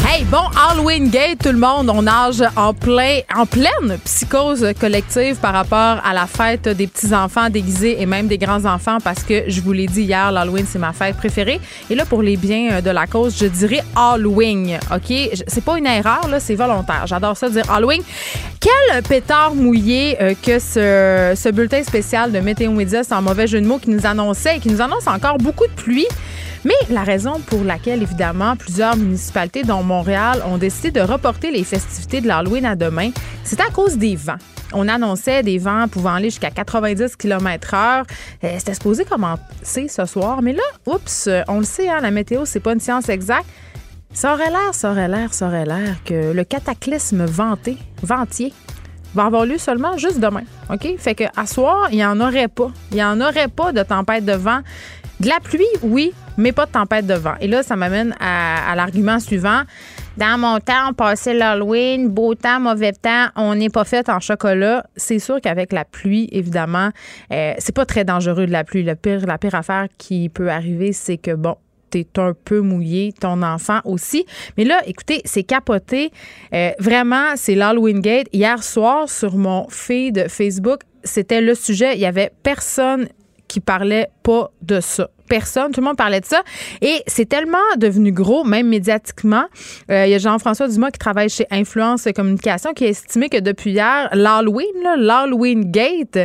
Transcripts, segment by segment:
Hey, bon Halloween Gate, tout le monde. On nage en, plein, en pleine psychose collective par rapport à la fête des petits-enfants déguisés et même des grands-enfants parce que je vous l'ai dit hier, l'Halloween, c'est ma fête préférée. Et là, pour les biens de la cause, je dirais Halloween. OK? C'est pas une erreur, là, c'est volontaire. J'adore ça dire Halloween. Quel pétard mouillé euh, que ce, ce bulletin spécial de Météo Média, sans mauvais jeu de mots, qui nous annonçait et qui nous annonce encore beaucoup de pluie. Mais la raison pour laquelle, évidemment, plusieurs municipalités, dont Montréal, ont décidé de reporter les festivités de l'Halloween à demain, c'est à cause des vents. On annonçait des vents pouvant aller jusqu'à 90 km/h. Euh, C'était supposé commencer ce soir, mais là, oups, on le sait, hein, la météo, c'est pas une science exacte. Ça aurait l'air, ça aurait l'air, ça aurait l'air que le cataclysme venté, ventier, va avoir lieu seulement juste demain. OK? Fait que à soir, il n'y en aurait pas. Il n'y en aurait pas de tempête de vent. De la pluie, oui, mais pas de tempête de vent. Et là, ça m'amène à, l'argument suivant. Dans mon temps, on passait l'Halloween, beau temps, mauvais temps, on n'est pas fait en chocolat. C'est sûr qu'avec la pluie, évidemment, euh, c'est pas très dangereux de la pluie. Pire, la pire affaire qui peut arriver, c'est que bon, t'es un peu mouillé, ton enfant aussi. Mais là, écoutez, c'est capoté. Euh, vraiment, c'est l'Halloween Gate. Hier soir, sur mon feed Facebook, c'était le sujet. Il y avait personne qui parlait pas de ça. Personne, tout le monde parlait de ça. Et c'est tellement devenu gros, même médiatiquement. Euh, il y a Jean-François Dumas qui travaille chez Influence Communication qui a estimé que depuis hier, l'Halloween, l'Halloween Gate,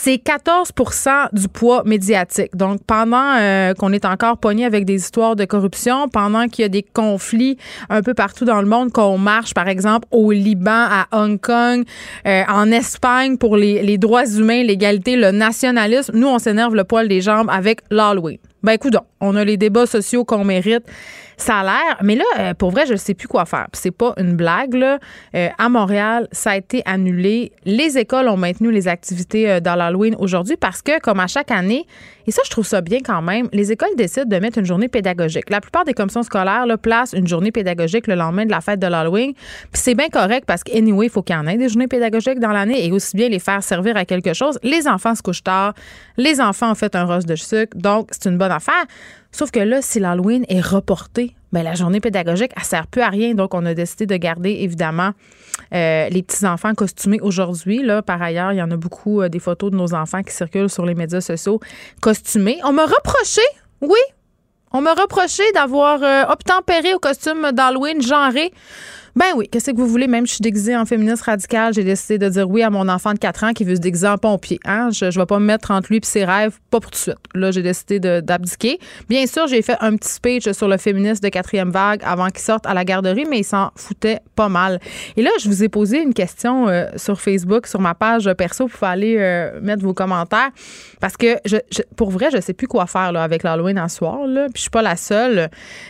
c'est 14% du poids médiatique. Donc, pendant euh, qu'on est encore pogné avec des histoires de corruption, pendant qu'il y a des conflits un peu partout dans le monde, qu'on marche, par exemple, au Liban, à Hong Kong, euh, en Espagne pour les, les droits humains, l'égalité, le nationalisme, nous, on s'énerve le poil des jambes avec l'Halloween. Ben, écoute, on a les débats sociaux qu'on mérite. Ça a l'air, mais là, euh, pour vrai, je ne sais plus quoi faire. C'est pas une blague. Là. Euh, à Montréal, ça a été annulé. Les écoles ont maintenu les activités euh, dans l'Halloween aujourd'hui parce que, comme à chaque année, et ça, je trouve ça bien quand même, les écoles décident de mettre une journée pédagogique. La plupart des commissions scolaires là, placent une journée pédagogique le lendemain de la fête de l'Halloween. Puis c'est bien correct parce qu'anyway, il faut qu'il y en ait des journées pédagogiques dans l'année et aussi bien les faire servir à quelque chose. Les enfants se couchent tard. Les enfants ont fait un rose de sucre. Donc, c'est une bonne affaire. Sauf que là, si l'Halloween est reporté, bien, la journée pédagogique, elle sert plus à rien. Donc, on a décidé de garder, évidemment, euh, les petits-enfants costumés aujourd'hui. Là, par ailleurs, il y en a beaucoup euh, des photos de nos enfants qui circulent sur les médias sociaux costumés. On m'a reproché, oui, on m'a reproché d'avoir euh, obtempéré au costume d'Halloween genré. Ben oui, qu'est-ce que vous voulez? Même je suis déguisée en féministe radicale, j'ai décidé de dire oui à mon enfant de 4 ans qui veut se déguiser en pompier. Hein? Je ne vais pas me mettre entre lui et ses rêves, pas pour tout de suite. Là, j'ai décidé d'abdiquer. Bien sûr, j'ai fait un petit speech sur le féministe de quatrième vague avant qu'il sorte à la garderie, mais il s'en foutait pas mal. Et là, je vous ai posé une question euh, sur Facebook, sur ma page perso. Pouvez aller euh, mettre vos commentaires. Parce que, je, je- pour vrai, je sais plus quoi faire avec l'Halloween en soir. Là. Puis je suis pas la seule.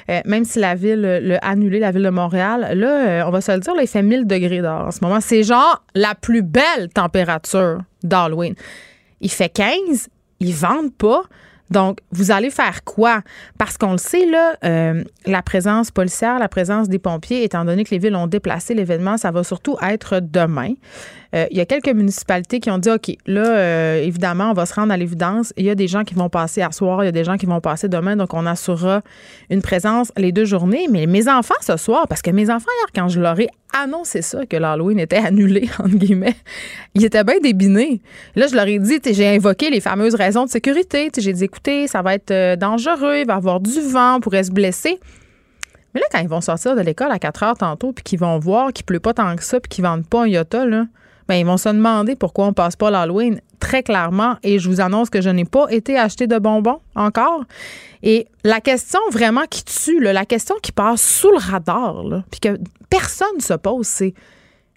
Euh, même si la ville l'a annulé, la ville de Montréal, là, euh, on va se le dire, il fait 1000 degrés dehors en ce moment. C'est genre la plus belle température d'Halloween. Il fait 15, ils vendent pas. Donc, vous allez faire quoi? Parce qu'on le sait, là, euh, la présence policière, la présence des pompiers, étant donné que les villes ont déplacé l'événement, ça va surtout être demain. Euh, il y a quelques municipalités qui ont dit, OK, là, euh, évidemment, on va se rendre à l'évidence. Il y a des gens qui vont passer à soir, il y a des gens qui vont passer demain, donc on assurera une présence les deux journées. Mais mes enfants ce soir, parce que mes enfants, hier, quand je leur ai annoncé ça, que l'Halloween était annulé, entre guillemets, ils étaient bien débinés. Là, je leur ai dit, j'ai invoqué les fameuses raisons de sécurité. J'ai dit, écoutez, ça va être euh, dangereux, il va y avoir du vent, on pourrait se blesser. Mais là, quand ils vont sortir de l'école à 4 heures tantôt, puis qu'ils vont voir qu'il pleut pas tant que ça, puis qu'ils vendent pas un iota, là, ben, ils vont se demander pourquoi on passe pas l'Halloween très clairement. Et je vous annonce que je n'ai pas été acheté de bonbons encore. Et la question vraiment qui tue, la question qui passe sous le radar, puis que personne ne se pose, c'est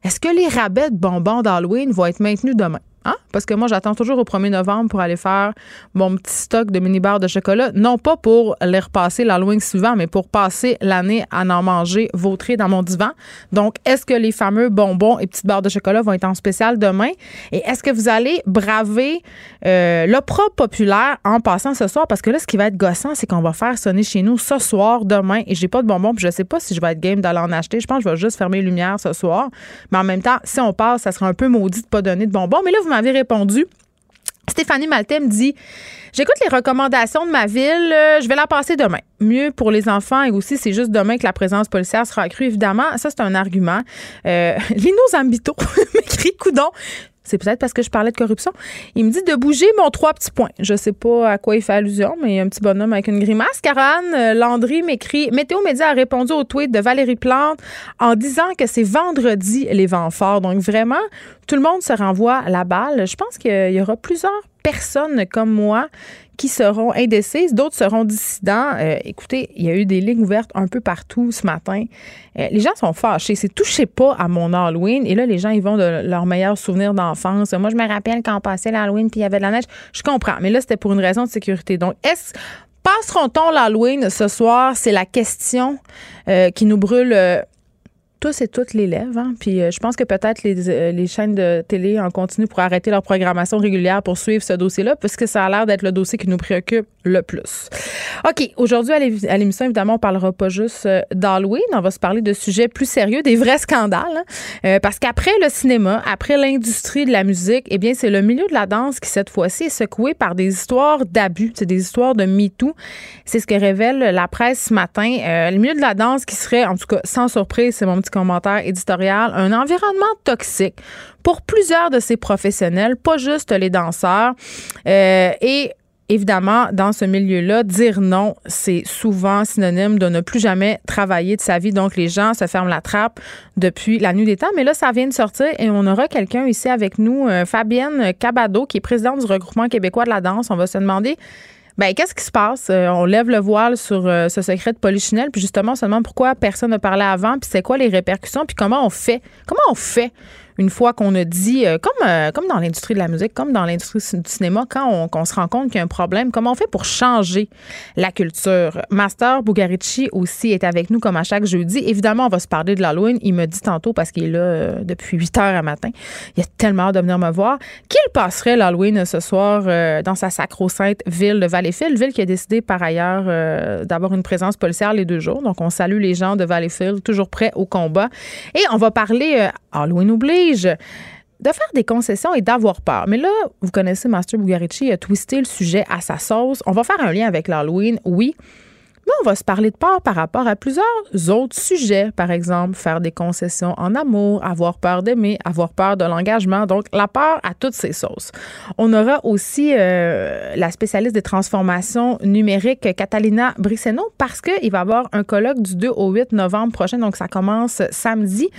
est-ce que les rabais de bonbons d'Halloween vont être maintenus demain? Hein? Parce que moi, j'attends toujours au 1er novembre pour aller faire mon petit stock de mini-barres de chocolat. Non pas pour les repasser l'Halloween suivant, mais pour passer l'année à en manger vautré dans mon divan. Donc, est-ce que les fameux bonbons et petites barres de chocolat vont être en spécial demain? Et est-ce que vous allez braver euh, l'opera populaire en passant ce soir? Parce que là, ce qui va être gossant, c'est qu'on va faire sonner chez nous ce soir, demain, et j'ai pas de bonbons, puis je sais pas si je vais être game d'aller en acheter. Je pense que je vais juste fermer les lumières ce soir. Mais en même temps, si on passe, ça sera un peu maudit de pas donner de bonbons. Mais là, vous m'avez répondu. Stéphanie Maltais me dit J'écoute les recommandations de ma ville, euh, je vais la passer demain. Mieux pour les enfants et aussi, c'est juste demain que la présence policière sera accrue, évidemment. Ça, c'est un argument. Euh, Lino Zambito m'écrit Coudon. C'est peut-être parce que je parlais de corruption. Il me dit de bouger mon trois petits points. Je sais pas à quoi il fait allusion, mais il y a un petit bonhomme avec une grimace. Caroline euh, Landry m'écrit Météo Média a répondu au tweet de Valérie Plante en disant que c'est vendredi les vents forts. Donc vraiment, tout le monde se renvoie la balle. Je pense qu'il y aura plusieurs personnes comme moi qui seront indécises, d'autres seront dissidents. Euh, écoutez, il y a eu des lignes ouvertes un peu partout ce matin. Euh, les gens sont fâchés. C'est touchez pas à mon Halloween. Et là, les gens, ils vont de leurs meilleurs souvenirs d'enfance. Moi, je me rappelle quand on passait l'Halloween puis il y avait de la neige. Je comprends. Mais là, c'était pour une raison de sécurité. Donc, est-ce passeront-on l'Halloween ce soir? C'est la question euh, qui nous brûle tous et toutes les lèvres. Hein. Puis euh, je pense que peut-être les, euh, les, chaînes de télé en continu pour arrêter leur programmation régulière pour suivre ce dossier-là, puisque ça a l'air d'être le dossier qui nous préoccupe le plus. OK, aujourd'hui à l'émission, évidemment, on parlera pas juste euh, d'Halloween, on va se parler de sujets plus sérieux, des vrais scandales. Hein. parce qu'après le cinéma, après l'industrie de la musique, eh bien, c'est le milieu de la danse qui, cette fois-ci, est secoué par des histoires d'abus, c'est des histoires de MeToo. C'est ce que révèle la presse ce matin. le milieu de la danse qui serait, en tout cas, sans surprise, c'est mon petit commentaire éditorial, un environnement toxique pour plusieurs de ces professionnels, pas juste les danseurs. Euh, et évidemment, dans ce milieu-là, dire non, c'est souvent synonyme de ne plus jamais travailler de sa vie. Donc, les gens se ferment la trappe depuis la nuit des temps. Mais là, ça vient de sortir et on aura quelqu'un ici avec nous, euh, Fabienne Cabado, qui est présidente du regroupement québécois de la danse. On va se demander ben, qu'est-ce qui se passe? Euh, on lève le voile sur euh, ce secret de Polichinelle, puis justement, on se demande pourquoi personne n'a parlé avant, puis c'est quoi les répercussions, puis comment on fait? Comment on fait? Une fois qu'on a dit, euh, comme, euh, comme dans l'industrie de la musique, comme dans l'industrie du cinéma, quand on, se rend compte qu'il y a un problème, comment on fait pour changer la culture? Master Bugarici aussi est avec nous comme à chaque jeudi. Évidemment, on va se parler de l'Halloween. Il me dit tantôt, parce qu'il est là euh, depuis 8 heures à matin, il a tellement hâte de venir me voir, qu'il passerait l'Halloween ce soir dans sa sacro-sainte ville de Valleyfield, ville qui a décidé par ailleurs d'avoir une présence policière les deux jours. Donc, on salue les gens de Valleyfield, toujours prêts au combat. Et on va parler Halloween de faire des concessions et d'avoir peur. Mais là, vous connaissez Master Bugarici, a twisté le sujet à sa sauce. On va faire un lien avec l'Halloween, oui. On va se parler de peur par rapport à plusieurs autres sujets. Par exemple, faire des concessions en amour, avoir peur d'aimer, avoir peur de l'engagement. Donc, la peur à toutes ces sauces. On aura aussi euh, la spécialiste des transformations numériques, Catalina Brisseno, parce qu'il va y avoir un colloque du 2 au 8 novembre prochain. Donc, ça commence samedi.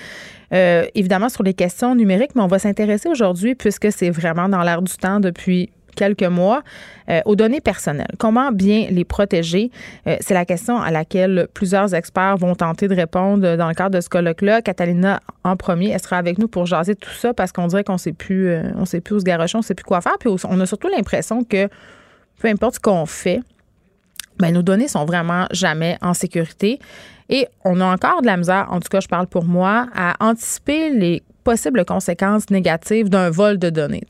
Euh, évidemment sur les questions numériques, mais on va s'intéresser aujourd'hui, puisque c'est vraiment dans l'air du temps depuis quelques mois, euh, aux données personnelles. Comment bien les protéger? Euh, c'est la question à laquelle plusieurs experts vont tenter de répondre dans le cadre de ce colloque-là. Catalina, en premier, elle sera avec nous pour jaser tout ça parce qu'on dirait qu'on sait plus, on sait plus où se garocher, on sait plus quoi faire. Puis on a surtout l'impression que peu importe ce qu'on fait, ben, nos données sont vraiment jamais en sécurité. Et on a encore de la misère, en tout cas, je parle pour moi, à anticiper les possibles conséquences négatives d'un vol de données.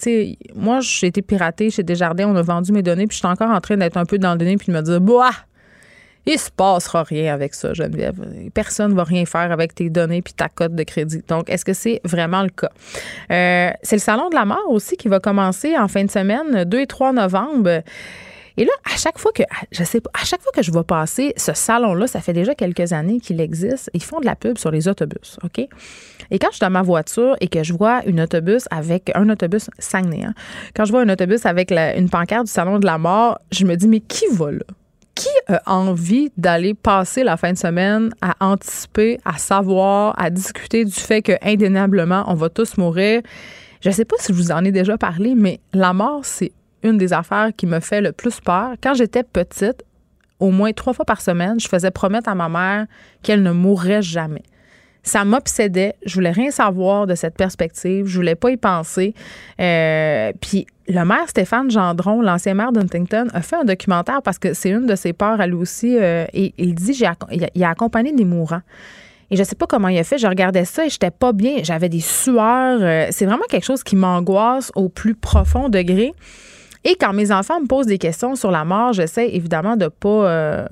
moi, j'ai été piratée chez Desjardins, on a vendu mes données, puis je suis encore en train d'être un peu dans le données, puis de me dire, bah, il se passera rien avec ça, Geneviève. Personne ne va rien faire avec tes données puis ta cote de crédit. Donc, est-ce que c'est vraiment le cas? Euh, c'est le Salon de la mort aussi qui va commencer en fin de semaine, 2 et 3 novembre. Et là, à chaque fois que, je sais pas, à chaque fois que je vais passer ce salon-là, ça fait déjà quelques années qu'il existe, ils font de la pub sur les autobus, OK? Et quand je suis dans ma voiture et que je vois une autobus avec un autobus Saguenay, hein, quand je vois un autobus avec une pancarte du Salon de la mort, je me dis, mais qui va là? Qui a envie d'aller passer la fin de semaine à anticiper, à savoir, à discuter du fait que indéniablement on va tous mourir? Je sais pas si je vous en ai déjà parlé, mais la mort, c'est une des affaires qui me fait le plus peur. Quand j'étais petite, au moins trois fois par semaine, je faisais promettre à ma mère qu'elle ne mourrait jamais. Ça m'obsédait. Je voulais rien savoir de cette perspective. Je voulais pas y penser. Euh, puis le maire Stéphane Gendron, l'ancien maire d'Huntington, a fait un documentaire parce que c'est une de ses peurs à lui aussi. Euh, et il dit j'ai, il a accompagné des mourants. Et je sais pas comment il a fait. Je regardais ça et j'étais pas bien. J'avais des sueurs. Euh, c'est vraiment quelque chose qui m'angoisse au plus profond degré. Et quand mes enfants me posent des questions sur la mort, j'essaie évidemment de pas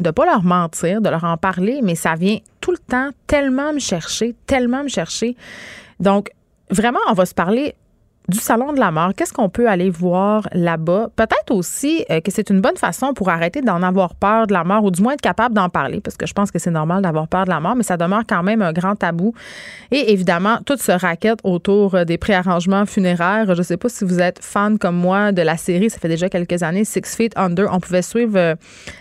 de pas leur mentir, de leur en parler, mais ça vient tout le temps tellement me chercher, tellement me chercher. Donc, vraiment, on va se parler du Salon de la mort. Qu'est-ce qu'on peut aller voir là-bas? Peut-être aussi euh, que c'est une bonne façon pour arrêter d'en avoir peur de la mort ou du moins être capable d'en parler parce que je pense que c'est normal d'avoir peur de la mort, mais ça demeure quand même un grand tabou. Et évidemment, tout se raquette autour euh, des préarrangements funéraires. Je ne sais pas si vous êtes fan comme moi de la série, ça fait déjà quelques années, Six Feet Under. On pouvait suivre euh,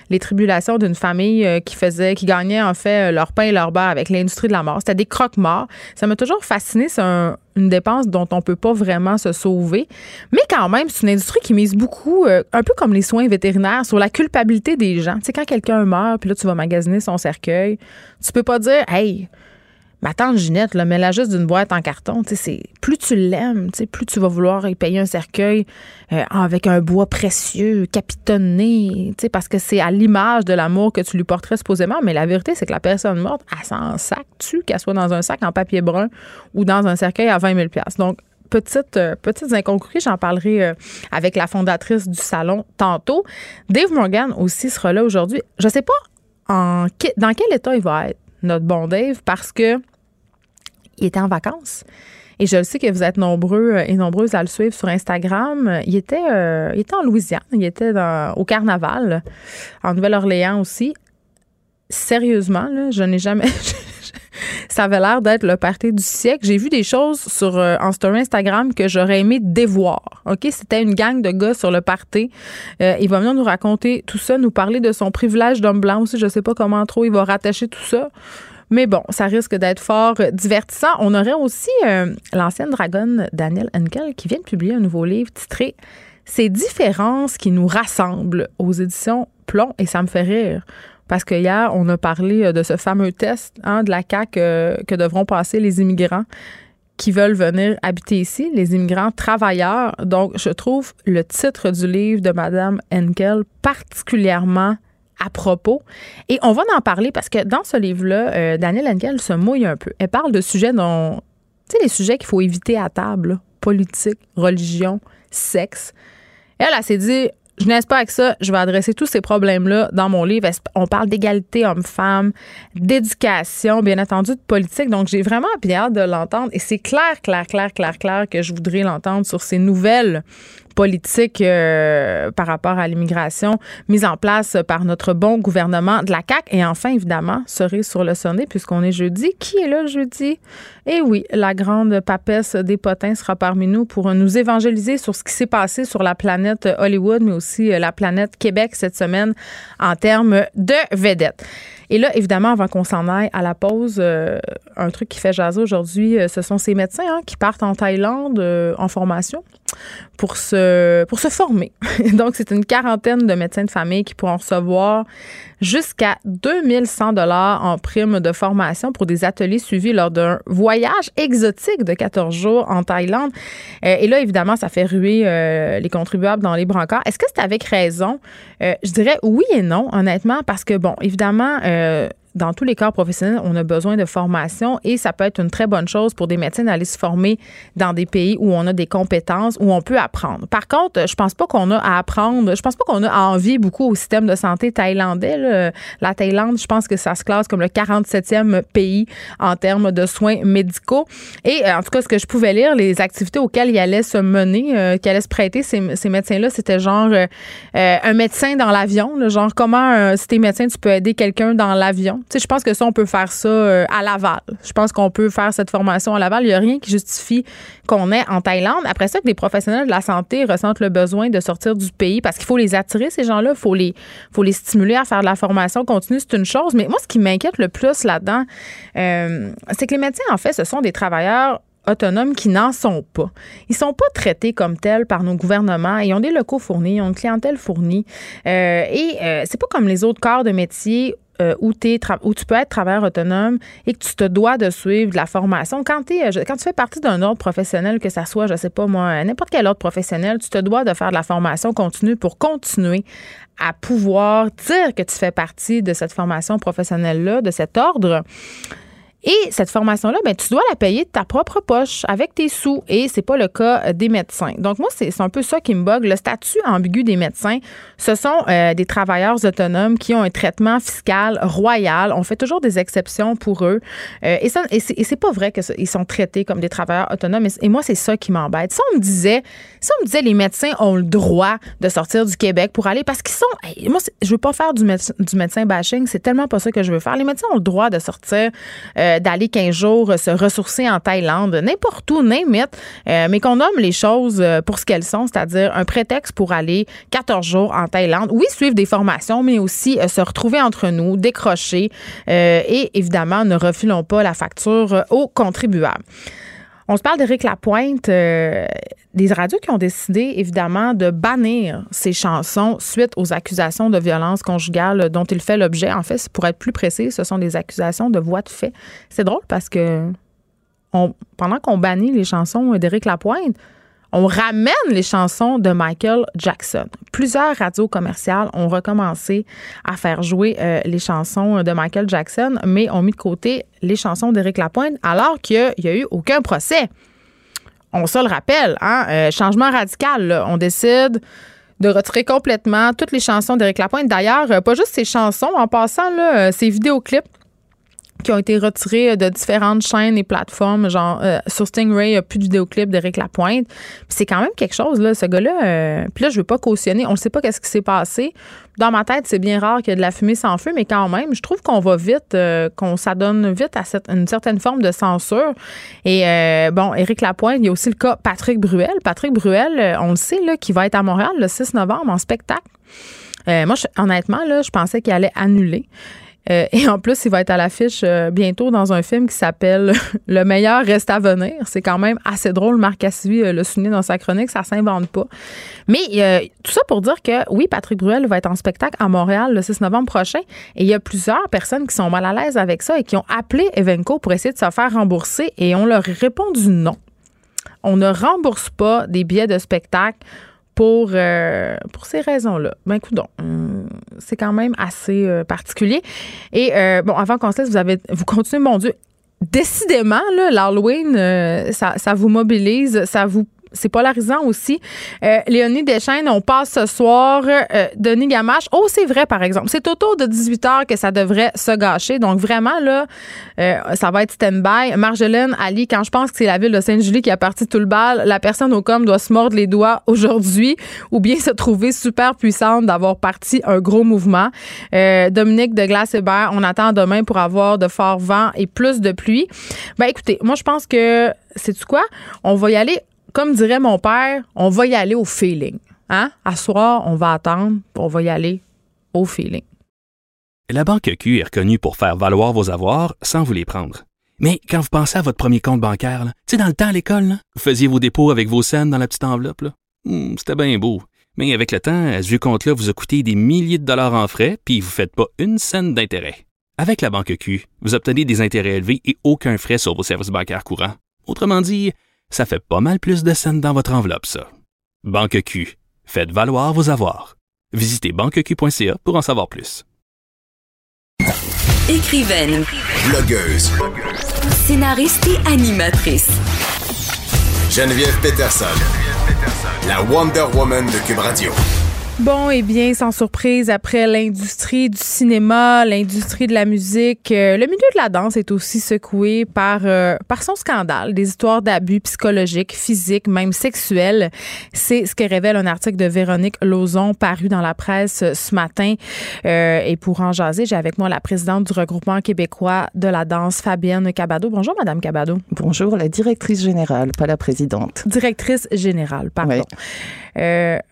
les tribulations d'une famille qui faisait, qui gagnait en fait leur pain et leur beurre avec l'industrie de la mort. C'était des croque-morts. Ça m'a toujours fasciné. C'est un, une dépense dont on peut pas vraiment se sauver. Mais quand même, c'est une industrie qui mise beaucoup, euh, un peu comme les soins vétérinaires, sur la culpabilité des gens. Tu sais, quand quelqu'un meurt, puis là, tu vas magasiner son cercueil, tu peux pas dire, hey, Ma tante Ginette, là, mets-la d'une boîte en carton. C'est, plus tu l'aimes, plus tu vas vouloir payer un cercueil euh, avec un bois précieux, capitonné, parce que c'est à l'image de l'amour que tu lui porterais supposément. Mais la vérité, c'est que la personne morte, elle s'en sac tu qu'elle soit dans un sac en papier brun ou dans un cercueil à 20 000 Donc, euh, petites incongruités. J'en parlerai euh, avec la fondatrice du salon tantôt. Dave Morgan aussi sera là aujourd'hui. Je sais pas dans quel état il va être notre bon Dave, parce que il était en vacances. Et je le sais que vous êtes nombreux et nombreuses à le suivre sur Instagram. Il était, euh, en Louisiane, il était au carnaval, en Nouvelle-Orléans aussi. Sérieusement, je n'ai jamais. ça avait l'air d'être le party du siècle. J'ai vu des choses sur euh, en story Instagram que j'aurais aimé dévoir. OK, c'était une gang de gars sur le party. Euh, il va venir nous raconter tout ça, nous parler de son privilège d'homme blanc aussi, je sais pas comment trop il va rattacher tout ça. Mais bon, ça risque d'être fort divertissant. On aurait aussi euh, l'ancienne dragonne Danielle Henkel qui vient de publier un nouveau livre titré Ces différences qui nous rassemblent aux éditions Plomb et ça me fait rire. Parce que hier, on a parlé euh, de ce fameux test hein, de la CAQ euh, que devront passer les immigrants qui veulent venir habiter ici, les immigrants travailleurs. Donc, je trouve le titre du livre de Madame Henkel particulièrement à propos. Et on va en parler parce que dans ce livre-là, euh, Danielle Henkel se mouille un peu. Elle parle de sujets dont, tu sais, les sujets qu'il faut éviter à table, politique, religion, sexe. Elle, elle s'est dit, je n'ai pas avec ça. Je vais adresser tous ces problèmes-là dans mon livre. On parle d'égalité homme-femme, d'éducation, bien entendu, de politique. Donc, j'ai vraiment bien hâte de l'entendre. Et c'est clair, clair, clair, clair, clair que je voudrais l'entendre sur ces nouvelles politique euh, par rapport à l'immigration mise en place par notre bon gouvernement de la CAC et enfin évidemment cerise sur le sonnet puisqu'on est jeudi. Qui est là jeudi? Et oui la grande papesse des potins sera parmi nous pour nous évangéliser sur ce qui s'est passé sur la planète Hollywood mais aussi euh, la planète Québec cette semaine en termes de vedettes. Et là, évidemment, avant qu'on s'en aille à la pause, euh, un truc qui fait jaser aujourd'hui, ce sont ces médecins hein, qui partent en Thaïlande en formation pour se, pour se former. Donc, c'est une quarantaine de médecins de famille qui pourront recevoir jusqu'à 2100 dollars en prime de formation pour des ateliers suivis lors d'un voyage exotique de 14 jours en Thaïlande. Euh, et là, évidemment, ça fait ruer euh, les contribuables dans les brancards. Est-ce que c'est avec raison? Euh, je dirais oui et non, honnêtement, parce que, bon, évidemment, dans tous les corps professionnels, on a besoin de formation et ça peut être une très bonne chose pour des médecins d'aller se former dans des pays où on a des compétences, où on peut apprendre. Par contre, je pense pas qu'on a à apprendre, je pense pas qu'on a à envier beaucoup au système de santé thaïlandais. La Thaïlande, je pense que ça se classe comme le 47e pays en termes de soins médicaux. Et euh, en tout cas, ce que je pouvais lire, les activités auxquelles il allait se mener, euh, qui allaient se prêter ces, médecins-là, c'était genre euh, un médecin dans l'avion, genre comment, si t'es médecin, tu peux aider quelqu'un dans l'avion? Je pense que ça, on peut faire ça euh, à Laval. Je pense qu'on peut faire cette formation à Laval. Il n'y a rien qui justifie qu'on ait en Thaïlande. Après ça, que des professionnels de la santé ressentent le besoin de sortir du pays parce qu'il faut les attirer, ces gens-là. Il faut les, faut les stimuler à faire de la formation continue. C'est une chose. Mais moi, ce qui m'inquiète le plus là-dedans, euh, c'est que les médecins, en fait, ce sont des travailleurs autonomes qui n'en sont pas. Ils sont pas traités comme tels par nos gouvernements. Ils ont des locaux fournis, ils ont une clientèle fournie. Euh, et euh, c'est pas comme les autres corps de métier euh, où, où, tu peux être travailleur autonome et que tu te dois de suivre de la formation. Quand, es, quand tu fais partie d'un ordre professionnel, que ça soit, je sais pas moi, n'importe quel ordre professionnel, tu te dois de faire de la formation continue pour continuer à pouvoir dire que tu fais partie de cette formation professionnelle-là, de cet ordre. Et cette formation-là, ben, tu dois la payer de ta propre poche avec tes sous. Et c'est pas le cas des médecins. Donc, moi, c'est un peu ça qui me bug. Le statut ambigu des médecins, ce sont euh, des travailleurs autonomes qui ont un traitement fiscal royal. On fait toujours des exceptions pour eux. Euh, et, ça, et c'est pas vrai qu'ils sont traités comme des travailleurs autonomes. Et, moi, c'est ça qui m'embête. Si on me disait, si me disait les médecins ont le droit de sortir du Québec pour aller, parce qu'ils sont, moi, je veux pas faire du, médecin, du médecin bashing. C'est tellement pas ça que je veux faire. Les médecins ont le droit de sortir euh, d'aller 15 jours se ressourcer en Thaïlande, n'importe où, n'importe, euh, mais qu'on nomme les choses euh, pour ce qu'elles sont, c'est-à-dire un prétexte pour aller 14 jours en Thaïlande. Oui, suivre des formations, mais aussi se retrouver entre nous, décrocher et évidemment, ne refilons pas la facture aux contribuables. On se parle d'Éric Lapointe, des radios qui ont décidé évidemment de bannir ces chansons suite aux accusations de violence conjugale dont il fait l'objet. En fait, pour être plus précis, ce sont des accusations de voix de fait. C'est drôle parce que pendant qu'on bannit les chansons d'Éric Lapointe, on ramène les chansons de Michael Jackson. Plusieurs radios commerciales ont recommencé à faire jouer euh, les chansons de Michael Jackson, mais ont mis de côté les chansons d'Éric Lapointe alors qu'il n'y a eu aucun procès on se le rappelle, hein, euh, changement radical. On décide de retirer complètement toutes les chansons d'Éric Lapointe. D'ailleurs, euh, pas juste ses chansons, en passant, là, ses vidéoclips qui ont été retirés de différentes chaînes et plateformes. Genre, sur Stingray, il n'y a plus de vidéoclips d'Éric Lapointe. c'est quand même quelque chose, là, ce gars-là. puis là, je veux pas cautionner. On ne sait pas qu'est-ce qui s'est passé dans ma tête, c'est bien rare qu'il y ait de la fumée sans feu, mais quand même, je trouve qu'on va vite, euh, qu'on s'adonne vite à une certaine forme de censure. Et euh, bon, Éric Lapointe, il y a aussi le cas Patrick Bruel. Patrick Bruel, euh, on le sait, là, qui va être à Montréal le 6 novembre en spectacle. moi, honnêtement, là, je pensais qu'il allait annuler. Euh, et en plus, il va être à l'affiche euh, bientôt dans un film qui s'appelle Le meilleur reste à venir. C'est quand même assez drôle. Marc Cassivi euh, le souligné dans sa chronique. Ça s'invente pas. Mais tout ça pour dire que oui, Patrick Bruel va être en spectacle à Montréal le 6 novembre prochain. Et il y a plusieurs personnes qui sont mal à l'aise avec ça et qui ont appelé Evenco pour essayer de se faire rembourser. Et on leur répond du non. On ne rembourse pas des billets de spectacle pour, euh, pour ces raisons-là. Ben, écoute, euh, c'est quand même assez euh, particulier. Et bon, avant qu'on se laisse, vous, avez, vous continuez, mon Dieu, décidément, l'Halloween, ça, ça vous mobilise, ça vous c'est polarisant aussi. Euh, Léonie Deschaines, on passe ce soir. Euh, Denis Gamache. Oh, c'est vrai, par exemple. C'est autour de 18 h que ça devrait se gâcher. Donc, vraiment, là, euh, ça va être stand-by. Marjolaine Ali, quand je pense que c'est la ville de Sainte-Julie qui a parti tout le bal, la personne au com doit se mordre les doigts aujourd'hui ou bien se trouver super puissante d'avoir parti un gros mouvement. Dominique de Glace-Hébert, on attend demain pour avoir de forts vents et plus de pluie. Ben, écoutez, moi, je pense que, c'est quoi? On va y aller comme dirait mon père, on va y aller au feeling. Hein? À soir, on va attendre, on va y aller au feeling. La Banque Q est reconnue pour faire valoir vos avoirs sans vous les prendre. Mais quand vous pensez à votre premier compte bancaire, tu sais, dans le temps à l'école, vous faisiez vos dépôts avec vos scènes dans la petite enveloppe. Hmm, c'était bien beau. Mais avec le temps, ce vieux compte-là vous a coûté des milliers de dollars en frais, puis vous ne faites pas une scène d'intérêt. Avec la Banque Q, vous obtenez des intérêts élevés et aucun frais sur vos services bancaires courants. Autrement dit, ça fait pas mal plus de scènes dans votre enveloppe, ça. Banque Q. Faites valoir vos avoirs. Visitez banqueq.ca pour en savoir plus. Écrivaine. Blogueuse. Scénariste et animatrice. Geneviève Peterson. La Wonder Woman de Cube Radio. Bon, et eh bien, sans surprise, après l'industrie du cinéma, l'industrie de la musique, euh, le milieu de la danse est aussi secoué par, euh, par son scandale, des histoires d'abus psychologiques, physiques, même sexuels. C'est ce que révèle un article de Véronique Lauzon paru dans la presse ce matin. Euh, et pour en jaser, j'ai avec moi la présidente du regroupement québécois de la danse, Fabienne Cabado. Bonjour, Madame Cabado. Bonjour, la directrice générale, pas la présidente. Directrice générale, pardon.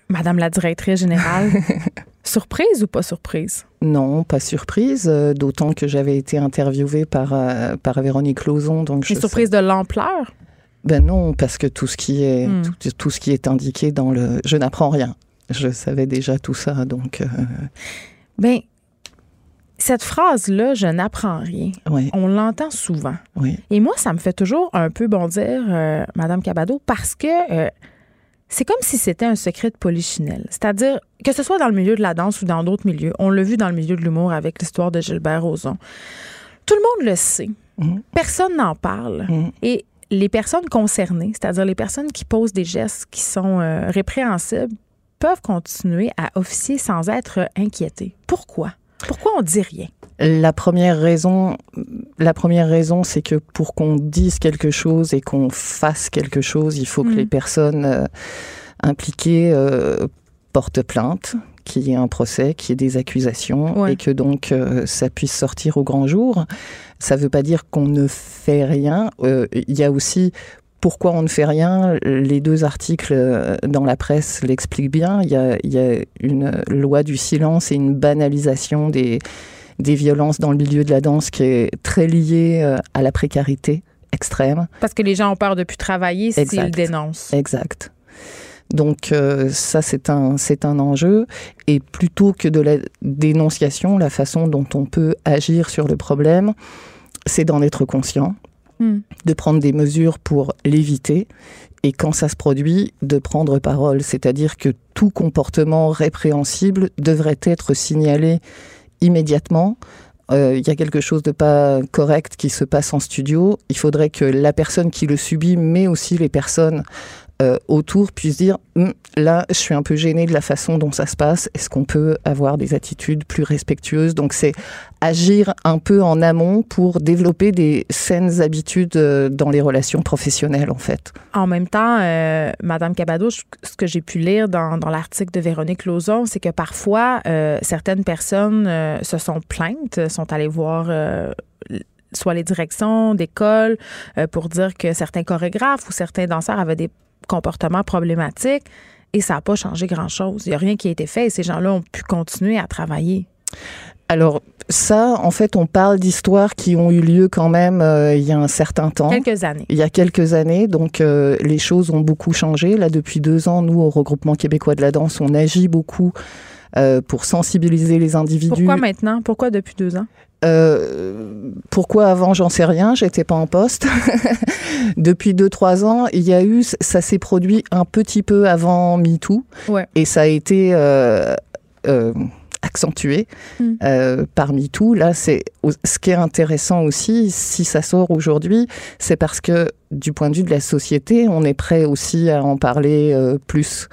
Madame la directrice générale, surprise ou pas surprise? Non, pas surprise, euh, d'autant que j'avais été interviewée par, euh, par Véronique Lauzon. Donc Une surprise de l'ampleur? Ben non, parce que tout ce qui est Hmm. tout, tout ce qui est indiqué dans le, je n'apprends rien. Je savais déjà tout ça, donc euh, Ben, cette phrase-là, je n'apprends rien, oui, on l'entend souvent. oui. Et moi, ça me fait toujours un peu bondir, euh, Madame Cabado, parce que c'est comme si c'était un secret de polichinelle. C'est-à-dire, que ce soit dans le milieu de la danse ou dans d'autres milieux, on l'a vu dans le milieu de l'humour avec l'histoire de Gilbert Rozon. Tout le monde le sait. Mhm. Personne n'en parle. Mhm. Et les personnes concernées, c'est-à-dire les personnes qui posent des gestes qui sont euh, répréhensibles, peuvent continuer à officier sans être inquiétés. Pourquoi? Pourquoi on dit rien? La première raison, la première raison, c'est que pour qu'on dise quelque chose et qu'on fasse quelque chose, il faut que Mm. les personnes euh, impliquées euh, portent plainte, qu'il y ait un procès, qu'il y ait des accusations Ouais. et que donc euh, ça puisse sortir au grand jour. Ça ne veut pas dire qu'on ne fait rien. Euh, Il y a aussi pourquoi on ne fait rien Les deux articles dans la presse l'expliquent bien. Il y a, il y a une loi du silence et une banalisation des, des violences dans le milieu de la danse qui est très liée euh, à la précarité extrême. Parce que les gens ont peur de plus travailler s'ils dénoncent. Exact. Donc euh, ça, c'est un, c'est un enjeu. Et plutôt que de la dénonciation, la façon dont on peut agir sur le problème, c'est d'en être conscient, Hmm. de prendre des mesures pour l'éviter. Et quand ça se produit, de prendre parole. C'est-à-dire que tout comportement répréhensible devrait être signalé immédiatement. Euh, Il y a quelque chose de pas correct qui se passe en studio. Il faudrait que la personne qui le subit, mais aussi les personnes euh, autour puissent dire Hum, là, je suis un peu gêné de la façon dont ça se passe. Est-ce qu'on peut avoir des attitudes plus respectueuses? Donc, c'est agir un peu en amont pour développer des saines habitudes euh, dans les relations professionnelles, en fait. En même temps, euh, Madame Cabado, ce que j'ai pu lire dans, dans l'article de Véronique Lauzon, c'est que parfois, euh, certaines personnes se sont plaintes, sont allées voir soit les directions d'école pour dire que certains chorégraphes ou certains danseurs avaient des comportements problématiques et ça n'a pas changé grand-chose. Il n'y a rien qui a été fait et ces gens-là ont pu continuer à travailler. Alors, ça, en fait, on parle d'histoires qui ont eu lieu quand même euh, il y a un certain temps. Quelques années. Il y a quelques années, donc euh, les choses ont beaucoup changé. Là, depuis deux ans, nous, au Regroupement québécois de la danse, on agit beaucoup euh, pour sensibiliser les individus. Pourquoi maintenant? Pourquoi depuis deux ans? Euh, pourquoi avant, j'en sais rien, j'étais pas en poste. Depuis deux, trois ans, il y a eu, ça s'est produit un petit peu avant MeToo. Ouais. Et ça a été euh, euh, accentué Mm. par MeToo. Là, c'est ce qui est intéressant aussi, si ça sort aujourd'hui, c'est parce que du point de vue de la société, on est prêt aussi à en parler plus.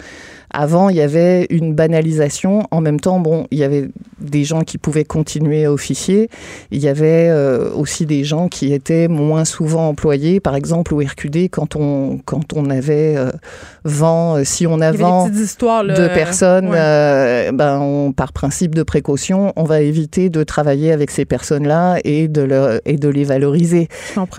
Avant, il y avait une banalisation. En même temps, bon, il y avait des gens qui pouvaient continuer à officier. Il y avait euh, aussi des gens qui étaient moins souvent employés. Par exemple, au RQD, quand on, quand on avait euh, vent, euh, si on a vent de personnes, ouais. euh, ben, on, par principe de précaution, on va éviter de travailler avec ces personnes-là et de, leur, et de les valoriser.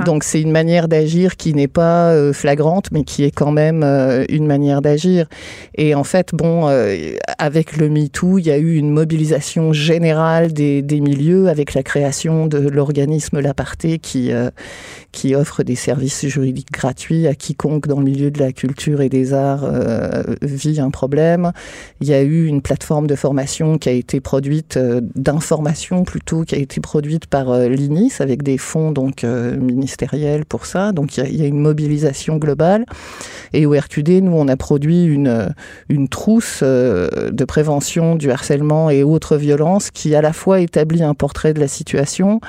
Donc c'est une manière d'agir qui n'est pas euh, flagrante, mais qui est quand même euh, une manière d'agir. Et en fait, bon, euh, avec le MeToo, il y a eu une mobilisation générale des, des milieux avec la création de l'organisme L'Aparté qui, euh, qui offre des services juridiques gratuits à quiconque dans le milieu de la culture et des arts euh, vit un problème. Il y a eu une plateforme de formation qui a été produite, euh, d'information plutôt, qui a été produite par euh, l'INIS avec des fonds donc euh, ministériels pour ça. Donc il y, a, il y a une mobilisation globale. Et au RQD, nous, on a produit une, une trousse euh, de prévention du harcèlement et autres violences qui à la fois établit un portrait de la situation,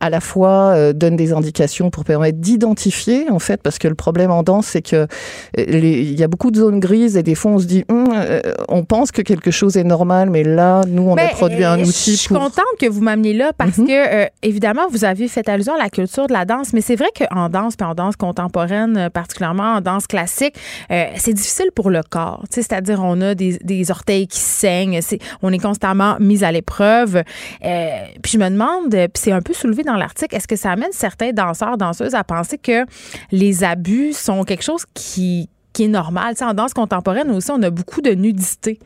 à la fois euh, donne des indications pour permettre d'identifier en fait parce que le problème en danse c'est que euh, il y a beaucoup de zones grises et des fois on se dit Hum, euh, on pense que quelque chose est normal mais là nous on Ben, a produit un outil Je suis pour contente que vous m'ameniez là parce Mhm. que, euh, évidemment, vous avez fait allusion à la culture de la danse, mais c'est vrai qu'en danse, puis en danse contemporaine, particulièrement en danse classique, c'est difficile pour le corps. C'est-à-dire, on a des, des orteils qui saignent, on est constamment mis à l'épreuve. Puis je me demande, puis c'est un peu soulevé dans l'article, est-ce que ça amène certains danseurs, danseuses à penser que les abus sont quelque chose qui, qui est normal? Tu en danse contemporaine aussi, on a beaucoup de nudité.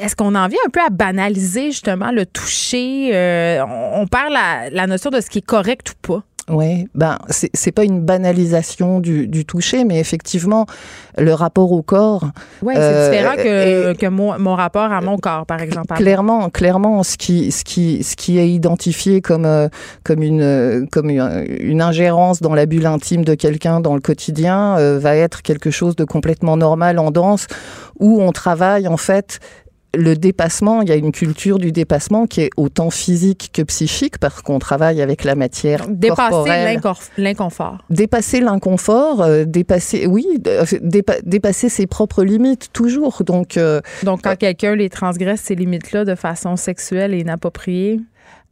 Est-ce qu'on en vient un peu à banaliser justement le toucher? euh, on, on perd la notion de ce qui est correct ou pas. Oui, ben c'est pas une banalisation du, du, toucher, mais effectivement le rapport au corps. Oui, c'est euh, différent que, que mon, mon, rapport à mon corps, par exemple. Clairement, clairement, ce qui ce qui ce qui est identifié comme euh, comme une comme une, ingérence dans la bulle intime de quelqu'un dans le quotidien euh, va être quelque chose de complètement normal en danse où on travaille en fait le dépassement, il y a une culture du dépassement qui est autant physique que psychique parce qu'on travaille avec la matière Dépasser l'inconfort. Dépasser l'inconfort, euh, dépasser, oui, euh, dépasser ses propres limites toujours. Donc, euh, donc quand quelqu'un les transgresse ces limites-là de façon sexuelle et inappropriée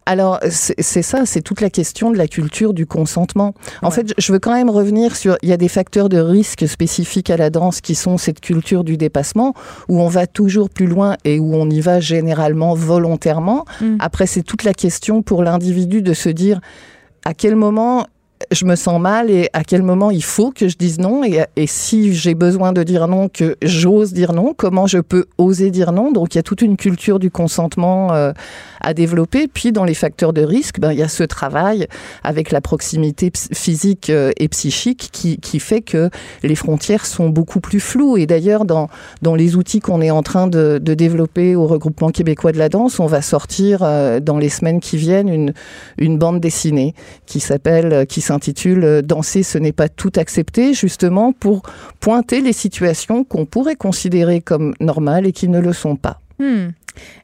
alors, c'est ça, c'est toute la question de la culture du consentement. En fait, je veux quand même revenir sur, il y a des facteurs de risque spécifiques à la danse qui sont cette culture du dépassement, où on va toujours plus loin et où on y va généralement volontairement. Mm. Après, c'est toute la question pour l'individu de se dire, à quel moment je me sens mal et à quel moment il faut que je dise non et, et si j'ai besoin de dire non, que j'ose dire non, comment je peux oser dire non. Donc il y a toute une culture du consentement euh, à développer. Puis dans les facteurs de risque, ben, il y a ce travail avec la proximité physique euh, et psychique qui, qui fait que les frontières sont beaucoup plus floues. Et d'ailleurs, dans, dans les outils qu'on est en train de, de, développer au regroupement québécois de la danse, on va sortir euh, dans les semaines qui viennent une, une bande dessinée qui s'appelle, qui s'intitule euh, Danser, ce n'est pas tout accepté, justement pour pointer les situations qu'on pourrait considérer comme normales et qui ne le sont pas. Hmm.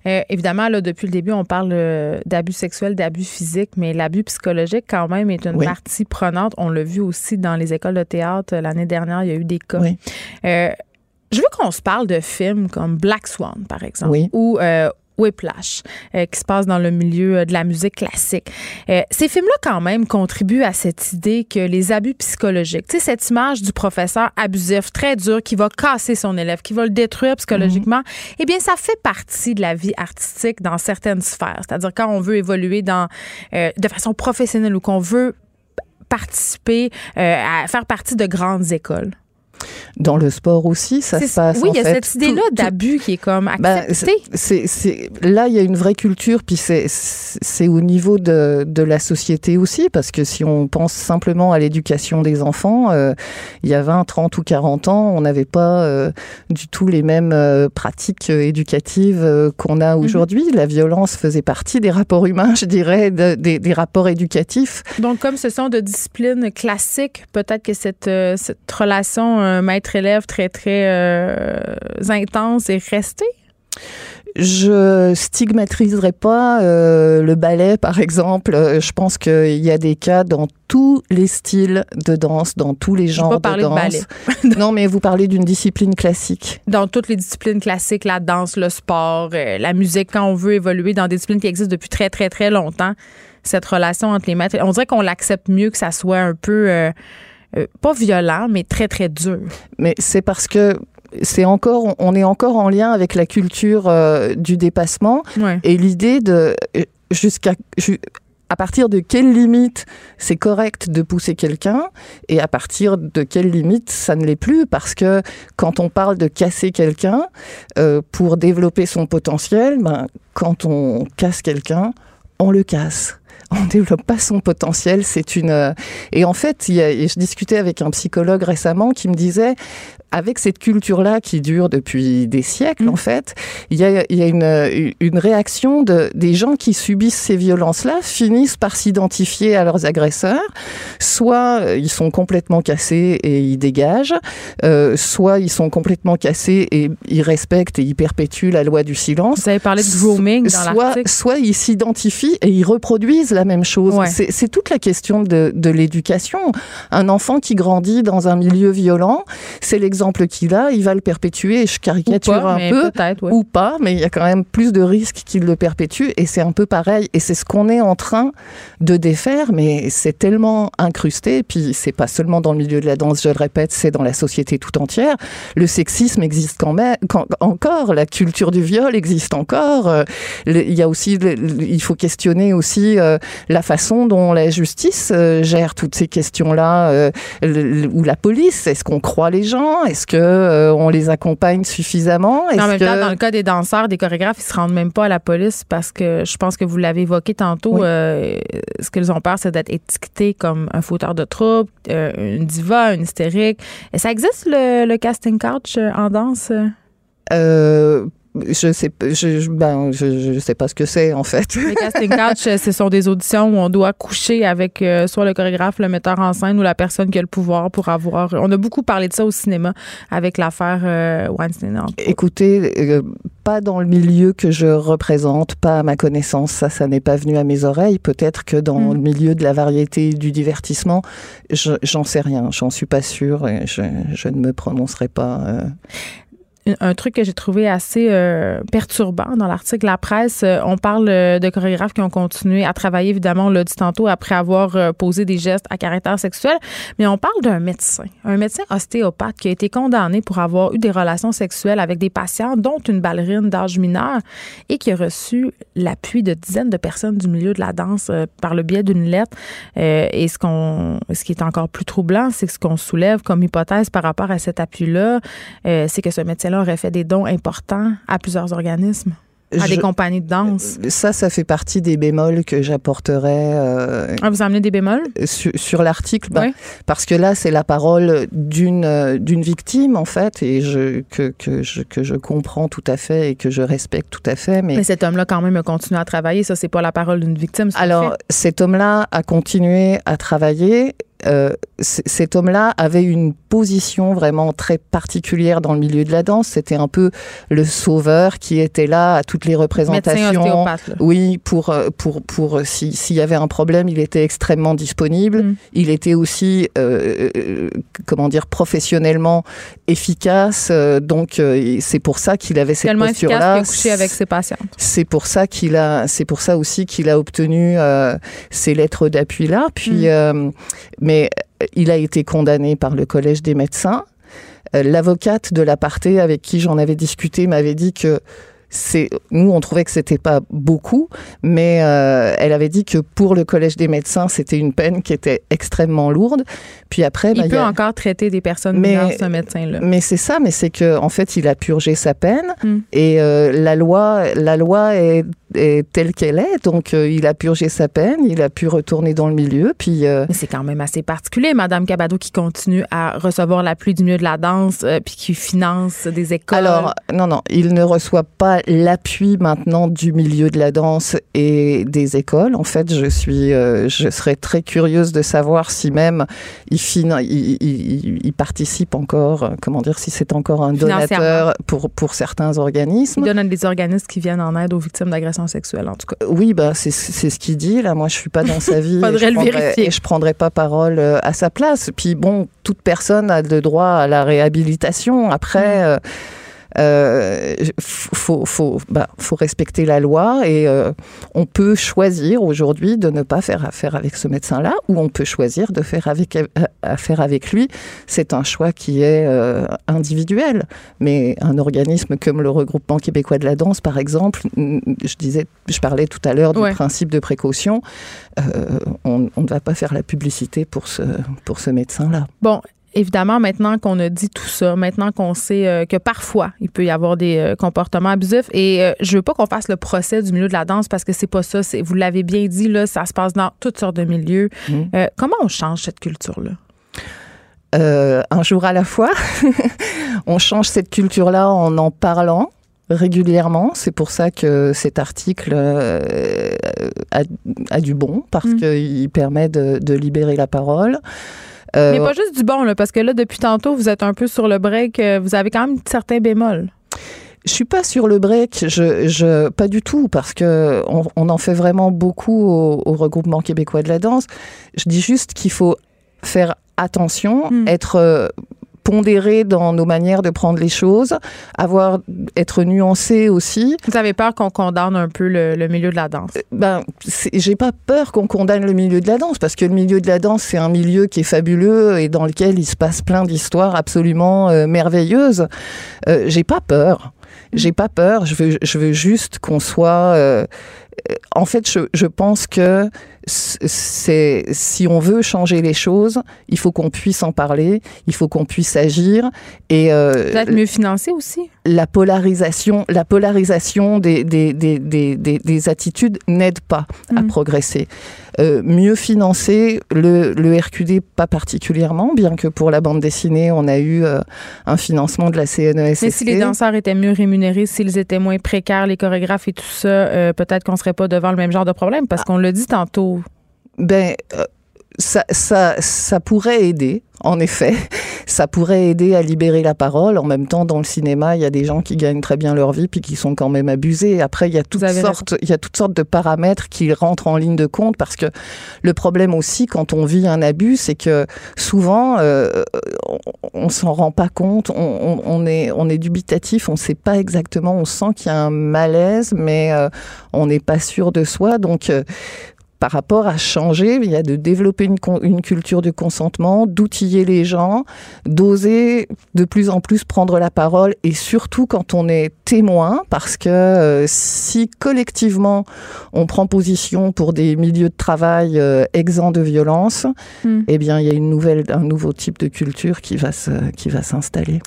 Euh, évidemment, là, depuis le début, on parle euh, d'abus sexuels, d'abus physiques, mais l'abus psychologique, quand même, est une partie prenante. On l'a vu aussi dans les écoles de théâtre. L'année dernière, il y a eu des cas. je veux qu'on se parle de films comme Black Swan, par exemple, oui. ou Whiplash, euh, qui se passe dans le milieu euh, de la musique classique. Euh, ces films-là, quand même, contribuent à cette idée que les abus psychologiques, tu sais, cette image du professeur abusif, très dur, qui va casser son élève, qui va le détruire psychologiquement, mhm. eh bien, ça fait partie de la vie artistique dans certaines sphères. C'est-à-dire quand on veut évoluer dans, de façon professionnelle ou qu'on veut participer, à faire partie de grandes écoles. Dans le sport aussi, ça se passe. Oui, il y a cette idée-là d'abus qui est comme ben, acceptée. c'est, là, il y a une vraie culture, puis c'est, au niveau de, de, la société aussi, parce que si on pense simplement à l'éducation des enfants, euh, il y a 20, 30 ou 40 ans, on n'avait pas euh, du tout les mêmes euh, pratiques éducatives qu'on a mhm. aujourd'hui. La violence faisait partie des rapports humains, je dirais, des, des, rapports éducatifs. Donc, comme ce sont de disciplines classiques, peut-être que cette, cette relation un maître-élève très, très euh, intense et resté? Je stigmatiserai pas euh, le ballet, par exemple. Euh, je pense qu'il y a des cas dans tous les styles de danse, dans tous les genres de danse. non, mais vous parlez d'une discipline classique. Dans toutes les disciplines classiques, la danse, le sport, la musique, quand on veut évoluer dans des disciplines qui existent depuis très, très, très longtemps, cette relation entre les maîtres, on dirait qu'on l'accepte mieux que ça soit un peu euh, pas violent, mais très, très dur. Mais c'est parce que c'est encore, on est encore en lien avec la culture euh, du dépassement. Et l'idée de euh, jusqu'à à partir de quelle limite c'est correct de pousser quelqu'un et à partir de quelle limite ça ne l'est plus? Parce que quand on parle de casser quelqu'un pour développer son potentiel, ben, quand on casse quelqu'un, on le casse on développe pas son potentiel. C'est une euh, et en fait, il y a, je discutais avec un psychologue récemment qui me disait avec cette culture-là qui dure depuis des siècles, mm. en fait, il y a, y a une, une, réaction de, des gens qui subissent ces violences-là finissent par s'identifier à leurs agresseurs. Soit euh, ils sont complètement cassés et ils dégagent, euh, soit ils sont complètement cassés et ils respectent et ils perpétuent la loi du silence. Vous avez parlé de grooming dans soit, soit ils s'identifient et ils reproduisent la même chose. C'est toute la question de, de l'éducation. Un enfant qui grandit dans un milieu violent, c'est l'exemple exemple qu'il a, il va le perpétuer. Je caricature un peu, ou pas, mais il y a quand même plus de risques qu'il le perpétue. Et c'est un peu pareil. Et c'est ce qu'on est en train de défaire, mais c'est tellement incrusté. Puis c'est pas seulement dans le milieu de la danse, je le répète, c'est dans la société tout entière. Le sexisme existe quand même encore. La culture du viol existe encore. Euh, il y a aussi, il faut questionner aussi euh, la façon dont la justice euh, gère toutes ces questions-là, ou la police. Est-ce qu'on croit les gens? Est-ce que euh, on les accompagne suffisamment? En même que... temps, dans le cas des danseurs, des chorégraphes, ils se rendent même pas à la police parce que je pense que vous l'avez évoqué tantôt. Oui. euh, ce qu'ils ont peur, c'est d'être étiquetés comme un fauteur de troubles, euh, une diva, une hystérique. Et ça existe le, le casting couch euh, en danse? Euh, je sais, je, je- ben, je, je sais pas ce que c'est en fait. Le casting couch, euh, ce sont des auditions où on doit coucher avec euh, soit le chorégraphe, le metteur en scène ou la personne qui a le pouvoir pour avoir. On a beaucoup parlé de ça au cinéma avec l'affaire euh, Weinstein. Écoutez, euh, pas dans le milieu que je représente, pas à ma connaissance, ça, ça n'est pas venu à mes oreilles. Peut-être que dans Mm. le milieu de la variété et du divertissement, je- j'en sais rien, j'en suis pas sûre et je, je ne me prononcerai pas. Un- truc que j'ai trouvé assez euh, perturbant dans l'article La Presse. euh, on parle euh, de chorégraphes qui ont continué à travailler, évidemment, on l'a dit tantôt, après avoir posé des gestes à caractère sexuel. Mais on parle d'un médecin, un médecin ostéopathe qui a été condamné pour avoir eu des relations sexuelles avec des patients, dont une ballerine d'âge mineur, et qui a reçu l'appui de dizaines de personnes du milieu de la danse par le biais d'une lettre. Et ce, qu'on, ce qui est encore plus troublant, c'est que ce qu'on soulève comme hypothèse par rapport à cet appui-là, c'est que ce médecin-là aurait fait des dons importants à plusieurs organismes, à Je- des compagnies de danse. ça, ça fait partie des bémols que j'apporterai euh, Ah, vous amenez des bémols? sur, sur l'article, bah, parce que là, c'est la parole d'une euh, d'une victime en fait, et je, que, que, je, que je comprends tout à fait et que je respecte tout à fait. Mais, Mais cet homme-là, quand même, a continué à travailler. Ça, c'est pas la parole d'une victime. alors, cet homme-là a continué à travailler. Euh, cet homme-là avait une position vraiment très particulière dans le milieu de la danse. C'était un peu le sauveur qui était là à toutes les représentations. Oui, pour euh, pour pour si- s'il y avait un problème, il était extrêmement disponible. Mm. Il était aussi euh, euh, comment dire professionnellement efficace. donc c'est pour ça qu'il avait cette posture-là. avec ses patientes. C'est pour ça qu'il a, c'est pour ça aussi qu'il a obtenu ces lettres d'appui là. Puis, Mm. Mais euh, il a été condamné par le collège des médecins. Euh, L'avocate de l'aparté avec qui j'en avais discuté m'avait dit que c'est nous on trouvait que c'était pas beaucoup, mais euh, elle avait dit que pour le collège des médecins c'était une peine qui était extrêmement lourde. Puis après, bah, Il il peut a- encore traiter des personnes Mais- mineures, ce médecin-là. mais c'est ça, mais c'est que en fait, il a purgé sa peine Mm. et euh, la loi, la loi est, est telle qu'elle est. Donc, euh, il a purgé sa peine, il a pu retourner dans le milieu. Puis, Mais c'est quand même assez particulier, Madame Cabado, qui continue à recevoir l'appui du milieu de la danse, puis qui finance des écoles. alors, non, non, il ne reçoit pas l'appui maintenant du milieu de la danse et des écoles. En fait, je suis, euh, je serais très curieuse de savoir si même il, fin- il, il- il- il participe encore, euh, comment dire, si c'est encore un donateur pour pour certains il organismes. donne à des organismes qui viennent en aide aux victimes d'agressions sexuelles, en tout cas. Oui, bah c'est ce qu'il dit. Là, moi, je suis pas dans sa vie. Faudrait et je le prendrai- vérifier. Et je prendrai pas parole euh, à sa place. Puis bon, toute personne a le droit à la réhabilitation. Après. Mm. euh, euh, faut, faut, bah, faut respecter la loi et euh, on peut choisir aujourd'hui de ne pas faire affaire avec ce médecin-là ou on peut choisir de faire avec, euh, affaire avec lui. C'est un choix qui est euh, individuel. Mais un organisme comme le regroupement québécois de la danse, par exemple, je disais, je parlais tout à l'heure du Ouais. principe de précaution. on, on ne va pas faire la publicité pour ce, pour ce médecin-là. Bon, évidemment, maintenant qu'on a dit tout ça, maintenant qu'on sait euh, que parfois il peut y avoir des euh, comportements abusifs, et euh, je veux pas qu'on fasse le procès du milieu de la danse parce que c'est pas ça. c'est- Vous l'avez bien dit, là, ça se passe dans toutes sortes de milieux. Mhm. Euh, comment on change cette culture-là? Un jour à la fois. on change cette culture-là en en parlant régulièrement. C'est pour ça que cet article a, a du bon, parce Mm. qu'il permet de, de libérer la parole. Euh, Mais pas juste du bon, là, parce que là, depuis tantôt, vous êtes un peu sur le break. euh, Vous avez quand même certains bémols. Je suis pas sur le break, je, je pas du tout, parce que on, on en fait vraiment beaucoup au, au regroupement québécois de la danse. Je dis juste qu'il faut faire attention, Mm. être euh, pondéré dans nos manières de prendre les choses, avoir être nuancé aussi. Vous avez peur qu'on condamne un peu le, le milieu de la danse? Ben, c'est- j'ai pas peur qu'on condamne le milieu de la danse parce que le milieu de la danse c'est un milieu qui est fabuleux et dans lequel il se passe plein d'histoires absolument euh, merveilleuses. Euh, j'ai pas peur. J'ai pas peur. Je veux, je veux juste qu'on soit euh, en fait, je, je pense que c'est si on veut changer les choses, il faut qu'on puisse en parler, il faut qu'on puisse agir et euh, peut-être mieux financer aussi. La polarisation, la polarisation des des, des, des, des attitudes n'aide pas à mm. progresser. Euh, mieux financer le, le RQD pas particulièrement, bien que pour la bande dessinée on a eu euh, un financement de la CNESST. Mais si les danseurs étaient mieux rémunérés, s'ils étaient moins précaires, les chorégraphes et tout ça, euh, peut-être qu'on serait pas devant le même genre de problème parce qu'on le dit tantôt. Ben, ça, ça, ça pourrait aider, en effet. Ça pourrait aider à libérer la parole. En même temps, dans le cinéma, il y a des gens qui gagnent très bien leur vie puis qui sont quand même abusés. Après, il y a toutes sortes, il y a toutes sortes de paramètres qui rentrent en ligne de compte parce que le problème aussi, quand on vit un abus, c'est que souvent, euh, on, on s'en rend pas compte. On, on, est, on est dubitatif. On sait pas exactement. On sent qu'il y a un malaise, mais euh, on n'est pas sûr de soi. Donc, euh, par rapport à changer, il y a de développer une, une culture du consentement, d'outiller les gens, d'oser de plus en plus prendre la parole et surtout quand on est témoin, parce que euh, si collectivement on prend position pour des milieux de travail euh, exempts de violence, hmm. eh bien il y a une nouvelle, un nouveau type de culture qui va se, qui va s'installer.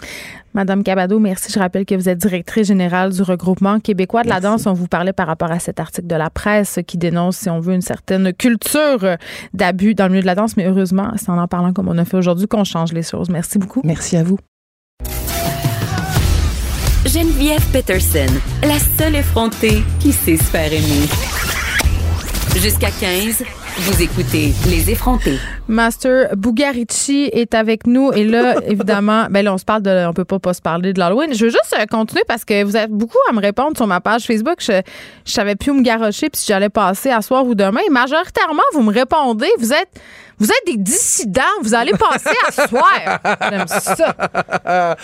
Madame Cabado, merci. Je rappelle que vous êtes directrice générale du regroupement québécois de la danse. On vous parlait par rapport à cet article de la presse qui dénonce, si on veut, une certaine culture d'abus dans le milieu de la danse. Mais heureusement, c'est en en parlant comme on a fait aujourd'hui qu'on change les choses. Merci beaucoup. Merci à vous. Geneviève Peterson, la seule effrontée qui sait se faire aimer. Jusqu'à 15. Vous écoutez Les effrontés. Master Bugarici est avec nous et là évidemment ben là on se parle de on peut pas pas se parler de l'Halloween. Je veux juste euh, continuer parce que vous êtes beaucoup à me répondre sur ma page Facebook. Je, je savais plus où me garocher puis si j'allais passer à soir ou demain. majoritairement vous me répondez, vous êtes vous êtes des dissidents, vous allez passer à soir.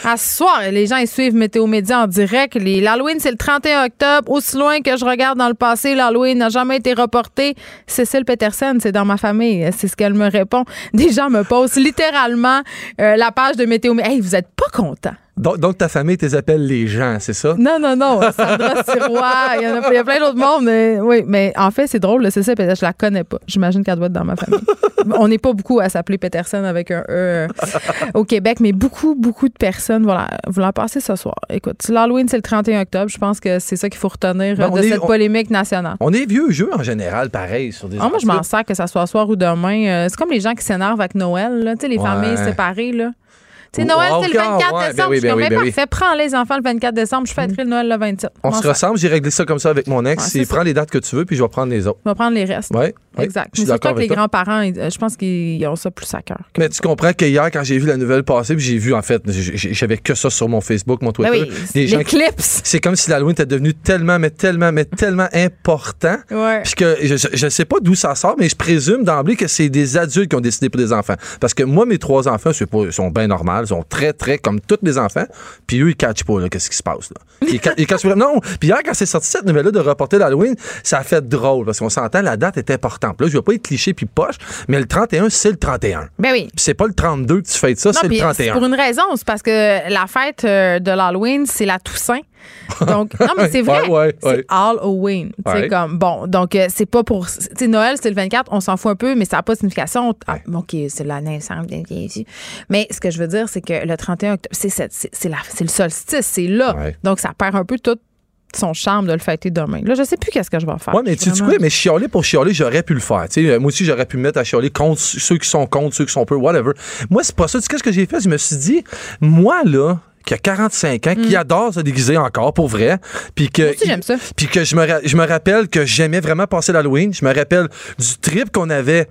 À soir, les gens ils suivent Météo Média en direct. L'Halloween c'est le 31 octobre. Aussi loin que je regarde dans le passé, l'Halloween n'a jamais été reporté. Cécile Peterson, c'est dans ma famille, c'est ce qu'elle me répond. Des gens me posent littéralement euh, la page de Météo. Hey, vous êtes pas content. Donc, ta famille, tu appelles les gens, c'est ça? Non, non, non. Sandra Sirois, il y, en a, il y a plein d'autres mondes. Mais, oui, mais en fait, c'est drôle, c'est ça, je la connais pas. J'imagine qu'elle doit être dans ma famille. On n'est pas beaucoup à s'appeler Peterson avec un E euh, au Québec, mais beaucoup, beaucoup de personnes voilà, voulant passer ce soir. Écoute, l'Halloween, c'est le 31 octobre. Je pense que c'est ça qu'il faut retenir ben, de cette polémique nationale. On est vieux jeu en général, pareil, sur des ah, Moi, je m'en sers que ça soit soir ou demain. Euh, c'est comme les gens qui s'énervent avec Noël, là, les familles séparées. Là. C'est Noël, c'est le 24 décembre. Ben oui, ben je suis ben parfait. Prends les enfants le 24 décembre. Je fêterai le Noël le 27. On se ressemble. J'ai réglé ça comme ça avec mon ex. Ouais, prends les dates que tu veux, puis je vais prendre les autres. Je vais prendre les restes. Oui. Exact. Mais c'est que les grands-parents, je pense qu'ils ont ça plus à cœur. Mais tu comprends que hier, quand j'ai vu la nouvelle passer, puis j'ai vu, en fait, j'avais que ça sur mon Facebook, mon Twitter. Ben oui, des C'est comme si l'Halloween était devenu tellement, mais tellement, mais tellement important. Ouais. Puis que je ne sais pas d'où ça sort, mais je présume d'emblée que c'est des adultes qui ont décidé pour des enfants. Parce que moi, mes trois enfants, ils sont bien normaux, ils sont très, très comme tous les enfants. Puis eux, ils catchent pas, là, qu'est-ce qui se passe, là. Ils, ils Non! Puis hier, quand c'est sorti cette nouvelle-là de reporter l'Halloween, ça a fait drôle, parce qu'on s'entend, la date est importante. Là, je vais pas être cliché puis poche, mais le 31, c'est le 31. Ben oui. c'est pas le 32 que tu fêtes ça, c'est le 31. pour une raison, c'est parce que la fête euh, de l'Halloween, c'est la Toussaint. Donc, non, mais c'est vrai. c'est Halloween. C'est comme, bon, donc, euh, c'est pas pour. Tu sais, Noël, c'est le 24, on s'en fout un peu, mais ça n'a pas de signification. Ah, OK, c'est la naissance Mais ce que je veux dire, c'est que le 31 octobre, c'est le solstice, c'est là. Donc, ça perd un peu tout son charme de le fêter demain. Là, je sais plus qu'est-ce que je vais faire. Ouais, mais tu sais quoi, mais chialer pour chialer, j'aurais pu le faire. moi aussi, j'aurais pu me mettre à chialer contre ceux qui sont contre, ceux qui sont peu, whatever. Moi, c'est pas ça. Tu sais, qu'est-ce que j'ai fait? Je me suis dit, moi, là, qui a 45 ans, qui mm. adore se déguiser encore, pour vrai. Puis que, Puis que je me, je me rappelle que j'aimais vraiment passer l'Halloween. Je me rappelle du trip qu'on avait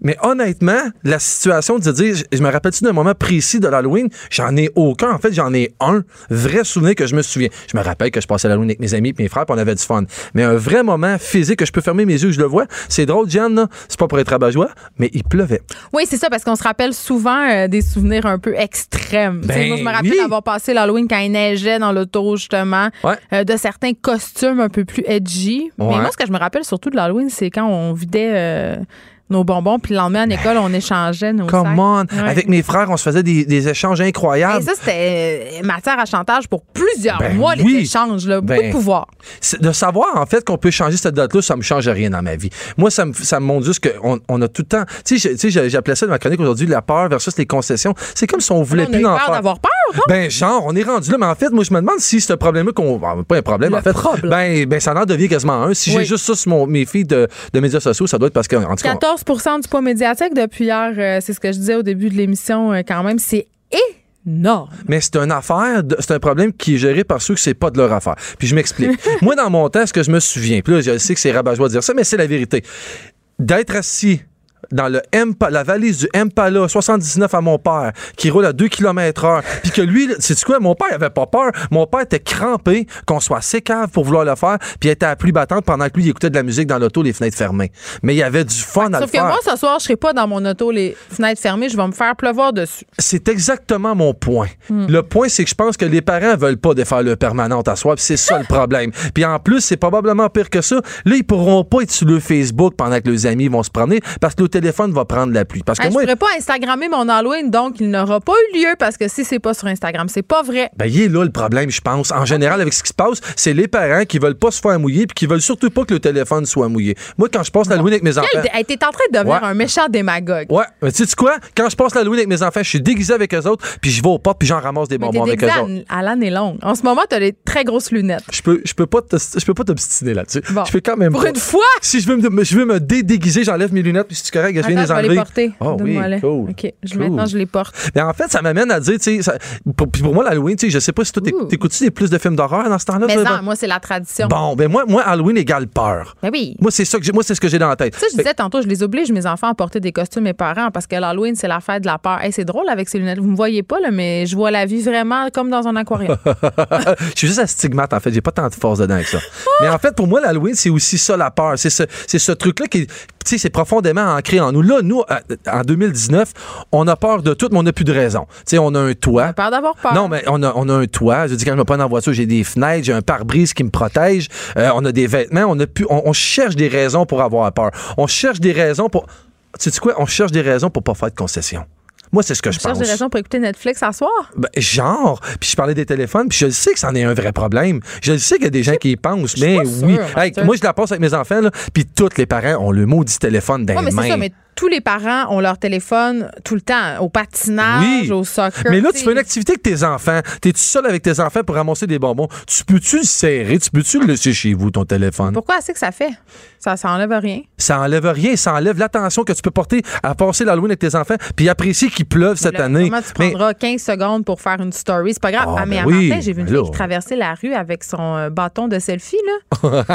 mais honnêtement, la situation de dire, je, me rappelle-tu d'un moment précis de l'Halloween? J'en ai aucun. En fait, j'en ai un vrai souvenir que je me souviens. Je me rappelle que je passais l'Halloween avec mes amis et mes frères, puis on avait du fun. Mais un vrai moment physique que je peux fermer mes yeux, je le vois. C'est drôle, Jen, c'est pas pour être rabat-joie, mais il pleuvait. Oui, c'est ça, parce qu'on se rappelle souvent euh, des souvenirs un peu extrêmes. Ben, moi, je me rappelle d'avoir avoir passé l'Halloween quand il neigeait dans l'auto, justement, euh, de certains costumes un peu plus edgy. Mais moi, ce que je me rappelle surtout de l'Halloween, c'est quand on vidait. Euh, nos bonbons, puis le lendemain, en école, on échangeait nos Come sacs. on. Ouais. Avec mes frères, on se faisait des, des échanges Et incroyables. ça, c'était euh, matière à chantage pour plusieurs Ben mois, oui. les échanges. Là. Beaucoup Ben, de pouvoir. C'est- De savoir, en fait, qu'on peut changer cette date-là, ça me change rien dans ma vie. Moi, ça me, ça me montre juste qu'on on a tout le temps. Tu sais, j'appelais ça dans ma chronique aujourd'hui la peur versus les concessions. C'est comme si on voulait on plus en peur faire. d'avoir peur. hein? Ben, genre, on est rendu là. Mais en fait, moi, je me demande si ce problème-là qu'on. ben, Pas un problème, Le en fait. problème. Ben, ben, ça en devient quasiment un. Si Oui. j'ai juste ça sur mon, mes filles de, de médias sociaux, ça doit être parce que, en tout cas. 14 du poids médiatique depuis hier, euh, c'est ce que je disais au début de l'émission, euh, quand même, c'est énorme. Mais c'est une affaire, c'est un problème qui est géré par ceux que c'est pas de leur affaire. Puis je m'explique. Moi, dans mon temps, ce que je me souviens, puis là, je sais que c'est rabat-joie de dire ça, mais c'est la vérité. D'être assis dans le Impa- la valise du Impala 79 à mon père, qui roule à 2 km heure, puis que lui, c'est quoi, mon père il avait pas peur. Mon père était crampé qu'on soit assez cave pour vouloir le faire, puis il était à pluie battante pendant que lui, il écoutait de la musique dans l'auto, les fenêtres fermées. Mais il y avait du fun à le Sauf que faire. moi, ce soir, je serai pas dans mon auto, les fenêtres fermées, je vais me faire pleuvoir dessus. C'est exactement mon point. Le point, c'est que je pense que les parents veulent pas défaire le permanent à soi, puis c'est ça le problème. Puis en plus, c'est probablement pire que ça. Là, ils pourront pas être sur le Facebook pendant que leurs amis vont se promener parce que téléphone va prendre la pluie. Parce que Hey, moi, je pourrais pas Instagrammer mon Halloween, donc il n'aura pas eu lieu parce que si c'est pas sur Instagram, c'est pas vrai. ben, il est là le problème, je pense. En général, avec ce qui se passe, c'est les parents qui veulent pas se faire mouiller puis qui veulent surtout pas que le téléphone soit mouillé. Moi, quand je passe l'Halloween avec mes enfants. Hey, t'es en train de devenir Ouais. un méchant démagogue. Ouais, mais tu sais quoi? Quand je passe l'Halloween avec mes enfants, je suis déguisé avec eux autres, puis je vais au pop, puis j'en ramasse des bonbons avec eux autres. à l'année longue. En ce moment, t'as des très grosses lunettes. Je peux, je peux pas, te- je peux pas t'obstiner là-dessus. Bon. Je peux quand même Pour pas. une fois! Si je veux me, je veux me dédéguiser, j'enlève mes lunettes, puis si tu correct, je viens les je vais enlever. les porter. Oh oui, cool. OK. Je, Cool. Maintenant, je les porte. Mais en fait, ça m'amène à dire, tu sais, ça- pour, puis pour moi, l'Halloween, tu sais, je sais pas si toi, t'écoutes-tu des plus de films d'horreur dans ce temps-là? Mais non, ben? moi, c'est la tradition. Bon, ben moi, moi, Halloween égale peur. Ben oui. Moi, c'est ça que j'ai, moi, c'est ce que j'ai dans la tête. Tu sais, je disais tantôt, je les oblige, mes enfants, à porter des costumes, mes parents, parce que l'Halloween, c'est la fête de la peur. Hey, c'est drôle avec ces lunettes. Vous me voyez pas, là, mais je vois la vie vraiment comme dans un aquarium. je suis juste astigmate, en fait. J'ai pas tant de force dedans avec ça. Mais en fait, pour moi, l'Halloween, c'est aussi ça, la peur. C'est ce, ce truc-là qui, sais, c'est profondément ancré en nous. Là, nous, à- en 2019, on a peur de tout, mais on n'a plus de raison. Tu sais, on a un toit. Peur d'avoir peur. Non, mais on a, on a un toit. Je dis, quand je me prends en voiture, j'ai des fenêtres, j'ai un pare-brise qui me protège. Euh, on a des vêtements. On, a pu, on, on cherche des raisons pour avoir peur. On cherche des raisons pour. Tu sais quoi? On cherche des raisons pour pas faire de concessions. Moi, c'est ce que je, pense. des raisons pour écouter Netflix à soir? Ben, genre, puis je parlais des téléphones, puis je le sais que c'en est un vrai problème. Je le sais qu'il y a des gens qui y pensent, mais oui. Hey, moi, je la passe avec mes enfants, là, puis tous les parents ont le maudit téléphone dans Oui, mais les c'est mains. ça, mais tous les parents ont leur téléphone tout le temps, au patinage, Oui. au soccer. Mais là, tu fais une activité avec tes enfants. T'es tout seul avec tes enfants pour ramasser des bonbons? Tu peux-tu le serrer? Tu peux-tu le laisser chez vous, ton téléphone? Pourquoi c'est que ça fait? Ça, ça enlève rien. Ça enlève rien. Ça enlève l'attention que tu peux porter à passer l'Halloween avec tes enfants, puis apprécier qu'il pleuve cette Là, année. Comment tu Mais- prendras 15 secondes pour faire une story? C'est pas grave. Ah, Ah, mais ben oui, matin, j'ai vu une ben fille qui traversait la rue avec son euh, bâton de selfie, là.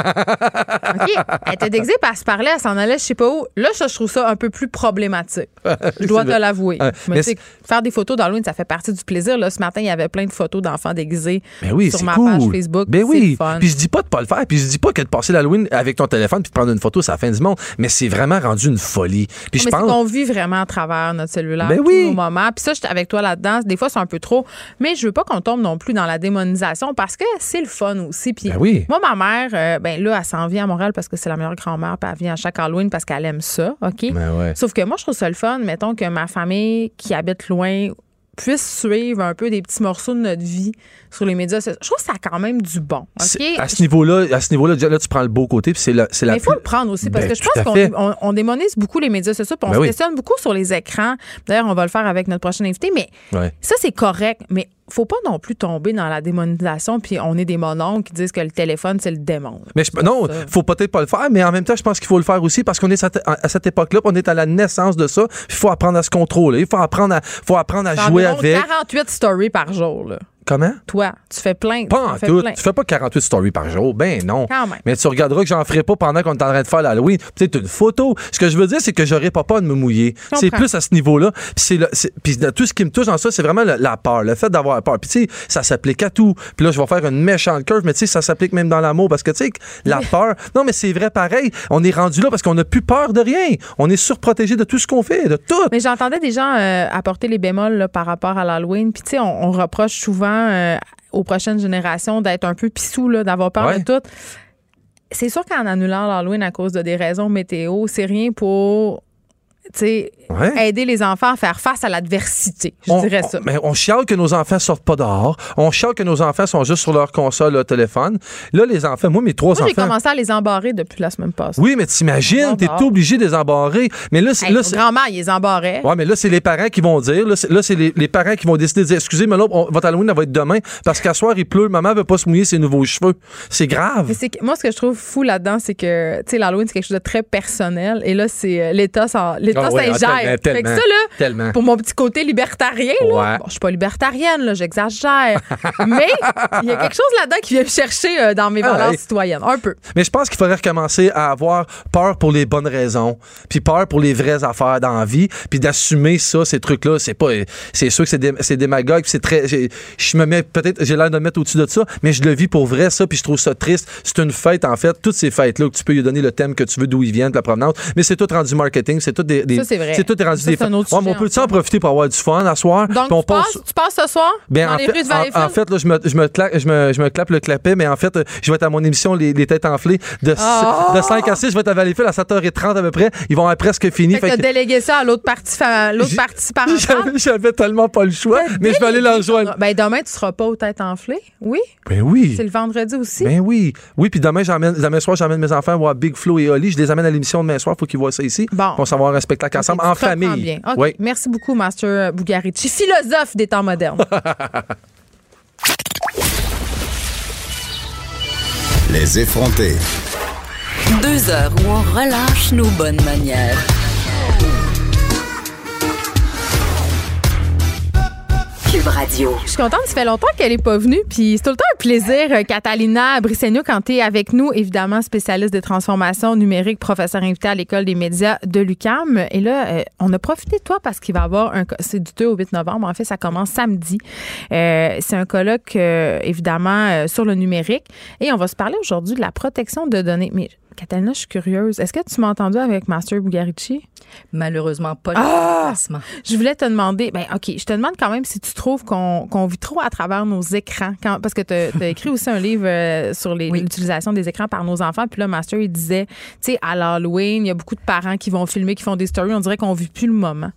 OK. Elle était déguisée, puis elle se parlait, elle s'en allait, je sais pas où. Là, je trouve ça un peu plus problématique. Je dois te l'avouer. Sais, faire des photos d'Halloween, ça fait partie du plaisir. Là, ce matin, il y avait plein de photos d'enfants déguisés Ben oui, sur ma cool. page Facebook. Ben oui. fun. Puis je dis pas de pas le faire. Puis je dis pas que de passer l'Halloween avec ton téléphone puis de prendre une photo, c'est la fin du monde. Mais c'est vraiment rendu une folie. Puis je mais c'est pense. qu'on vit vraiment à travers notre cellulaire Ben oui. nos moments. Puis ça, j'étais avec toi là-dedans. Des fois, c'est un peu trop. Mais je veux pas qu'on tombe non plus dans la démonisation parce que c'est le fun aussi. Puis Ben oui. moi, ma mère, euh, ben là, elle s'en vient à Montréal parce que c'est la meilleure grand-mère. Puis elle vient à chaque Halloween parce qu'elle aime ça. OK? Ben ouais. Sauf que moi, je trouve ça le fun. Mettons que ma famille qui habite loin puisse suivre un peu des petits morceaux de notre vie sur les médias. sociaux. Je trouve que ça a quand même du bon. À ce niveau-là, à ce niveau-là, déjà, là, tu prends le beau côté, puis c'est la, c'est la Mais il faut plus- le prendre aussi parce Ben, que je pense qu'on on, on démonise beaucoup les médias sociaux puis on Ben se oui. questionne beaucoup sur les écrans. D'ailleurs, on va le faire avec notre prochain invité, mais Ouais. ça, c'est correct. Mais faut pas non plus tomber dans la démonisation puis on est des mononcles qui disent que le téléphone, c'est le démon. Mais je- non, ça. faut peut-être pas le faire, mais en même temps, je pense qu'il faut le faire aussi parce qu'on est à, cette époque-là, on est à la naissance de ça. Il faut apprendre à se contrôler, il faut apprendre à, faut apprendre à jouer avec. 48 stories par jour. Là. Comment? Toi, tu fais plein. Pas en fais tout. plein. Tu fais pas 48 stories par jour. Ben non. Quand même. Mais tu regarderas que j'en ferai pas pendant qu'on est en train de faire l'Halloween. Peut-être une photo. Ce que je veux dire, c'est que j'aurais pas peur de me mouiller. C'est plus à ce niveau-là. Puis tout ce qui me touche dans ça, c'est vraiment la peur, le fait d'avoir peur. Puis tu sais, ça s'applique à tout. Puis là, je vais faire une méchante curve, mais tu sais, ça s'applique même dans l'amour parce que tu sais, que la peur. Non, mais c'est vrai pareil. On est rendu là parce qu'on n'a plus peur de rien. On est surprotégé de tout ce qu'on fait, de tout. Mais j'entendais des gens euh, apporter les bémols là, par rapport à l'Halloween. Puis, tu sais, on, on reproche souvent euh, aux prochaines générations d'être un peu pissou, d'avoir peur Ouais. de tout. C'est sûr qu'en annulant l'Halloween à cause de des raisons météo, c'est rien pour Ouais. aider les enfants à faire face à l'adversité. Je on, dirais ça. on- mais on chiale que nos enfants sortent pas dehors. On chiale que nos enfants sont juste sur leur console, leur téléphone. Là, les enfants, moi, mes trois Moi, j'ai enfants. commencé à les embarrer depuis la semaine passée. Oui, mais t'imagines, t'es obligé de les embarrer. Mais là, c'est. Hey, grand-mère, ils les embarraient. Ouais, mais là, c'est les parents qui vont dire. Là, c'est, les, les parents qui vont décider de dire Excusez, mais là, on- votre Halloween, elle va être demain parce qu'à soir, il pleut. Maman veut pas se mouiller ses nouveaux cheveux. C'est grave. Mais moi, ce que je trouve fou là-dedans, c'est que, tu sais, l'Halloween, c'est quelque chose de très personnel. Et là, c'est euh, l'État s'en- l'État s'ingère. tellement, fait que ça, là, tellement. pour mon petit côté libertarien, là, Ouais. bon, je suis pas libertarienne, là, j'exagère. mais il y a quelque chose là-dedans qui vient me chercher euh, dans mes Ah valeurs ouais. citoyennes. Un peu. Mais je pense qu'il faudrait recommencer à avoir peur pour les bonnes raisons, puis peur pour les vraies affaires dans la vie, puis d'assumer ça, ces trucs-là. C'est pas, c'est sûr que c'est, dé- c'est démagogue, c'est très, je me mets peut-être, j'ai l'air de me mettre au-dessus de ça, mais je le vis pour vrai ça, puis je trouve ça triste. C'est une fête en fait, toutes ces fêtes-là que tu peux lui donner le thème que tu veux, d'où ils viennent, de la provenance, mais c'est tout rendu marketing, c'est tout des, des- Ça, c'est vrai. tout rendu Ça, des un Ouais, mais sujet, on peut en en profiter pour avoir du fun à soir, Donc, on tu, passes, passe- tu passes ce soir? Ben, dans en les fait, rues de en- en, fait, là, je me, je me, claque- je me, je me clappe le clapet, mais en fait, je vais être à mon émission Les, les Têtes enflées de, Ah! de 5 à 6. Je vais être à Valleyfield à 7h30 à peu près. Ils vont être presque finis. Fait Fait que délégué ça à l'autre partie, fa- l'autre J'ai- partie parentale. j'avais, tellement pas le choix, mais je vais aller leur rejoindre. Ben, demain, tu seras pas aux têtes enflées. Oui? Ben oui. C'est le vendredi aussi? Ben oui. Oui, puis demain, demain soir, j'emmène mes enfants voir Big Flo et Oli. Je les amène à l'émission demain soir. Faut qu'ils voient ça ici. Bon. On s'en va avoir un spectacle ensemble, en famille. bien. Oui. Merci beaucoup, Master Bugarici, philosophe des temps modernes. Les effrontés. Deux heures où on relâche nos bonnes manières. Je suis contente, ça fait longtemps qu'elle n'est pas venue. Puis c'est tout le temps un plaisir, euh, Catalina Brissegno, quand tu es avec nous, évidemment, spécialiste de transformation numérique, professeur invité à l'École des médias de l'UCAM. Et là, euh, on a profité de toi parce qu'il va y avoir un. C'est du 2 au 8 novembre. En fait, ça commence samedi. Euh, c'est un colloque, évidemment, sur le numérique. Et on va se parler aujourd'hui de la protection de données. Catalina, je suis curieuse. Est-ce que tu m'as entendu avec Master Bugarici? Malheureusement, pas Ah! Je voulais te demander, ben OK, je te demande quand même si tu trouves qu'on vit trop à travers nos écrans, quand, parce que tu as, écrit aussi un livre euh, sur Oui. l'utilisation des écrans par nos enfants. Puis là, Master, il disait, tu sais, à l'Halloween, il y a beaucoup de parents qui vont filmer, qui font des stories. On dirait qu'on vit plus le moment.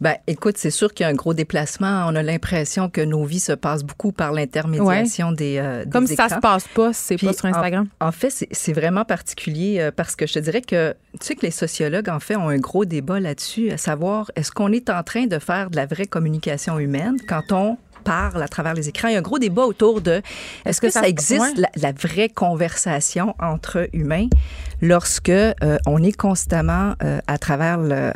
Ben, écoute, c'est sûr qu'il y a un gros déplacement. On a l'impression que nos vies se passent beaucoup par l'intermédiation des, euh, des Comme si ça se écrans. passe pas, si c'est pas sur Instagram. En, en fait, c'est- c'est vraiment particulier euh, parce que je te dirais que tu sais que les sociologues, en fait, ont un gros débat là-dessus, à savoir est-ce qu'on est en train de faire de la vraie communication humaine quand on parle à travers les écrans. Il y a un gros débat autour de est-ce que, que ça- ça existe ouais. la, la vraie conversation entre humains lorsque euh, on est constamment euh, à travers le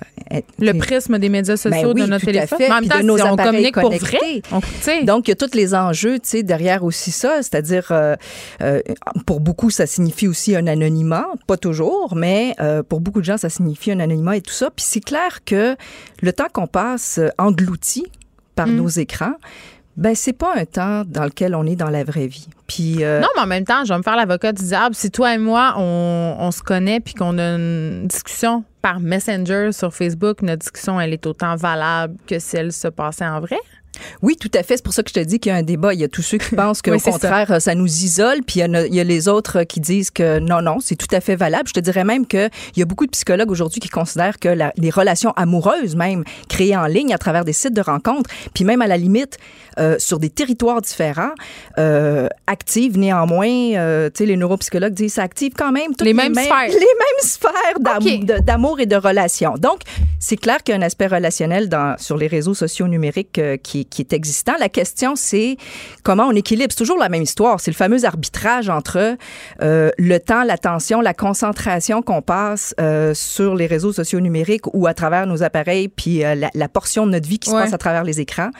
Le prisme des médias sociaux Ben oui, de notre téléphone. fait. Mais en même temps, de nos si on communique pour vrai. connectés. on- tu sais, donc, il y a tous les enjeux, tu sais, derrière aussi ça. C'est-à-dire, euh, euh, pour beaucoup, ça signifie aussi un anonymat. Pas toujours, mais euh, pour beaucoup de gens, ça signifie un anonymat et tout ça. Puis c'est clair que le temps qu'on passe euh, englouti par Mm. nos écrans, ben c'est pas un temps dans lequel on est dans la vraie vie. Puis euh, Non, mais en même temps, je vais me faire l'avocat du diable. Si toi et moi, on, on se connaît puis qu'on a une discussion par Messenger sur Facebook, notre discussion, elle est autant valable que si elle se passait en vrai. Oui, tout à fait. C'est pour ça que je te dis qu'il y a un débat. Il y a tous ceux qui pensent qu'au Oui, contraire, ça. nous isole, puis il y, a, il y a les autres qui disent que non, non, c'est tout à fait valable. Je te dirais même qu'il y a beaucoup de psychologues aujourd'hui qui considèrent que la- les relations amoureuses, même créées en ligne à travers des sites de rencontres, puis même à la limite euh, sur des territoires différents, euh, activent néanmoins, euh, tu sais, les neuropsychologues disent ça active quand même toutes Les mêmes sphères. les mêmes sphères d'amour et de relations. Donc, c'est clair qu'il y a un aspect relationnel dans, sur les réseaux sociaux numériques qui, qui est existant. La question, c'est comment on équilibre. C'est toujours la même histoire. C'est le fameux arbitrage entre euh, le temps, l'attention, la concentration qu'on passe euh, sur les réseaux sociaux numériques ou à travers nos appareils, puis euh, la, la portion de notre vie qui Ouais. se passe à travers les écrans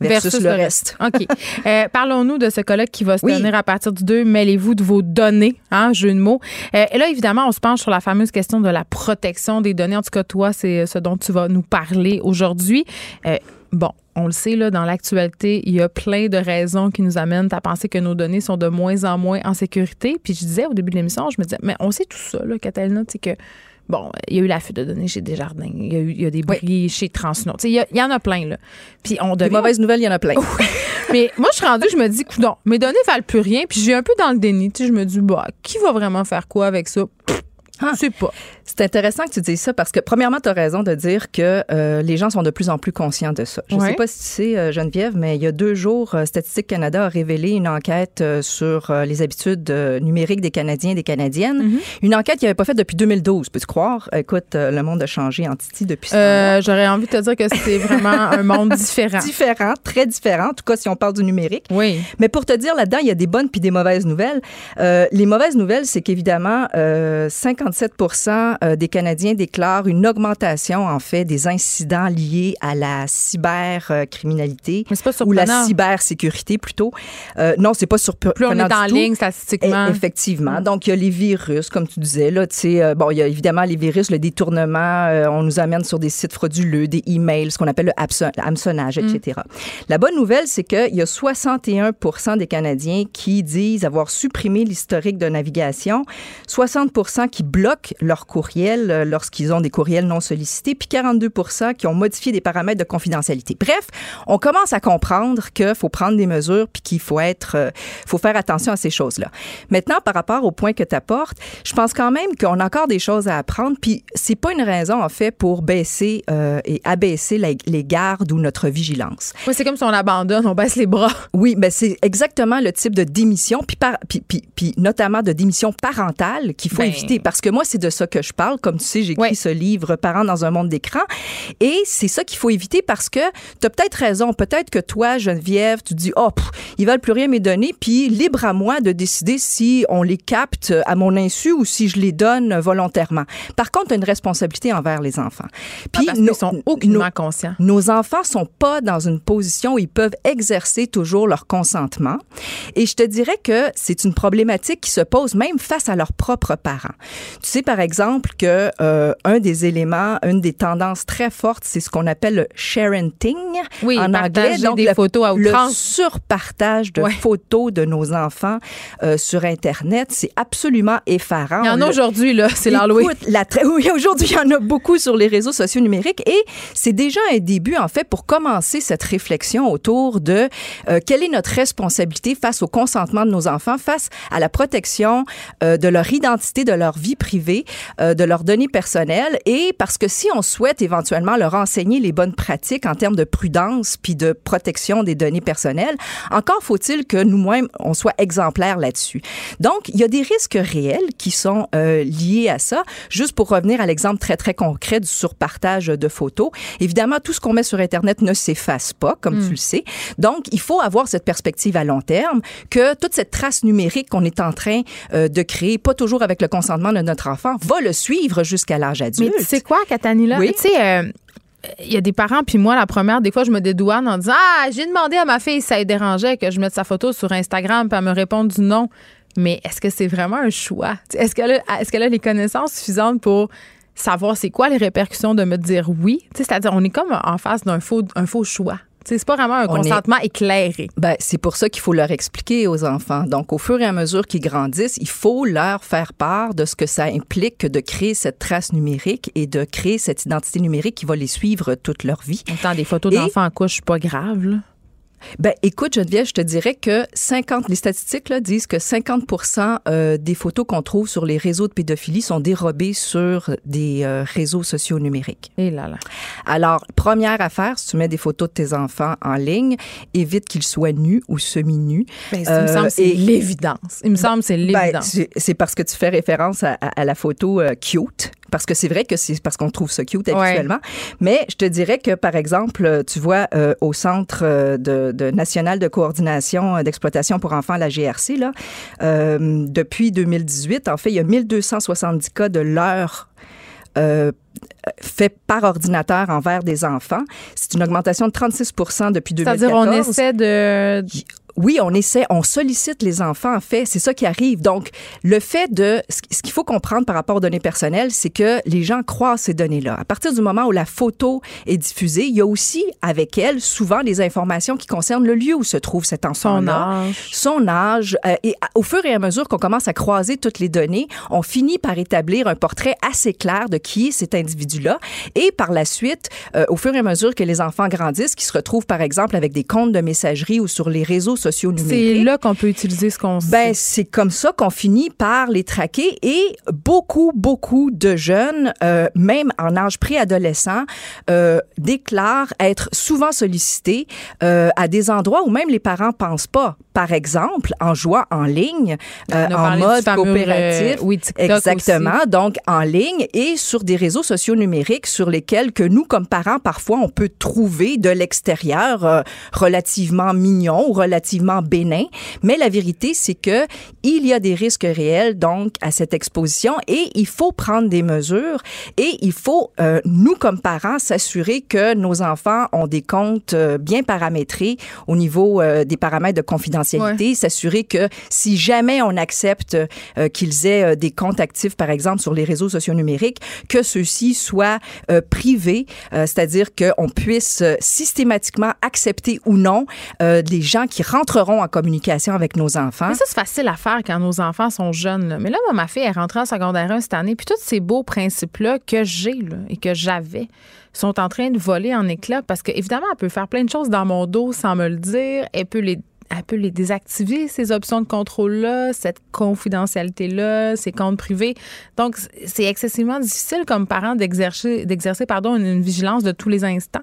versus, le reste. OK. Euh, Parlons-nous de ce colloque qui va se Oui. tenir à partir du 2. Mêlez-vous de vos données, hein, jeu de mots. Euh, et là, évidemment, on se penche sur la fameuse question de la protection des données. En tout cas, toi, c'est ce dont tu vas nous parler aujourd'hui. Euh, bon, on le sait, là, dans l'actualité, il y a plein de raisons qui nous amènent à penser que nos données sont de moins en moins en sécurité. Puis je disais au début de l'émission, je me disais, mais on sait tout ça, là, Catalina, tu sais que Bon, il y a eu la fuite de données chez Desjardins. Il y a eu il y a des Oui. bris chez Transnord. Tu sais, Il y, en a plein, là. Puis on Des devient mauvaises nouvelles, il y en a plein. mais moi, je suis rendue, je me dis, non, mes données valent plus rien. Puis j'ai un peu dans le déni. Tu sais, je me dis, bah, qui va vraiment faire quoi avec ça? Pff, Je sais pas. C'est intéressant que tu dises ça parce que, premièrement, tu as raison de dire que euh, les gens sont de plus en plus conscients de ça. Je ne Ouais. sais pas si tu sais, euh, Geneviève, mais il y a deux jours, euh, Statistique Canada a révélé une enquête euh, sur les habitudes numériques des Canadiens et des Canadiennes. Mm-hmm. Une enquête qu'ils n'avaient pas faite depuis 2012. Peux-tu croire? Écoute, le monde a changé en Titi depuis. Euh, J'aurais envie de te dire que c'est vraiment un monde différent. Différent, très différent, en tout cas si on parle du numérique. Oui. Mais pour te dire là-dedans, il y a des bonnes puis des mauvaises nouvelles. Euh, les mauvaises nouvelles, c'est qu'évidemment, euh, 57 euh, des Canadiens déclarent une augmentation, en fait, des incidents liés à la cybercriminalité ou la cybersécurité plutôt. Euh, non, c'est pas surprenant Plus on est en ligne statistiquement. E- Effectivement. Donc, il y a les virus, comme tu disais. Là, tu sais, euh, bon, il y a évidemment les virus, le détournement. euh, on nous amène sur des sites frauduleux, des emails, ce qu'on appelle le hameçon- hameçonnage, etc. La bonne nouvelle, c'est qu'il y a 61% des Canadiens qui disent avoir supprimé l'historique de navigation, 60 qui bloquent leur courriel euh, lorsqu'ils ont des courriels non sollicités, puis 42 qui ont modifié des paramètres de confidentialité. Bref, on commence à comprendre qu'il faut prendre des mesures puis qu'il faut être, euh, faut faire attention à ces choses-là. Maintenant, par rapport au point que tu apportes, je pense quand même qu'on a encore des choses à apprendre. Puis c'est pas une raison en fait pour baisser euh, et abaisser la- les gardes ou notre vigilance. Oui, c'est comme si on abandonne, on baisse les bras. Oui, mais c'est exactement le type de démission, puis, par, puis, puis, puis notamment de démission parentale qu'il faut Ben. éviter. Parce que moi, c'est de ça que je parle. Comme tu sais, j'ai écrit Ouais. ce livre Parents dans un monde d'écran. Et c'est ça qu'il faut éviter parce que tu as peut-être raison. Peut-être que toi, Geneviève, tu dis, oh, pff, ils veulent plus rien me donner, puis libre à moi de décider si on les capte à mon insu ou si je les donne volontairement. Par contre, tu as une responsabilité envers les enfants. Puis, Parce nos- sont aucunement nos- conscients. nos enfants sont pas dans une position où ils peuvent exercer toujours leur consentement. Et je te dirais que c'est une problématique qui se pose même face à leurs propres parents. Tu sais, par exemple, que euh, un des éléments, une des tendances très fortes, c'est ce qu'on appelle le sharenting Oui, en anglais. partager des photos à le surpartage de Ouais. photos de nos enfants euh, sur Internet, c'est absolument effarant. Il y en a aujourd'hui, là, c'est l'Halloween. La oui, aujourd'hui, il y en a beaucoup sur les réseaux sociaux numériques et c'est déjà un début, en fait, pour commencer cette réflexion autour de euh, quelle est notre responsabilité face au consentement de nos enfants, face à la protection euh, de leur identité, de leur vie privée, euh, de leurs données personnelles et parce que si on souhaite éventuellement leur enseigner les bonnes pratiques en termes de prudence puis de protection des données personnelles, encore faut-il que nous-mêmes, on soit exemplaires là-dessus. Donc, il y a des risques réels qui sont euh, liés à ça. Juste pour revenir à l'exemple très, très concret du surpartage de photos, évidemment, tout ce qu'on met sur Internet ne s'efface pas, comme tu le sais. Donc, il faut avoir cette perspective à long terme que toute cette trace numérique qu'on est en train euh, de créer, pas toujours avec le consentement de notre enfant, va le suivre jusqu'à l'âge adulte. Mais tu sais quoi, Catanila? Oui. Tu sais, euh, il y a des parents, puis moi, la première, des fois, je me dédouane en disant Ah, j'ai demandé à ma fille si ça dérangeait que je mette sa photo sur Instagram, puis elle me répond du non. Mais est-ce que c'est vraiment un choix? Est-ce qu'elle a, qu'elle a les connaissances suffisantes pour savoir c'est quoi les répercussions de me dire oui? C'est-à-dire, on est comme en face d'un faux, un faux choix. C'est pas vraiment un On est- consentement éclairé. Ben, c'est pour ça qu'il faut leur expliquer aux enfants. Donc, au fur et à mesure qu'ils grandissent, il faut leur faire part de ce que ça implique de créer cette trace numérique et de créer cette identité numérique qui va les suivre toute leur vie. Autant des photos Et- d'enfants en couche, pas grave. Là. Ben, écoute, Geneviève, je te dirais que 50, les statistiques là, disent que 50% euh, des photos qu'on trouve sur les réseaux de pédophilie sont dérobées sur des euh, réseaux sociaux numériques. Et là, là. Alors, première affaire, si tu mets des photos de tes enfants en ligne, évite qu'ils soient nus ou semi-nus. Ben, il Euh, me semble que c'est l'évidence. Il me semble que c'est Ben, l'évidence. c'est c'est parce que tu fais référence à, à- à la photo euh, cute. Parce que c'est vrai que c'est parce qu'on trouve ça cute Ouais. habituellement. Mais je te dirais que, par exemple, euh, tu vois, euh, au Centre euh, de, de national de coordination d'exploitation pour enfants, la GRC, là, euh, depuis 2018, en fait, il y a 1270 cas de l'heure euh, fait par ordinateur envers des enfants. C'est une augmentation de 36% depuis 2014. C'est-à-dire, on essaie de. Oui, on essaie, on sollicite les enfants, en fait, c'est ça qui arrive. Donc, le fait de, ce qu'il faut comprendre par rapport aux données personnelles, c'est que les gens croient ces données-là. À partir du moment où la photo est diffusée, il y a aussi avec elle souvent les informations qui concernent le lieu où se trouve cet Son enfant-là âge. son âge. euh, et au fur et à mesure qu'on commence à croiser toutes les données, on finit par établir un portrait assez clair de qui est cet individu-là. Et par la suite, euh, au fur et à mesure que les enfants grandissent, qui se retrouvent par exemple avec des comptes de messagerie ou sur les réseaux sociaux sociaux C'est là qu'on peut utiliser ce qu'on Ben, c'est comme ça qu'on finit par les traquer. Et beaucoup, beaucoup de jeunes, euh, même en âge préadolescent, euh, déclarent être souvent sollicités euh, à des endroits où même les parents pensent pas. Par exemple, en jouant en ligne, euh, en mode coopératif. euh, oui, TikTok Exactement. Donc, en ligne et sur des réseaux sociaux numériques sur lesquels que nous, comme parents, parfois, on peut trouver de l'extérieur euh, relativement mignon ou relativement bénin. Mais la vérité, c'est que il y a des risques réels, donc, à cette exposition et il faut prendre des mesures et il faut, euh, nous, comme parents, s'assurer que nos enfants ont des comptes euh, bien paramétrés au niveau euh, des paramètres de confidentialité, s'assurer que si jamais on accepte euh, qu'ils aient euh, des comptes actifs, par exemple, sur les réseaux sociaux numériques, que ceux-ci soient euh, privés, euh, c'est-à-dire qu'on puisse systématiquement accepter ou non les gens qui rentreront en communication avec nos enfants. Mais ça, c'est facile à faire quand nos enfants sont jeunes. là. Mais là, moi, ma fille est rentrée en secondaire 1 cette année, puis tous ces beaux principes-là que j'ai et que j'avais sont en train de voler en éclats parce que évidemment, elle peut faire plein de choses dans mon dos sans me le dire. Elle peut les elle peut les désactiver, ces options de contrôle-là, cette confidentialité-là, ces comptes privés. Donc, c'est excessivement difficile comme parent d'exercer, d'exercer pardon, une, une vigilance de tous les instants.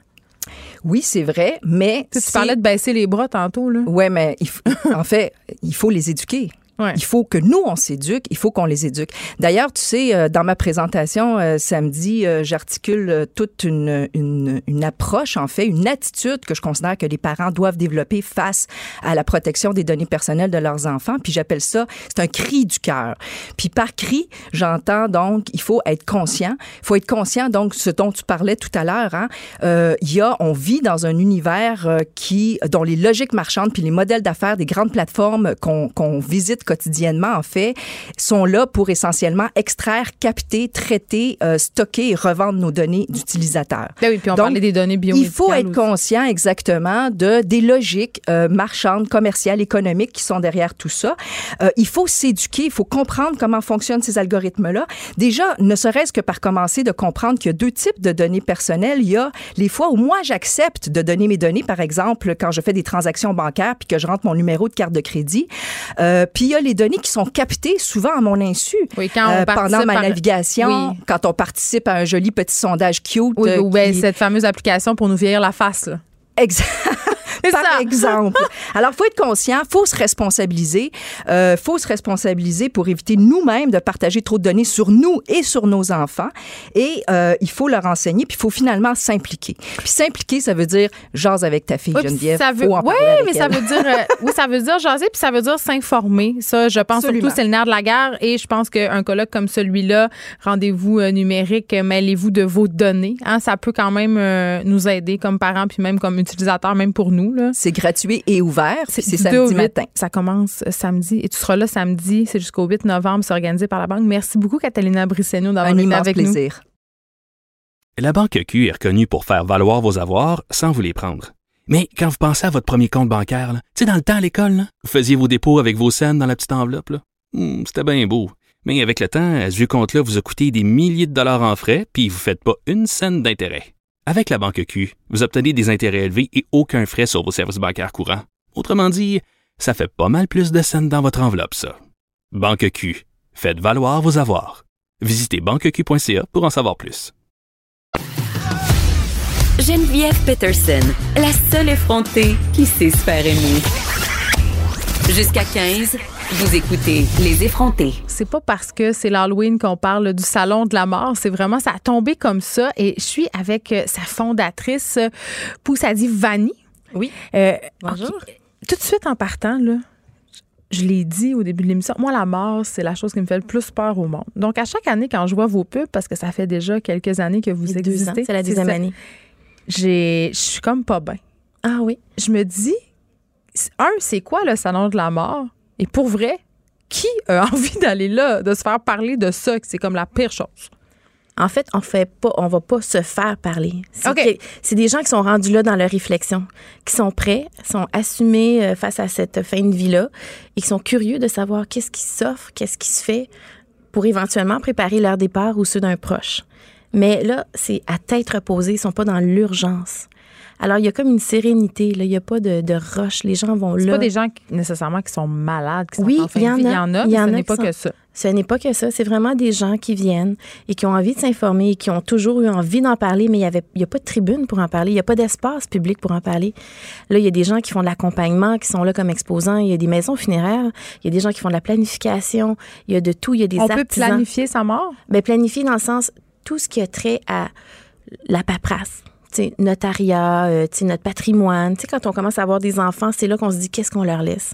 Oui, c'est vrai, mais Tu, sais, tu c'est- parlais de baisser les bras tantôt, là. Ouais, mais il en fait, il faut les éduquer. Il faut que nous, on s'éduque, il faut qu'on les éduque. D'ailleurs, tu sais, euh, dans ma présentation euh, samedi, euh, j'articule euh, toute une, une, approche, en fait, une attitude que je considère que les parents doivent développer face à la protection des données personnelles de leurs enfants. Puis j'appelle ça, c'est un cri du cœur. Puis par cri, j'entends donc, il faut être conscient. Il faut être conscient, donc, ce dont tu parlais tout à l'heure, hein, euh, il y a, on vit dans un univers qui, dont les logiques marchandes puis les modèles d'affaires des grandes plateformes qu'on qu'on visite quotidiennement, en fait, sont là pour essentiellement extraire, capter, traiter, euh, stocker et revendre nos données d'utilisateurs. Ben oui, puis on Donc, parlait des données Il biomédicales. faut être aussi. conscient exactement de des logiques euh, marchandes, commerciales, économiques qui sont derrière tout ça. Euh, il faut s'éduquer, il faut comprendre comment fonctionnent ces algorithmes-là. Déjà, ne serait-ce que par commencer de comprendre qu'il y a deux types de données personnelles. Il y a les fois où moi j'accepte de donner mes données, par exemple quand je fais des transactions bancaires puis que je rentre mon numéro de carte de crédit. Euh, puis il y a les données qui sont captées souvent à mon insu. Oui, quand on Euh, pendant ma navigation, Oui. quand on participe à un joli petit sondage cute. Oui, euh, ou ben, qui- cette fameuse application pour nous vieillir la face. Là. Par ça. exemple. Alors, faut être conscient, faut se responsabiliser, euh, faut se responsabiliser pour éviter nous-mêmes de partager trop de données sur nous et sur nos enfants. Et euh, il faut leur enseigner, puis il faut finalement s'impliquer. Puis s'impliquer, ça veut dire jase avec ta fille Oui, Geneviève. ça veut, en oui, mais ça veut dire, euh, oui, ça veut dire jaser, puis ça veut dire s'informer. Ça, je pense Absolument. surtout c'est le nerf de la guerre. Et je pense qu'un colloque comme celui-là, rendez-vous euh, numérique, euh, mêlez-vous de vos données. Hein, ça peut quand même euh, nous aider comme parents, puis même comme utilisateurs, même pour nous. Là. C'est gratuit et ouvert, c'est samedi matin. Ça commence euh, samedi et tu seras là samedi. C'est jusqu'au 8 novembre. C'est organisé par la banque. Merci beaucoup, Catalina Brisseno, d'avoir été avec nous. plaisir. La Banque Q est reconnue pour faire valoir vos avoirs sans vous les prendre. Mais quand vous pensez à votre premier compte bancaire, tu sais, dans le temps à l'école, là, vous faisiez vos dépôts avec vos scènes dans la petite enveloppe. là. Hmm, C'était bien beau. Mais avec le temps, ce vieux compte-là vous a coûté des milliers de dollars en frais, puis vous ne faites pas une scène d'intérêt. Avec la Banque Q, vous obtenez des intérêts élevés et aucun frais sur vos services bancaires courants. Autrement dit, ça fait pas mal plus de scènes dans votre enveloppe, ça. Banque Q, faites valoir vos avoirs. Visitez banqueq.ca pour en savoir plus. Geneviève Peterson, la seule effrontée qui sait se faire aimer. Jusqu'à 15, vous écoutez Les effrontés. C'est pas parce que c'est l'Halloween qu'on parle du salon de la mort, c'est vraiment ça a tombé comme ça et je suis avec euh, sa fondatrice euh, Poussadi Vanni. Oui. Euh, Bonjour. Tout de suite en partant là, je l'ai dit au début de l'émission, moi la mort, c'est la chose qui me fait le plus peur au monde. Donc à chaque année quand je vois vos pubs parce que ça fait déjà quelques années que vous existez, C'est la deuxième année. J'ai je suis comme pas bien. Ah oui. Je me dis un, c'est quoi le salon de la mort? Et pour vrai, qui a envie d'aller là, de se faire parler de ça, que c'est comme la pire chose? En fait, on fait pas, on va pas se faire parler. C'est OK. que- c'est des gens qui sont rendus là dans leur réflexion, qui sont prêts, sont assumés euh, face à cette fin de vie-là et qui sont curieux de savoir qu'est-ce qui s'offre, qu'est-ce qui se fait pour éventuellement préparer leur départ ou ceux d'un proche. Mais là, c'est à tête reposée, ils sont pas dans l'urgence. Alors, il y a comme une sérénité, là. Il n'y a pas de, de rush. Les gens vont C'est là. pas des gens qui, nécessairement qui sont malades, qui sont Oui, en fin il y de en vie. Il y en a, y mais en ce n'est pas sont- que ça. Ce n'est pas que ça. C'est vraiment des gens qui viennent et qui ont envie de s'informer et qui ont toujours eu envie d'en parler, mais il n'y avait, y a pas de tribune pour en parler. Il n'y a pas d'espace public pour en parler. Là, il y a des gens qui font de l'accompagnement, qui sont là comme exposants. Il y a des maisons funéraires. Il y a des gens qui font de la planification. Il y a de tout. Il y a des On peut artisans. planifier sa mort? Ben, planifier dans le sens, tout ce qui a trait à la paperasse. Notariat, euh, notre patrimoine. Quand on commence à avoir des enfants, c'est là qu'on se dit qu'est-ce qu'on leur laisse?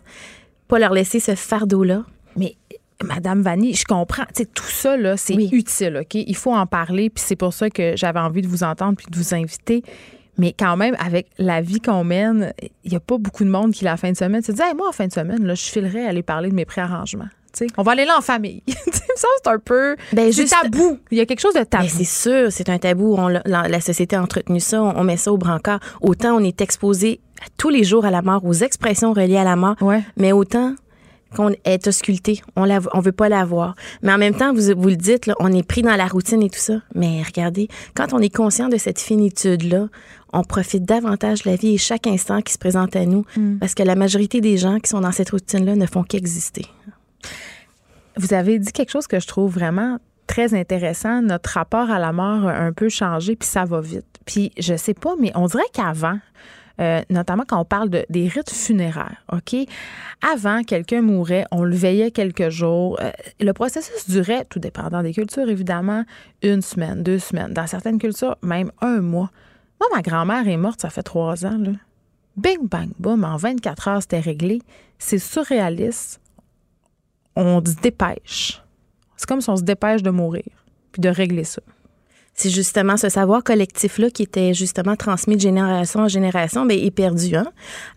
Pas leur laisser ce fardeau-là. Mais Madame Vanny, je comprends. Tout ça, là, c'est Oui. utile, OK? Il faut en parler, puis c'est pour ça que j'avais envie de vous entendre puis de vous inviter. Mais quand même, avec la vie qu'on mène, il n'y a pas beaucoup de monde qui, la fin de semaine, se dit hey, moi, en fin de semaine, là, je filerais aller parler de mes préarrangements. On va aller là en famille. Ça, c'est un peu. Ben, c'est tabou. Il y a quelque chose de tabou. Ben, c'est sûr, c'est un tabou. On l'a- société a entretenu ça, on, on met ça au brancard. Autant on est exposé tous les jours à la mort, aux expressions reliées à la mort, Ouais. mais autant qu'on est ausculté, on la, on veut pas la voir. Mais en même temps, vous, vous le dites, là, on est pris dans la routine et tout ça. Mais regardez, quand on est conscient de cette finitude-là, on profite davantage de la vie et chaque instant qui se présente à nous, parce que la majorité des gens qui sont dans cette routine-là ne font qu'exister. Vous avez dit quelque chose que je trouve vraiment très intéressant. Notre rapport à la mort a un peu changé, puis ça va vite. Puis je sais pas, mais on dirait qu'avant, euh, notamment quand on parle de, des rites funéraires, OK? Avant, quelqu'un mourait, on le veillait quelques jours. Euh, le processus durait, tout dépendant des cultures, évidemment, une semaine, deux semaines. Dans certaines cultures, même un mois. Moi, ma grand-mère est morte, ça fait trois ans. Bing, bang, boum, en 24 heures, c'était réglé. C'est surréaliste. On se dépêche. C'est comme si on se dépêche de mourir, puis de régler ça. C'est justement ce savoir collectif-là qui était justement transmis de génération en génération, mais est perdu. Hein?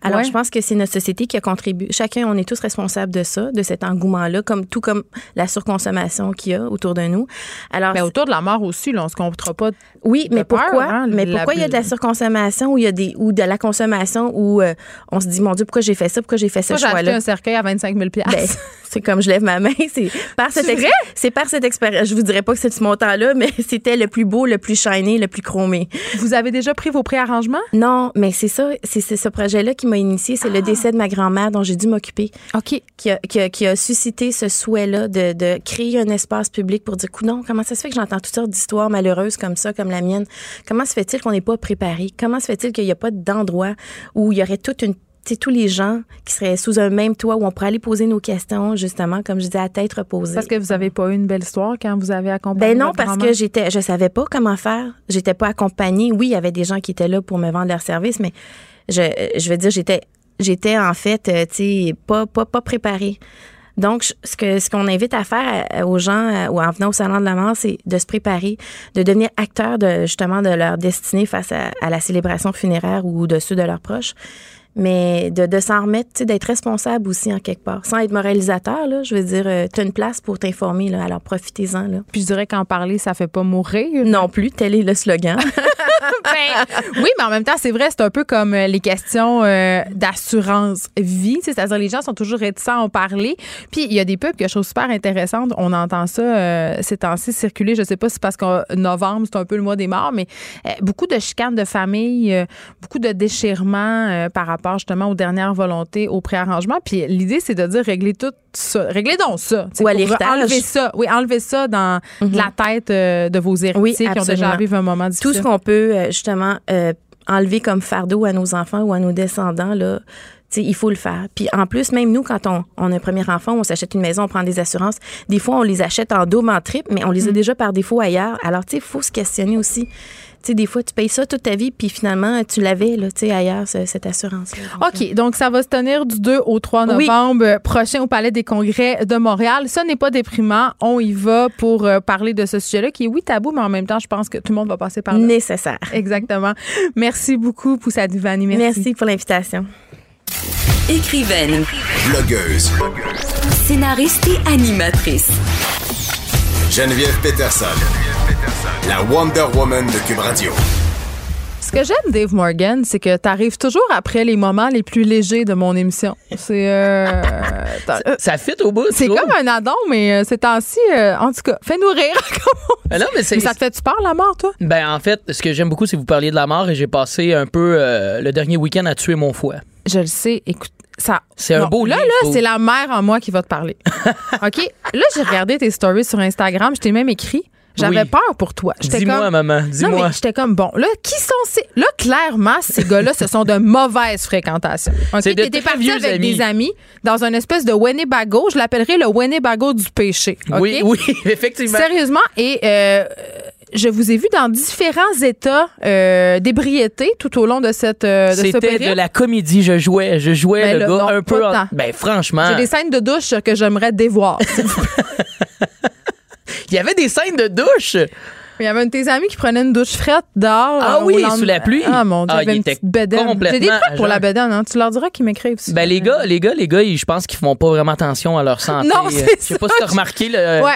Alors, Ouais. je pense que c'est notre société qui a contribué. Chacun, on est tous responsables de ça, de cet engouement-là, comme tout comme la surconsommation qu'il y a autour de nous. Alors, Mais autour de la mort aussi, là, on se comptera pas. oui, mais peur, pourquoi? hein, Mais la- pourquoi il y a de la surconsommation ou il y a des ou de la consommation où euh, on se dit mon Dieu pourquoi j'ai fait ça, pourquoi j'ai fait ce j'ai acheté choix-là un cercueil à 25 000 ben, c'est comme je lève ma main, c'est par cette C'est ex- vrai? c'est par cette expérience. Je vous dirais pas que c'est ce montant-là, mais c'était le plus beau, le plus shiny, le plus chromé. Vous avez déjà pris vos préarrangements? Non, mais c'est ça, c'est ce projet-là qui m'a initié, c'est le décès de ma grand-mère dont j'ai dû m'occuper, OK. qui a, qui, a, qui a suscité ce souhait-là de, de créer un espace public pour dire, non, comment ça se fait que j'entends toutes sortes d'histoires malheureuses comme ça, comme la mienne? Comment se fait-il qu'on n'est pas préparé? Comment se fait-il qu'il n'y a pas d'endroit où il y aurait toute une tous les gens qui seraient sous un même toit où on pourrait aller poser nos questions, justement, comme je disais, à tête reposée. Parce que vous avez pas eu une belle histoire quand vous avez accompagné Ben non, votre parce que j'étais, je savais pas comment faire. J'étais pas accompagnée. Oui, il y avait des gens qui étaient là pour me vendre leur service, mais je, je veux dire, j'étais, j'étais en fait, euh, tu sais, pas, pas, pas préparée. Donc, ce que ce qu'on invite à faire euh, aux gens euh, ou en venant au salon de la mort, c'est de se préparer, de devenir acteur de justement de leur destinée face à, à la célébration funéraire ou de ceux de leurs proches. Mais de, de s'en remettre, tu sais, d'être responsable aussi en quelque part, sans être moralisateur. Là, je veux dire, tu as une place pour t'informer. Là, alors profitez-en. Là. Puis je dirais qu'en parler, ça fait pas mourir. Non plus, tel est le slogan. Ben, oui, mais en même temps, c'est vrai, c'est un peu comme euh, les questions euh, d'assurance vie. C'est-à-dire, les gens sont toujours réticents à en parler. Puis, il y a des pubs, quelque chose de super intéressante. On entend ça euh, ces temps-ci circuler. Je sais pas si c'est parce qu'en novembre, c'est un peu le mois des morts, mais euh, beaucoup de chicanes de famille, beaucoup de déchirements par rapport justement aux dernières volontés, au préarrangement. Puis, l'idée, c'est de dire régler tout ça. Réglez donc ça. Ou à. Enlever ça. Oui, enlever ça dans de la tête de vos héritiers qui ont déjà vécu un moment difficile. Tout ce qu'on peut euh, justement euh, enlever comme fardeau à nos enfants ou à nos descendants, là, il faut le faire. Puis en plus, même nous, quand on, on a un premier enfant, on s'achète une maison, on prend des assurances. Des fois, on les achète en double, en triple, mais on les a déjà par défaut ailleurs. Alors, tu sais, il faut se questionner aussi. Tu sais, des fois, tu payes ça toute ta vie, puis finalement, tu l'avais, là, tu sais, ailleurs, ce- cette assurance-là. OK, donc ça va se tenir du 2 au 3 Oui. novembre euh, prochain au Palais des Congrès de Montréal. Ça n'est pas déprimant. On y va pour euh, parler de ce sujet-là qui est, oui, tabou, mais en même temps, je pense que tout le monde va passer par là. Nécessaire. Exactement. Merci beaucoup, Poussa Divani. Merci. Merci pour l'invitation. Écrivaine, Blogueuse. scénariste et animatrice. Geneviève Peterson. La Wonder Woman de Cube Radio. que j'aime, Dave Morgan, c'est que tu arrives toujours après les moments les plus légers de mon émission. C'est. euh, Ça fit au bout. c'est comme un addon, mais euh, ces temps-ci, euh, en tout cas, fais-nous rire. on Ben non, mais. Mais ça te fait-tu peur, la mort, toi? Ben, en fait, ce que j'aime beaucoup, c'est que vous parliez de la mort et j'ai passé un peu euh, le dernier week-end à tuer mon foie. Je le sais. Écoute, ça. C'est un beau Là, lien, là, c'est la mère en moi qui va te parler. OK? Là, j'ai regardé tes stories sur Instagram. Je t'ai même écrit. J'avais Oui. peur pour toi. Dis-moi, comme. maman, dis-moi. j'étais comme, bon, là, qui sont ces. Là, clairement, ces gars-là, ce sont de mauvaises fréquentations. OK? C'est de très vieux avec amis. des amis dans une espèce de Winnebago. Je l'appellerais le Winnebago du péché. Oui, oui, effectivement. Sérieusement. Et euh, je vous ai vu dans différents états euh, d'ébriété tout au long de cette euh, de C'était de la comédie. Je jouais, je jouais Ben le gars non, un peu. en-. Ben franchement, J'ai des scènes de douche que j'aimerais dévoir. il y avait des scènes de douche. Il y avait un de tes amis qui prenait une douche frette dehors. Ah euh, oui, sous la pluie. Ah mon dieu, Ah, il y avait une était petite bedaine. complètement J'ai des trucs pour la jeun. bedaine, hein? Tu leur diras qu'ils m'écrivent. Ben les gars, les gars, les gars, ils- je pense qu'ils font pas vraiment attention à leur santé. Non, c'est Euh, Je sais pas si t'as remarqué le, Ouais.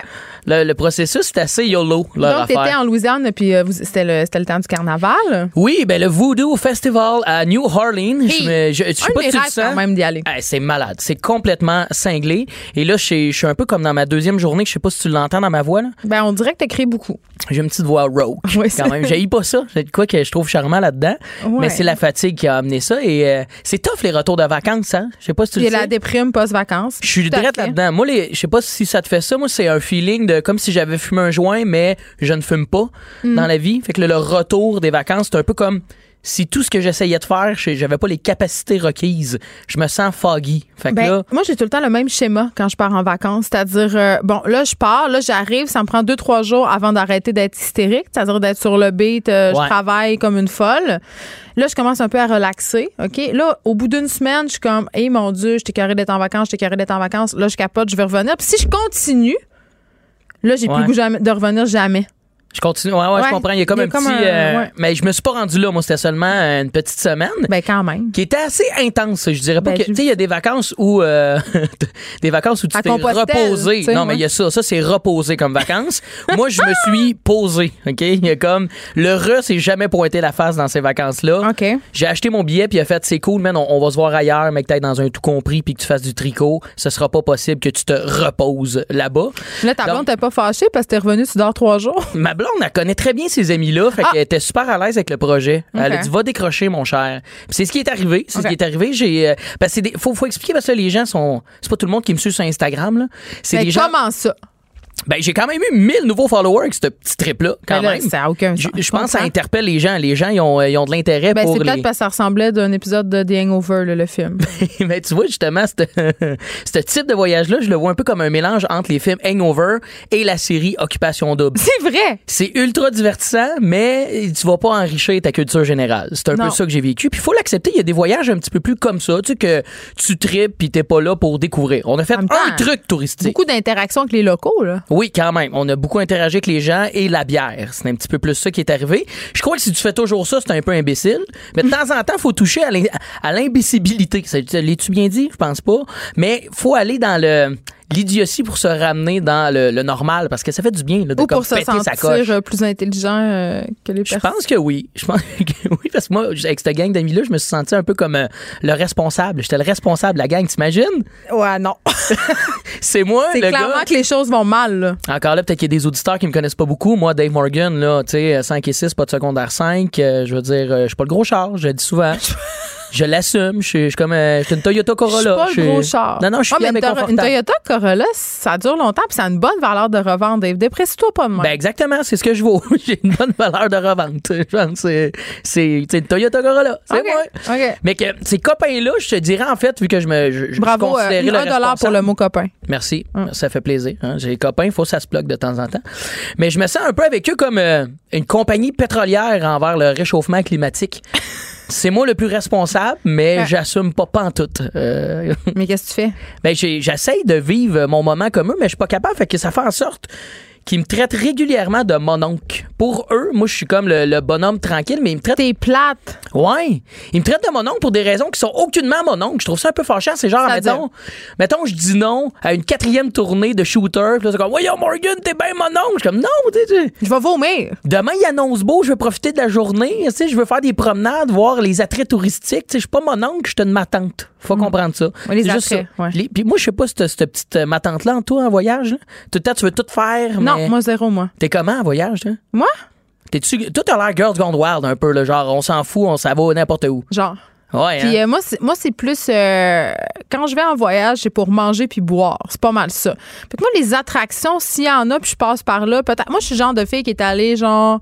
le, le processus, c'est assez YOLO leur Donc, t'étais en Louisiane, puis euh, c'était le, le temps du carnaval? Oui, ben le Voodoo Festival à New Orleans. je, me, je, je sais un pas tu le rêves sens. quand même d'y aller. C'est malade, c'est complètement cinglé. Et là, je suis- je suis un peu comme dans ma deuxième journée, je sais pas si tu l'entends dans ma voix. là. Ben, on dirait que t'écris beaucoup. J'ai une petite voix rauque Oui, quand même. J'ai pas ça. C'est de quoi que je trouve charmant là-dedans. Ouais. Mais c'est la fatigue qui a amené ça. Et euh, c'est tough les retours de vacances, hein? Je sais pas si tu le sais. la déprime post-vacances. Je suis direct là-dedans. Moi, je sais pas si ça te fait ça. Moi, c'est un feeling de comme si j'avais fumé un joint, mais je ne fume pas Mm. dans la vie. Fait que le, le retour des vacances, c'est un peu comme si tout ce que j'essayais de faire, j'avais pas les capacités requises. Je me sens foggy. Fait que Ben, là, moi, j'ai tout le temps le même schéma quand je pars en vacances. C'est-à-dire, euh, bon, là, je pars, là, j'arrive, ça me prend deux, trois jours avant d'arrêter d'être hystérique, c'est-à-dire d'être sur le beat, euh, Ouais. je travaille comme une folle. Là, je commence un peu à relaxer, OK? Là, au bout d'une semaine, je suis comme, hey, mon Dieu, j'étais carré d'être en vacances, j'étais carré d'être en vacances. Là, je capote, je vais revenir. Puis si je continue, là, j'ai plus le goût de revenir jamais. Je continue. Ouais, ouais, Ouais. je comprends. Il y a comme Il y a un comme petit. un- euh, ouais. Mais je me suis pas rendu là. Moi, c'était seulement une petite semaine. Ben, quand même. qui était assez intense. Je dirais pas Ben, que tu sais il y a des vacances où euh, des vacances où tu t'es reposé. Non mais il y a ça, ça c'est reposé comme vacances. Moi je me suis posé, OK? Il y a comme le re s'est jamais pointé la face dans ces vacances là. OK. J'ai acheté mon billet puis il a fait c'est cool man, on, on va se voir ailleurs mais que t'ailles dans un tout compris puis que tu fasses du tricot, ce sera pas possible que tu te reposes là-bas. Là, ta blonde t'es pas fâchée parce que t'es revenu, tu dors trois jours? Ma blonde, elle connaît très bien ces amis-là, fait qu'elle était super à l'aise avec le projet. Elle a dit va décrocher mon cher. C'est ce qui est arrivé, c'est ce qui est arrivé. J'ai, euh, des- faut, faut expliquer parce que les gens sont, c'est pas tout le monde qui me suit sur Instagram là. C'est des gens. comment ça? Ben j'ai quand même eu 1000 nouveaux followers avec ce petit trip là, quand Ben là, même. ça a aucun Je, sens. je pense que ça interpelle les gens. Les gens, ils ont, ils ont de l'intérêt Ben, pour c'est les. peut-être parce que ça ressemblait d'un épisode de The Hangover, là, le film. Mais tu vois, justement, ce type de voyage-là, je le vois un peu comme un mélange entre les films Hangover et la série Occupation Double. c'est vrai! C'est ultra divertissant, mais tu vas pas enrichir ta culture générale. C'est un Non. peu ça que j'ai vécu. Puis il faut l'accepter, il y a des voyages un petit peu plus comme ça, tu sais, que tu tripes puis t'es pas là pour découvrir. On a fait un temps, truc touristique. Beaucoup d'interactions avec les locaux, là. Oui, quand même. On a beaucoup interagi avec les gens et la bière. C'est un petit peu plus ça qui est arrivé. Je crois que si tu fais toujours ça, c'est un peu imbécile. Mais de temps en temps, faut toucher à l'im- à l'imbécibilité. Ça- L'es-tu bien dit? Je pense pas. Mais faut aller dans le l'idiotie pour se ramener dans le, le normal parce que ça fait du bien là, de Ou comme pour se sa coche. euh, plus intelligent euh, que les Je personnes. pense que oui. Je pense que oui, parce que moi, avec cette gang d'amis-là, je me suis senti un peu comme euh, le responsable. J'étais le responsable de la gang, t'imagines? Ouais, non. C'est moi, C'est clairement gars. que les choses vont mal, là. Encore là, peut-être qu'il y a des auditeurs qui me connaissent pas beaucoup. Moi, Dave Morgan, là, tu sais, 5 et 6, pas de secondaire 5. euh, je veux dire, je suis pas le gros char, je le dis souvent. je l'assume. Je suis je suis comme euh, je suis une Toyota Corolla. Je suis pas le gros char. Non, non, je suis Ah, bien une, Toyota Corolla, ça dure longtemps puis ça a une bonne valeur de revente. Dave, déprécie-toi pas de moi. Ben exactement, c'est ce que je vaux. J'ai une bonne valeur de revente. Je pense que c'est c'est une Toyota Corolla, c'est OK. moi. OK. Mais que ces copains-là, je te dirais en fait, vu que je me je, je Bravo, euh, le dollar pour le mot copain. Merci, ça fait plaisir. hein. J'ai des copains, il faut que ça se bloque de temps en temps. Mais je me sens un peu avec eux comme euh, une compagnie pétrolière envers le réchauffement climatique. C'est moi le plus responsable, mais j'assume pas pantoute. Euh, Mais qu'est-ce que tu fais? ben, j'ai- j'essaye de vivre mon moment comme eux, mais je suis pas capable. Fait que ça fait en sorte qui me traitent régulièrement de mon oncle. Pour eux, moi, je suis comme le, le bonhomme tranquille, mais ils me traitent. T'es plate. Ouais. Ils me traitent de mon oncle pour des raisons qui sont aucunement mon oncle. Je trouve ça un peu fâchant. C'est genre, C'est-à-dire? mettons, mettons, je dis non à une quatrième tournée de shooter. Puis là, c'est comme, voyons, Morgan, t'es bien mon oncle. Je suis comme, non, tu sais, Je vais vomir. Demain, il annonce beau, je veux profiter de la journée, tu sais, je veux faire des promenades, voir les attraits touristiques. Tu sais, je suis pas mon oncle, je suis une matante. Faut comprendre ça. Ouais, les C'est juste attraits, ça. ouais. Les- Puis moi, je sais pas, cette, cette petite euh, matante-là, en toi, en voyage, là. tout le temps, tu veux tout faire, Non, moi, zéro, moi. t'es comment en voyage, toi? Moi? T'es-tu... Tout a l'air Girls Gone Wild, un peu, là, genre, on s'en fout, on s'en va n'importe où. Genre. Ouais, Puis hein? euh, moi, c'est, moi, c'est plus euh, quand je vais en voyage, c'est pour manger puis boire. C'est pas mal ça. Fait que moi, les attractions, s'il y en a, puis je passe par là, peut-être. Moi, je suis le genre de fille qui est allée genre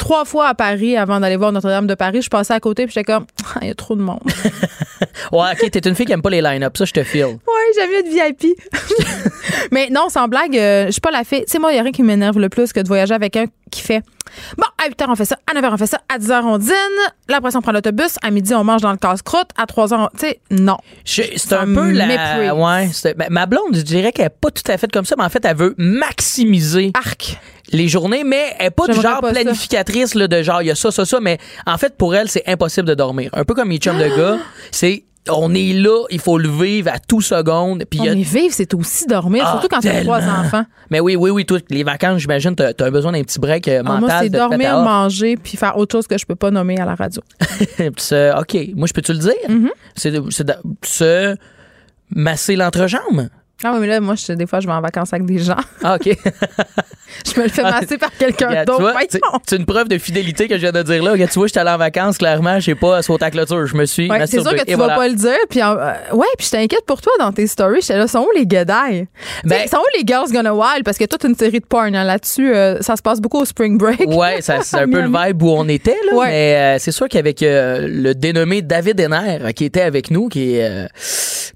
trois fois à Paris avant d'aller voir Notre-Dame de Paris. Je passais à côté puis j'étais comme, Ah, il y a trop de monde. Ouais, ok, t'es une fille qui aime pas les line-up, ça, je te file. ouais, j'aime mieux être VIP. Mais non, sans blague, euh, je suis pas la fille. Tu sais, moi, il y a rien qui m'énerve le plus que de voyager avec un qui fait Bon, à 8 h, on fait ça. À 9 h, on fait ça. À 10 h, on dîne. Là, après on prend l'autobus. À midi, on mange dans le casse-croûte. À 3 h, tu sais, non. C'est un peu la. Ouais, ben, ma blonde, je dirais qu'elle est pas tout à fait comme ça, mais en fait, elle veut maximiser Arc. Les journées, mais elle est pas du genre pas planificatrice là, de genre il y a ça, ça, ça, mais en fait pour elle c'est impossible de dormir. Un peu comme chums de gars, c'est on est là, il faut le vivre à tout seconde. Puis y a- mais vivre, c'est aussi dormir, Ah, surtout quand t'as trois enfants. mais oui, oui, oui, toi, les vacances, j'imagine, t'as as besoin d'un petit break euh, Ah, mental. moi, c'est dormir, manger, puis faire autre chose que je peux pas nommer à la radio. Ok, moi je peux te le dire? C'est de- c'est masser l'entrejambe? Ah oui, mais là, moi, je, des fois, je vais en vacances avec des gens. Ah, ok. Je me le fais masser par quelqu'un d'autre. c'est c'est une preuve de fidélité que je viens de dire là. Regarde, tu vois, j'étais allé en vacances, clairement, je sais pas, sauter à clôture. Je me suis Ouais, c'est sûr que tu vas voilà. pas le dire. Puis, en- euh, ouais, puis je t'inquiète pour toi dans tes stories. J'étais là, sont où les guédailles? Ben- sont où les Girls Gonna Wild? Parce a toute une série de porn hein, là-dessus. euh, ça se passe beaucoup au Spring Break. Ouais, c'est un peu le vibe où on était, là. Ouais. Mais euh, c'est sûr qu'avec le dénommé David Henner, qui était avec nous, qui est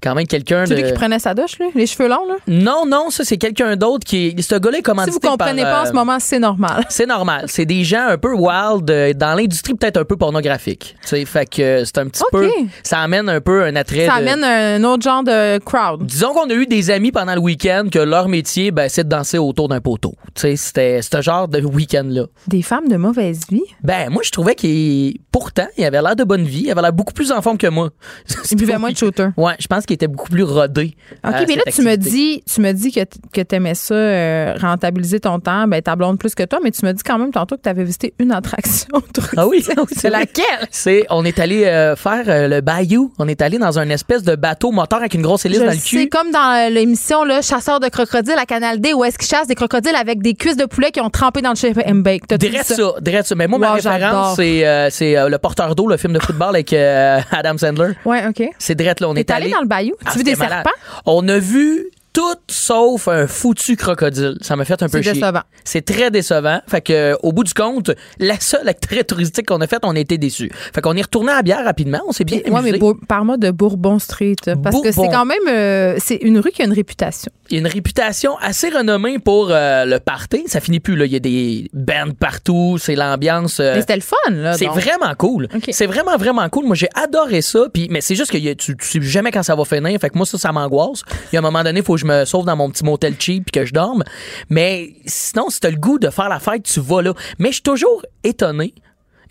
quand même quelqu'un de. Celui qui prenait sa douche, lui? Les cheveux longs, là? Non, non, ça, c'est quelqu'un d'autre qui. Ce gars-là est Si vous comprenez par, pas en euh, ce moment, c'est normal. C'est normal. C'est des gens un peu wild euh, dans l'industrie peut-être un peu pornographique. Tu sais, fait que euh, c'est un petit peu. Ça amène un peu un attrait. Ça de- amène un autre genre de crowd. Disons qu'on a eu des amis pendant le week-end que leur métier, ben, c'est de danser autour d'un poteau. Tu sais, c'était ce genre de week-end-là. Des femmes de mauvaise vie? Ben, moi, je trouvais qu'il, pourtant, il avait l'air de bonne vie. Il avait l'air beaucoup plus en forme que moi. Ils buvaient moins de shooter. Ouais, je pense qu'il était beaucoup plus rodé. OK, mais là, tu me dis, tu me dis que, que tu aimais ça, euh, rentabiliser ton temps, ben, ta blonde plus que toi, mais tu me dis quand même tantôt que tu avais visité une attraction. Ah oui, C'est laquelle? C'est, on est allé euh, faire euh, le bayou. On est allé dans un espèce de bateau moteur avec une grosse hélice Je dans le cul. sais, comme dans l'émission là, Chasseur de crocodiles à Canal D, où est-ce qu'ils chassent des crocodiles avec des cuisses de poulet qui ont trempé dans le chef and bake. Vu ça? ça. Mais moi, ma Wow, j'adore. référence, c'est, c'est le porteur d'eau, le film de football avec Adam Sandler. Ouais, OK. C'est drette là. On est T'es allé dans le bayou? Ah, tu veux des malade. serpents? On a vu tout sauf un foutu crocodile. Ça m'a fait un peu C'est chier. décevant. C'est très décevant. Fait que euh, au bout du compte, la seule attrait touristique qu'on a faite, on a été déçus. Fait qu'on est retourné à la bière rapidement. On s'est bien Ouais, amusé. mais parle-moi de Bourbon Street. Parce que c'est quand même. euh, c'est une rue qui a une réputation. Il y a une réputation assez renommée pour euh, le party. Ça finit plus, là. Il y a des bands partout. C'est l'ambiance. euh, Mais c'était le fun, là. c'est vraiment cool. C'est vraiment, vraiment cool. Moi, j'ai adoré ça. Puis, mais c'est juste que y a- tu, tu sais jamais quand ça va finir. Fait que moi, ça, ça m'angoisse. Il y a un moment donné, il faut que je me sauve dans mon petit motel cheap puis que je dorme. Mais sinon, si t'as le goût de faire la fête, tu vas là. Mais je suis toujours étonné.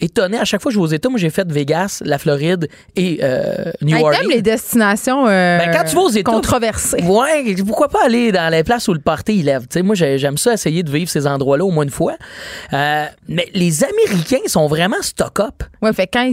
Étonné. À chaque fois que je vais aux États, moi, j'ai fait Vegas, la Floride et euh, New Hey, Orleans. les destinations euh, Ben, quand tu vas aux États- controversées. Ouais, pourquoi pas aller dans les places où le party il lève? Tu sais, moi, j'ai- j'aime ça essayer de vivre ces endroits-là au moins une fois. Euh, mais les Américains sont vraiment stock-up. Ouais, fait quand ils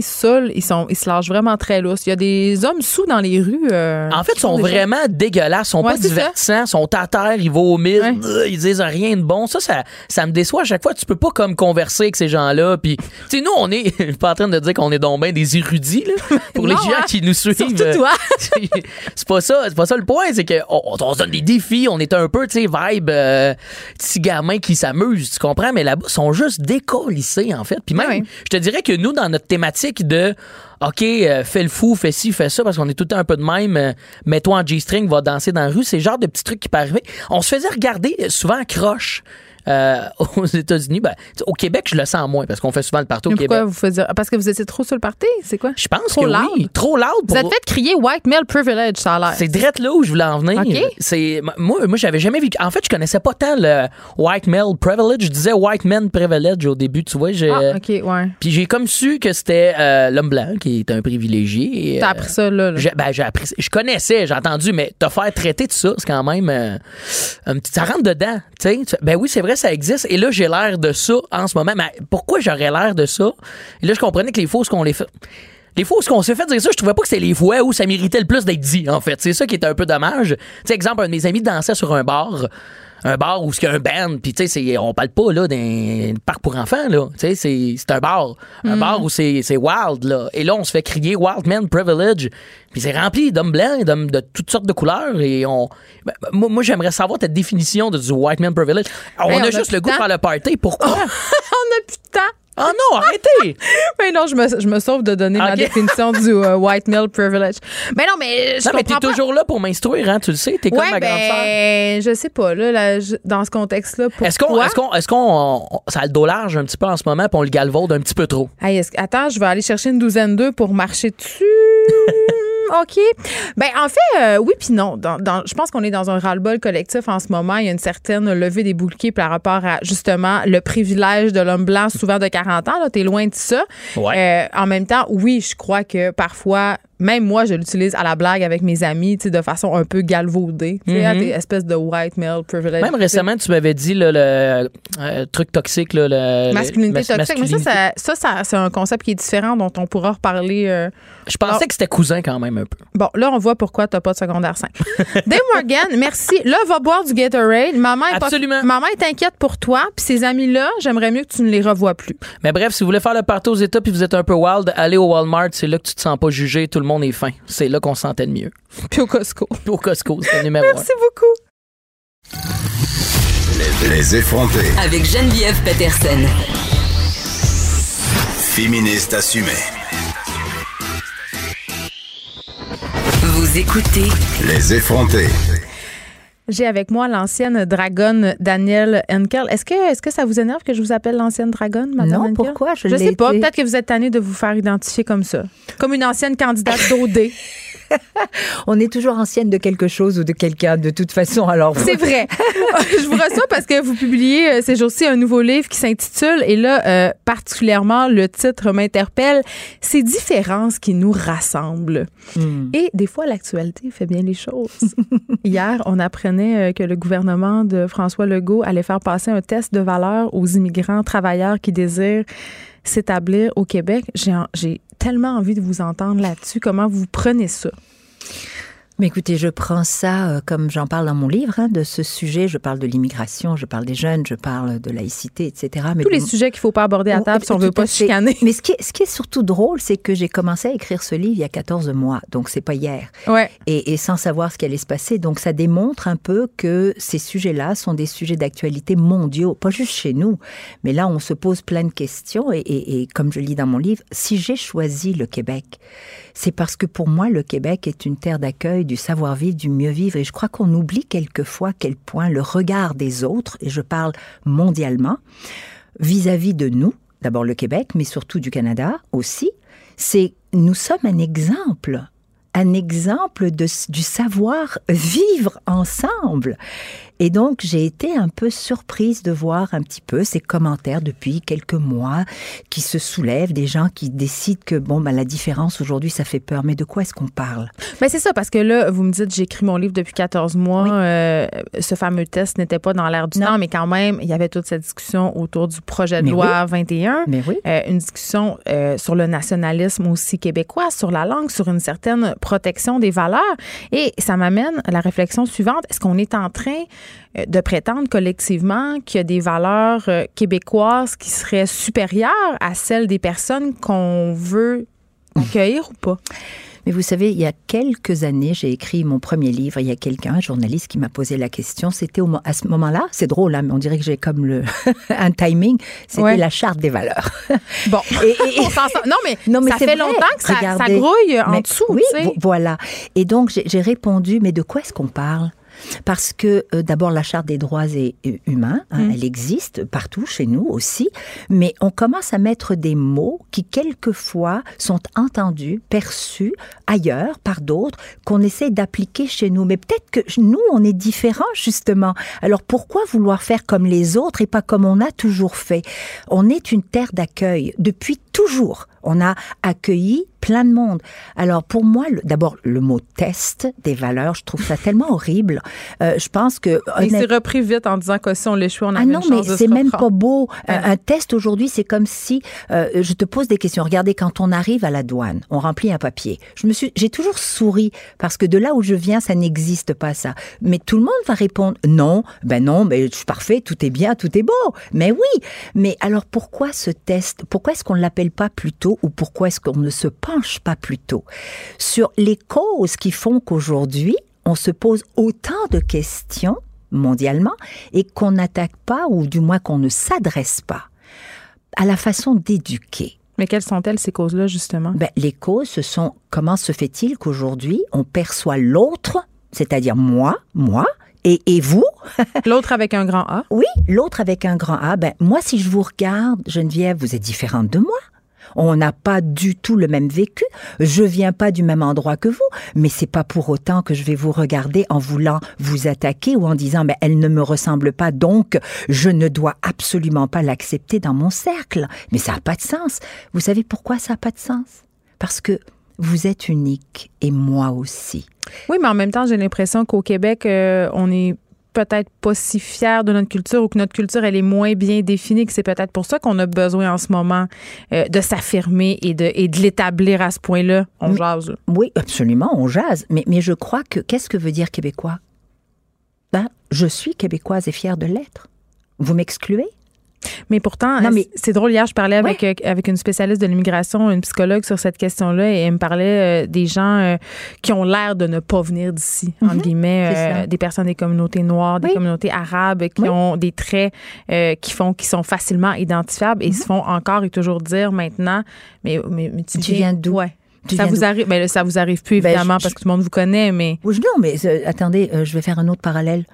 ils, sont, ils se lâchent vraiment très lousse. Il y a des hommes sous dans les rues. euh, En fait, ils sont des gens- vraiment dégueulasses, sont Ouais, pas divertissants, sont à terre, ils vomissent, Ouais. euh, ils disent rien de bon. Ça, ça, ça me déçoit à chaque fois. Tu peux pas comme converser avec ces gens-là. Puis, tu sais, nous, on est, je suis pas en train de dire qu'on est donc ben des érudits là, pour les gens hein? qui nous suivent. Surtout toi. c'est pas ça, c'est pas ça le point, c'est que on, on se donne des défis, on est un peu, tu sais, vibe euh, petits gamins qui s'amusent, tu comprends, mais là-bas ils sont juste décollissés en fait. Puis même, Ouais. je te dirais que nous dans notre thématique de OK, euh, fais le fou, fais ci, fais ça, parce qu'on est tout le temps un peu de même. euh, Mets-toi en G-string, va danser dans la rue. C'est le genre de petits trucs qui peuvent arriver. On se faisait regarder souvent à croche. Euh, aux États-Unis, ben, au Québec, je le sens moins parce qu'on fait souvent le partout au Québec. vous faisiez. Parce que vous étiez trop sur le party? C'est quoi? Je pense Trop que loud? oui. Trop loud. Vous pour- êtes fait crier white male privilege, ça a l'air. C'est direct là où je voulais en venir. OK. C'est moi, moi j'avais jamais vu. En fait, je connaissais pas tant le white male privilege. Je disais white man privilege au début. Tu vois, j'ai. Ah, OK, ouais. Puis j'ai comme su que c'était euh, l'homme blanc qui est un privilégié. et, T'as euh, appris ça, là. là. j'ai- ben, j'ai appris. Je connaissais, j'ai entendu, mais te faire traiter de ça, c'est quand même euh, un petit. Ça rentre dedans, tu sais. Tu fais, Ben oui, c'est vrai, ça existe. Et là, j'ai l'air de ça en ce moment. Mais pourquoi j'aurais l'air de ça? Et là, je comprenais que les fausses qu'on les fait. Les fausses qu'on s'est fait dire ça, je trouvais pas que c'était les fois où ça méritait le plus d'être dit, en fait. C'est ça qui était un peu dommage. Tu sais, exemple, un de mes amis dansait sur un bar. Un bar où il y a un band, puis tu sais, c'est- on parle pas là d'un parc pour enfants, là. Tu sais, c'est c'est un bar. Un bar où c'est c'est wild, là. Et là, on se fait crier Wild Man Privilege. Puis c'est rempli d'hommes blancs, d'hommes de toutes sortes de couleurs. Et on. ben, moi, moi, j'aimerais savoir ta définition de du White Man Privilege. on, Hey, on a a juste le goût de faire le party. Pourquoi? on a plus de temps. Oh non, arrêtez! Mais non, je me, je me sauve de donner ma Ok. définition du euh, white male privilege. Mais non, mais je non, mais t'es toujours là pour m'instruire, hein, tu le sais. T'es comme ma grande sœur. ben, je sais pas, là, là, je- dans ce contexte-là, pourquoi? Est-ce qu'on, est-ce qu'on, est-ce qu'on, on- ça a le dos large un petit peu en ce moment, puis on le galvaude un petit peu trop? Hey, attends, je vais aller chercher une douzaine d'œufs pour marcher dessus. OK. Ben, en fait, euh, oui puis non. Dans, dans- je pense qu'on est dans un ras-le-bol collectif en ce moment. Il y a une certaine levée des boucliers par rapport à, justement, le privilège de l'homme blanc, souvent de 40 ans. T'es loin de ça. Ouais. Euh, en même temps, oui, je crois que parfois, même moi, je l'utilise à la blague avec mes amis, tu sais, de façon un peu galvaudée. Tu sais, Mhm. ah, t'es espèce de white male privilege. Même récemment, tu m'avais dit là, le euh, truc toxique, là, le, Masculinité mas- toxique. Mais ça, ça, ça, ça, c'est un concept qui est différent dont on pourra reparler. euh, Je pensais Alors- que c'était cousin quand même un peu. Bon, là, on voit pourquoi t'as pas de secondaire 5. Dave Morgan, merci. Là, va boire du Gatorade. Maman est, pas- Absolument. maman est inquiète pour toi. Puis ces amis-là, j'aimerais mieux que tu ne les revois plus. Mais bref, si vous voulez faire le party aux États puis vous êtes un peu wild, allez au Walmart, c'est là que tu te sens pas jugé, tout le monde est fin. C'est là qu'on se sentait de mieux. Puis au Costco. Au Costco, c'est le numéro Merci beaucoup. Les effrontés. Avec Geneviève Peterson. Féministe assumée. Vous écoutez Les effrontés. J'ai avec moi l'ancienne dragonne Danielle Henkel. Est-ce que, est-ce que ça vous énerve que je vous appelle l'ancienne dragonne, madame Non, Henkel? pourquoi? Je l'ai sais pas. Peut-être que vous êtes tannée de vous faire identifier comme ça. Comme une ancienne candidate d'OD. On est toujours ancienne de quelque chose ou de quelqu'un, de toute façon. Alors, C'est vrai. je vous reçois parce que vous publiez euh, ces jours-ci un nouveau livre qui s'intitule, et là, euh, particulièrement, le titre m'interpelle, Ces différences qui nous rassemblent. Hmm. Et des fois, l'actualité fait bien les choses. Hier, on apprenait euh, que le gouvernement de François Legault allait faire passer un test de valeur aux immigrants travailleurs qui désirent s'établir au Québec. J'ai en- J'ai tellement envie de vous entendre là-dessus. Comment vous prenez ça? Mais écoutez, je prends ça euh, comme j'en parle dans mon livre, hein, de ce sujet. Je parle de l'immigration, je parle des jeunes, je parle de laïcité, etc. Mais Tous les bon, sujets qu'il faut pas aborder à Oh, table si on tout veut pas se chicaner. Mais ce qui, est, ce qui est surtout drôle, c'est que j'ai commencé à écrire ce livre il y a 14 mois, donc c'est pas hier, Ouais. et, et sans savoir ce qui allait se passer. Donc ça démontre un peu que ces sujets-là sont des sujets d'actualité mondiaux, pas juste chez nous, mais là on se pose plein de questions. Et, et- et comme je lis dans mon livre, si j'ai choisi le Québec, c'est parce que pour moi le Québec est une terre d'accueil du savoir-vivre, du mieux-vivre, et je crois qu'on oublie quelquefois quel point le regard des autres, et je parle mondialement, vis-à-vis de nous, d'abord le Québec, mais surtout du Canada aussi, c'est nous sommes un exemple, un exemple de, du savoir vivre ensemble. Et donc, j'ai été un peu surprise de voir un petit peu ces commentaires depuis quelques mois qui se soulèvent, des gens qui décident que, bon, ben, la différence aujourd'hui, ça fait peur. Mais de quoi est-ce qu'on parle? Ben c'est ça, parce que là, vous me dites, j'écris mon livre depuis 14 mois. euh, ce fameux test n'était pas dans l'air du Non. temps, mais quand même, il y avait toute cette discussion autour du projet de Mais loi 21. Mais oui. Euh, une discussion euh, sur le nationalisme aussi québécois, sur la langue, sur une certaine protection des valeurs. Et ça m'amène à la réflexion suivante. Est-ce qu'on est en train de prétendre collectivement qu'il y a des valeurs euh, québécoises qui seraient supérieures à celles des personnes qu'on veut accueillir ou pas? Mais vous savez, il y a quelques années, j'ai écrit mon premier livre. Il y a quelqu'un, un journaliste, qui m'a posé la question. C'était à ce moment-là, c'est drôle, hein, mais on dirait que j'ai comme le un timing. C'était Ouais. la charte des valeurs. Bon. Et- et- non, mais, Non, mais ça fait vrai. longtemps que ça, ça grouille en Mais dessous. Oui, tu sais. vo- voilà. Et donc, j'ai répondu, mais de quoi est-ce qu'on parle? Parce que euh, d'abord la charte des droits et- et humains, hein, Mm. elle existe partout chez nous aussi, mais on commence à mettre des mots qui quelquefois sont entendus, perçus ailleurs par d'autres qu'on essaie d'appliquer chez nous. Mais peut-être que nous on est différents justement. Alors pourquoi vouloir faire comme les autres et pas comme on a toujours fait? On est une terre d'accueil depuis toujours. On a accueilli plein de monde. Alors pour moi, d'abord le mot test des valeurs, je trouve ça tellement horrible. Euh, je pense que Il s'est repris vite en disant que si on l'échoue, on a ah une non, mais c'est même reprendre. pas beau. Un, un test aujourd'hui, c'est comme si euh, je te pose des questions. Regardez, quand on arrive à la douane, on remplit un papier. Je me suis, j'ai toujours souri parce que de là où je viens, ça n'existe pas ça. Mais tout le monde va répondre non, ben non, mais je suis parfait, tout est bien, tout est beau. Mais oui. Mais alors pourquoi ce test? Pourquoi est-ce qu'on l'appelle pas plus tôt ou pourquoi est-ce qu'on ne se penche pas plus tôt sur les causes qui font qu'aujourd'hui on se pose autant de questions mondialement et qu'on n'attaque pas, ou du moins qu'on ne s'adresse pas à la façon d'éduquer. Mais quelles sont-elles, ces causes-là, justement? Ben, les causes, ce sont comment se fait-il qu'aujourd'hui, on perçoit l'autre, c'est-à-dire moi, moi, et, et vous, L'autre avec un grand A? oui, l'autre avec un grand A, ben, moi, si je vous regarde, Geneviève, vous êtes différente de moi. On n'a pas du tout le même vécu. Je viens pas du même endroit que vous, mais c'est pas pour autant que je vais vous regarder en voulant vous attaquer ou en disant mais elle ne me ressemble pas donc je ne dois absolument pas l'accepter dans mon cercle. Mais ça n'a pas de sens. Vous savez pourquoi ça n'a pas de sens? Parce que vous êtes unique et moi aussi. Oui, mais en même temps, j'ai l'impression qu'au Québec, euh, on est peut-être pas si fiers de notre culture ou que notre culture, elle est moins bien définie, que c'est peut-être pour ça qu'on a besoin en ce moment euh, de s'affirmer et de, et de l'établir à ce point-là. On Mais- jase. là. Oui, absolument, on jase. Mais, mais je crois que qu'est-ce que veut dire québécois? Ben, je suis québécoise et fière de l'être. Vous m'excluez? Mais pourtant, Non, mais- c'est drôle. Hier, je parlais avec, euh, avec une spécialiste de l'immigration, une psychologue sur cette question-là, et elle me parlait euh, des gens euh, qui ont l'air de ne pas venir d'ici, entre guillemets, Mhm. ça. des personnes des communautés noires, des Oui. communautés arabes, qui Oui. ont des traits qui font, qui sont facilement identifiables et Mhm. se font encore et toujours dire maintenant, mais, mais, mais tu, Tu viens d'où? Ouais. Tu ça vous arrive, mais là, ça vous arrive plus Ben, évidemment je- parce que tout le monde vous connaît, mais Oui, Non, mais attendez, je vais faire un autre parallèle.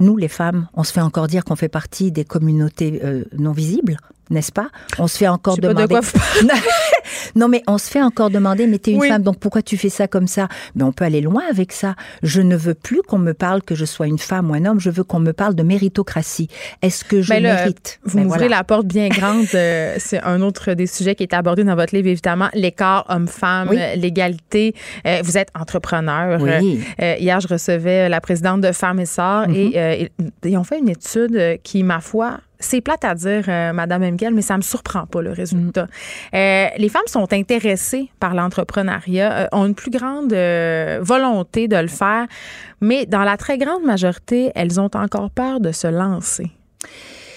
Nous, les femmes, on se fait encore dire qu'on fait partie des communautés euh, non visibles, n'est-ce pas? On se fait encore pas de demander. vous non, mais on se fait encore demander, mais t'es une Oui. femme, donc pourquoi tu fais ça comme ça? Mais on peut aller loin avec ça. Je ne veux plus qu'on me parle que je sois une femme ou un homme. Je veux qu'on me parle de méritocratie. Est-ce que je Ben là, mérite? Vous Ben m'ouvrez voilà. la porte bien grande. euh, c'est un autre des sujets qui est abordé dans votre livre, évidemment. L'écart homme-femme, Oui. l'égalité. Euh, vous êtes entrepreneur. Oui. Euh, hier, je recevais la présidente de Femmes et Sœurs Mhm. et ils- ils ont fait une étude qui, ma foi, c'est plate à dire, euh, Madame mais ça me surprend pas le résultat. Euh, les femmes sont intéressées par l'entrepreneuriat, euh, ont une plus grande euh, volonté de le faire, mais dans la très grande majorité, elles ont encore peur de se lancer.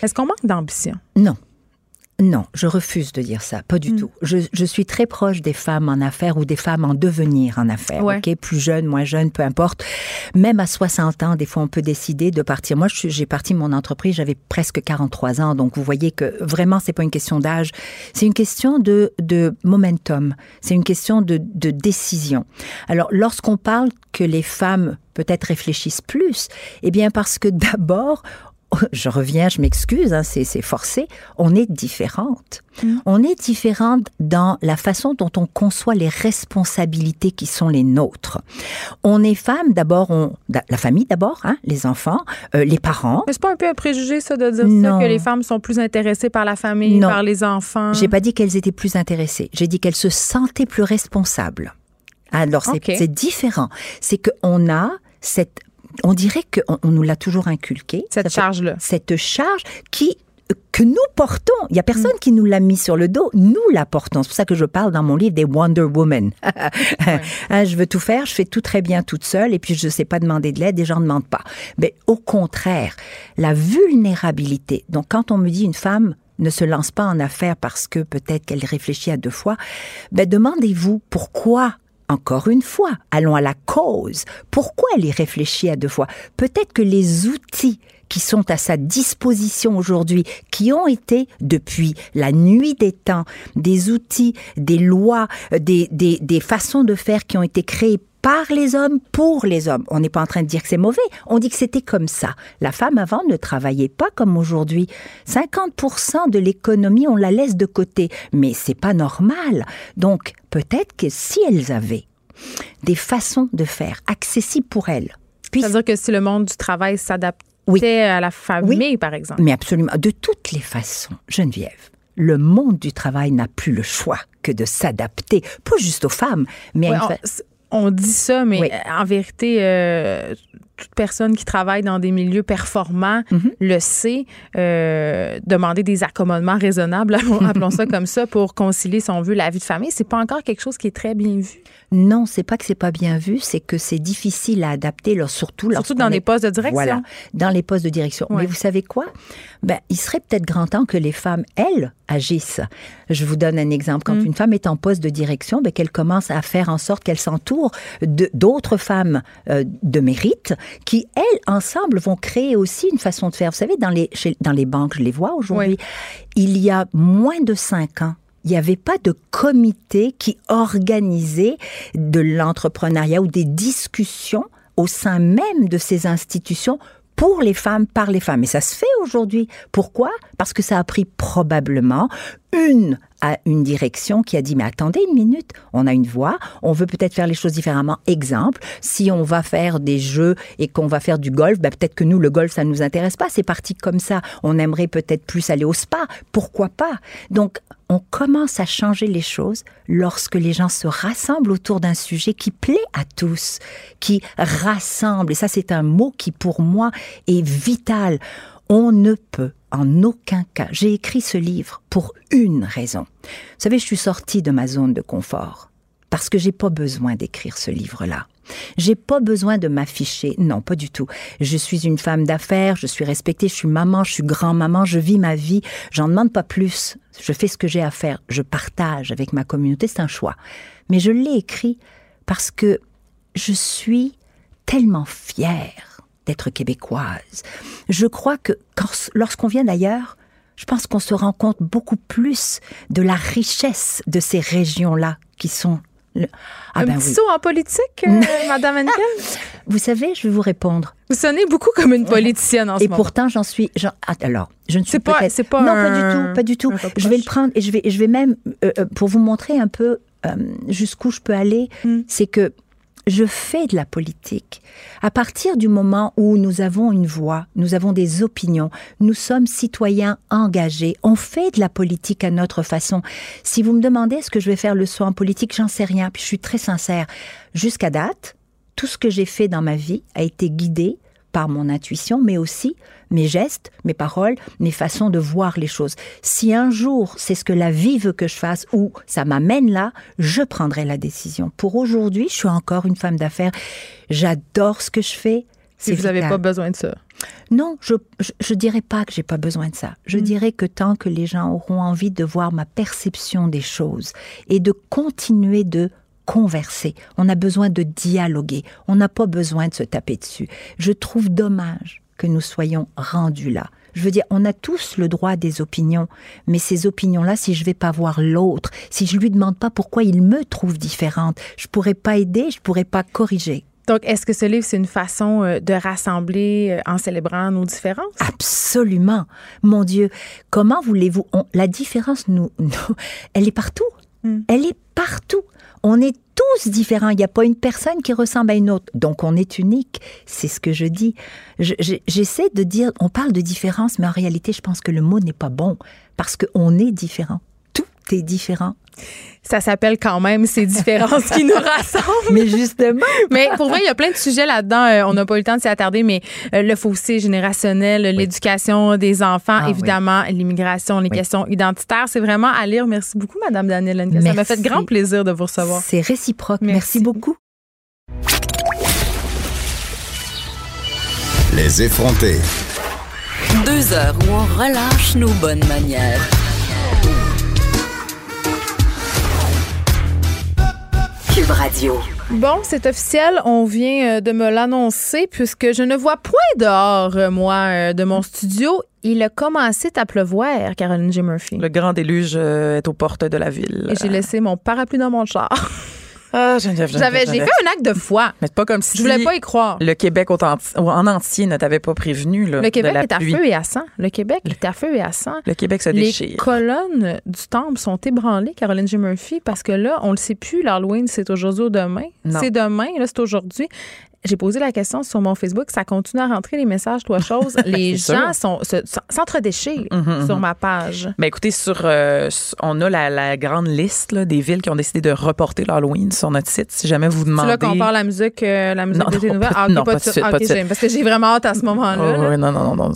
Est-ce qu'on manque d'ambition? Non. Non, je refuse de dire ça, pas du Mm. tout. Je, je suis très proche des femmes en affaires ou des femmes en devenir en affaires, Ouais. ok, plus jeunes, moins jeunes, peu importe. Même à 60 ans, des fois, on peut décider de partir. Moi, j'ai parti mon entreprise, j'avais presque 43 ans, donc vous voyez que vraiment, c'est pas une question d'âge, c'est une question de, de momentum, c'est une question de, de décision. Alors, lorsqu'on parle que les femmes peut-être réfléchissent plus, eh bien, parce que d'abord, je reviens, je m'excuse, hein, c'est c'est forcé, on est différente. On est différente dans la façon dont on conçoit les responsabilités qui sont les nôtres. On est femme, d'abord, on, la famille d'abord, hein, les enfants, euh, les parents. Mais c'est pas un peu un préjugé, ça, de dire ça, que les femmes sont plus intéressées par la famille, Non. par les enfants? J'ai pas dit qu'elles étaient plus intéressées. J'ai dit qu'elles se sentaient plus responsables. Alors c'est Ok. c'est différent. C'est qu'on a cette, on dirait qu'on on nous l'a toujours inculqué. Cette charge-là. Cette charge qui que nous portons. Il y a Mm. personne qui nous l'a mis sur le dos. Nous la portons. C'est pour ça que je parle dans mon livre des Wonder Woman. Hein, je veux tout faire, je fais tout très bien toute seule et puis je ne sais pas demander de l'aide et j'en demande pas. Mais au contraire, la vulnérabilité. Donc quand on me dit une femme ne se lance pas en affaires parce que peut-être qu'elle réfléchit à deux fois, ben demandez-vous pourquoi encore une fois, allons à la cause. Pourquoi elle y réfléchit à deux fois? Peut-être que les outils qui sont à sa disposition aujourd'hui, qui ont été depuis la nuit des temps, des outils, des lois, euh, des, des, des façons de faire qui ont été créées par les hommes, pour les hommes. On n'est pas en train de dire que c'est mauvais, on dit que c'était comme ça. La femme avant ne travaillait pas comme aujourd'hui. 50% de l'économie, on la laisse de côté, mais c'est pas normal. Donc, peut-être que si elles avaient des façons de faire accessibles pour elles, c'est-à-dire que si le monde du travail s'adaptait à la famille, par exemple. Mais absolument. De toutes les façons, Geneviève, le monde du travail n'a plus le choix que de s'adapter, pas juste aux femmes, mais à une on, dit ça, mais en vérité, euh, toute personne qui travaille dans des milieux performants Mhm. le sait. euh, demander des accommodements raisonnables, appelons ça comme ça, pour concilier, si on veut, la vie de famille, c'est pas encore quelque chose qui est très bien vu. Non, c'est pas que c'est pas bien vu, c'est que c'est difficile à adapter, surtout dans est- les postes de direction. Voilà, dans les postes de direction. Ouais. Mais vous savez quoi? Ben, il serait peut-être grand temps que les femmes, elles, agissent. Je vous donne un exemple. Quand Mm. une femme est en poste de direction, ben, qu'elle commence à faire en sorte qu'elle s'entoure d'autres femmes euh, de mérite qui, elles, ensemble, vont créer aussi une façon de faire. Vous savez, dans les, chez- dans les banques, je les vois aujourd'hui, il y a moins de cinq ans, il n'y avait pas de comité qui organisait de l'entrepreneuriat ou des discussions au sein même de ces institutions pour les femmes, par les femmes. Et ça se fait aujourd'hui. Pourquoi? Parce que ça a pris probablement une à une direction qui a dit mais attendez une minute, on a une voix, on veut peut-être faire les choses différemment. Exemple, si on va faire des jeux et qu'on va faire du golf, ben peut-être que nous le golf ça nous intéresse pas, c'est parti comme ça. On aimerait peut-être plus aller au spa, pourquoi pas? Donc on commence à changer les choses lorsque les gens se rassemblent autour d'un sujet qui plaît à tous, qui rassemble. Et ça, c'est un mot qui, pour moi, est vital. On ne peut en aucun cas. J'ai écrit ce livre pour une raison. Vous savez, je suis sortie de ma zone de confort parce que j'ai pas besoin d'écrire ce livre-là. J'ai pas besoin de m'afficher. Non, pas du tout. Je suis une femme d'affaires, je suis respectée, je suis maman, je suis grand-maman, je vis ma vie. J'en demande pas plus. Je fais ce que j'ai à faire. Je partage avec ma communauté, c'est un choix. Mais je l'ai écrit parce que je suis tellement fière d'être québécoise. Je crois que lorsqu'on vient d'ailleurs, je pense qu'on se rend compte beaucoup plus de la richesse de ces régions-là qui sont... le- Ah Un ben petit oui. saut en politique, euh, Madame Henkel? Vous savez, je vais vous répondre. Vous sonnez beaucoup comme une politicienne en ce Et moment. pourtant, j'en suis. ah, alors, je ne suis pas- c'est pas Non, un- pas du tout, pas du tout. Je vais le prendre et je vais, je vais même euh, euh, pour vous montrer un peu euh, jusqu'où je peux aller. Hmm. C'est que je fais de la politique à partir du moment où nous avons une voix, nous avons des opinions, nous sommes citoyens engagés, on fait de la politique à notre façon. Si vous me demandez est-ce que je vais faire le saut en politique, j'en sais rien, puis je suis très sincère. Jusqu'à date, tout ce que j'ai fait dans ma vie a été guidé par mon intuition, mais aussi mes gestes, mes paroles, mes façons de voir les choses. Si un jour c'est ce que la vie veut que je fasse ou ça m'amène là, je prendrai la décision. Pour aujourd'hui, je suis encore une femme d'affaires. J'adore ce que je fais. Si vous n'avez pas besoin de ça? Non, je, je dirais pas que j'ai pas besoin de ça. Je dirais que tant que les gens auront envie de voir ma perception des choses et de continuer de converser, on a besoin de dialoguer, on n'a pas besoin de se taper dessus. Je trouve dommage que nous soyons rendus là. Je veux dire, on a tous le droit des opinions, mais ces opinions-là, si je vais pas voir l'autre, si je lui demande pas pourquoi il me trouve différente, je pourrais pas aider, je pourrais pas corriger. Donc, est-ce que ce livre, c'est une façon euh, de rassembler euh, en célébrant nos différences? Absolument. Mon Dieu, comment voulez-vous? On- La différence, nous, nous- elle est partout. Hmm. Elle est partout. On est tous différents. Il n'y a pas une personne qui ressemble à une autre. Donc, on est unique. C'est ce que je dis. Je- je- J'essaie de dire, on parle de différence, mais en réalité, je pense que le mot n'est pas bon parce qu'on est différent. Tout est différent. Ça s'appelle quand même ces différences qui nous rassemblent. Mais justement. Mais pour vrai, il y a plein de sujets là-dedans. Euh, on n'a pas eu le temps de s'y attarder, mais euh, le fossé générationnel, l'éducation des enfants, Ah oui. évidemment, l'immigration, les Oui. questions identitaires. C'est vraiment à lire. Merci beaucoup, Madame Danielle. Ça m'a fait grand plaisir de vous recevoir. C'est réciproque. Merci. Merci beaucoup. Les effrontés. Deux heures où on relâche nos bonnes manières. Cube Radio. Bon, c'est officiel, on vient euh, de me l'annoncer puisque je ne vois point dehors, euh, moi, euh, de mon studio. Il a commencé à pleuvoir, Caroline J. Murphy. Le grand déluge est aux portes de la ville. Et j'ai laissé mon parapluie dans mon char. Ah, Geneviève, Geneviève, J'avais, j'ai Geneviève. fait un acte de foi. Mais c'est pas comme si Je voulais pas y croire. le Québec au en entier ne t'avait pas prévenu. Là, Le Québec de la est à pluie. feu et à sang. Le Québec est à feu et à sang. Le Québec se Les déchire. colonnes du temple sont ébranlées, Caroline J. Murphy, parce que là, on le sait plus, l'Halloween, c'est aujourd'hui ou demain. Non. C'est demain, là, c'est aujourd'hui. J'ai posé la question sur mon Facebook, ça continue à rentrer les messages, trois choses. Les C'est gens sont, se- s'entre-déchirent Mhm, sur ma page. Ben écoutez, sur, euh, on a la, la grande liste là, des villes qui ont décidé de reporter l'Halloween sur notre site. Si jamais vous C'est demandez. là qu'on parle la musique, euh, la musique Non, de tes non, nouvelles. Ah, non, pas de suite, pas de parce que j'ai vraiment hâte à ce moment-là. Oh, là. ouais, non, non, non, non,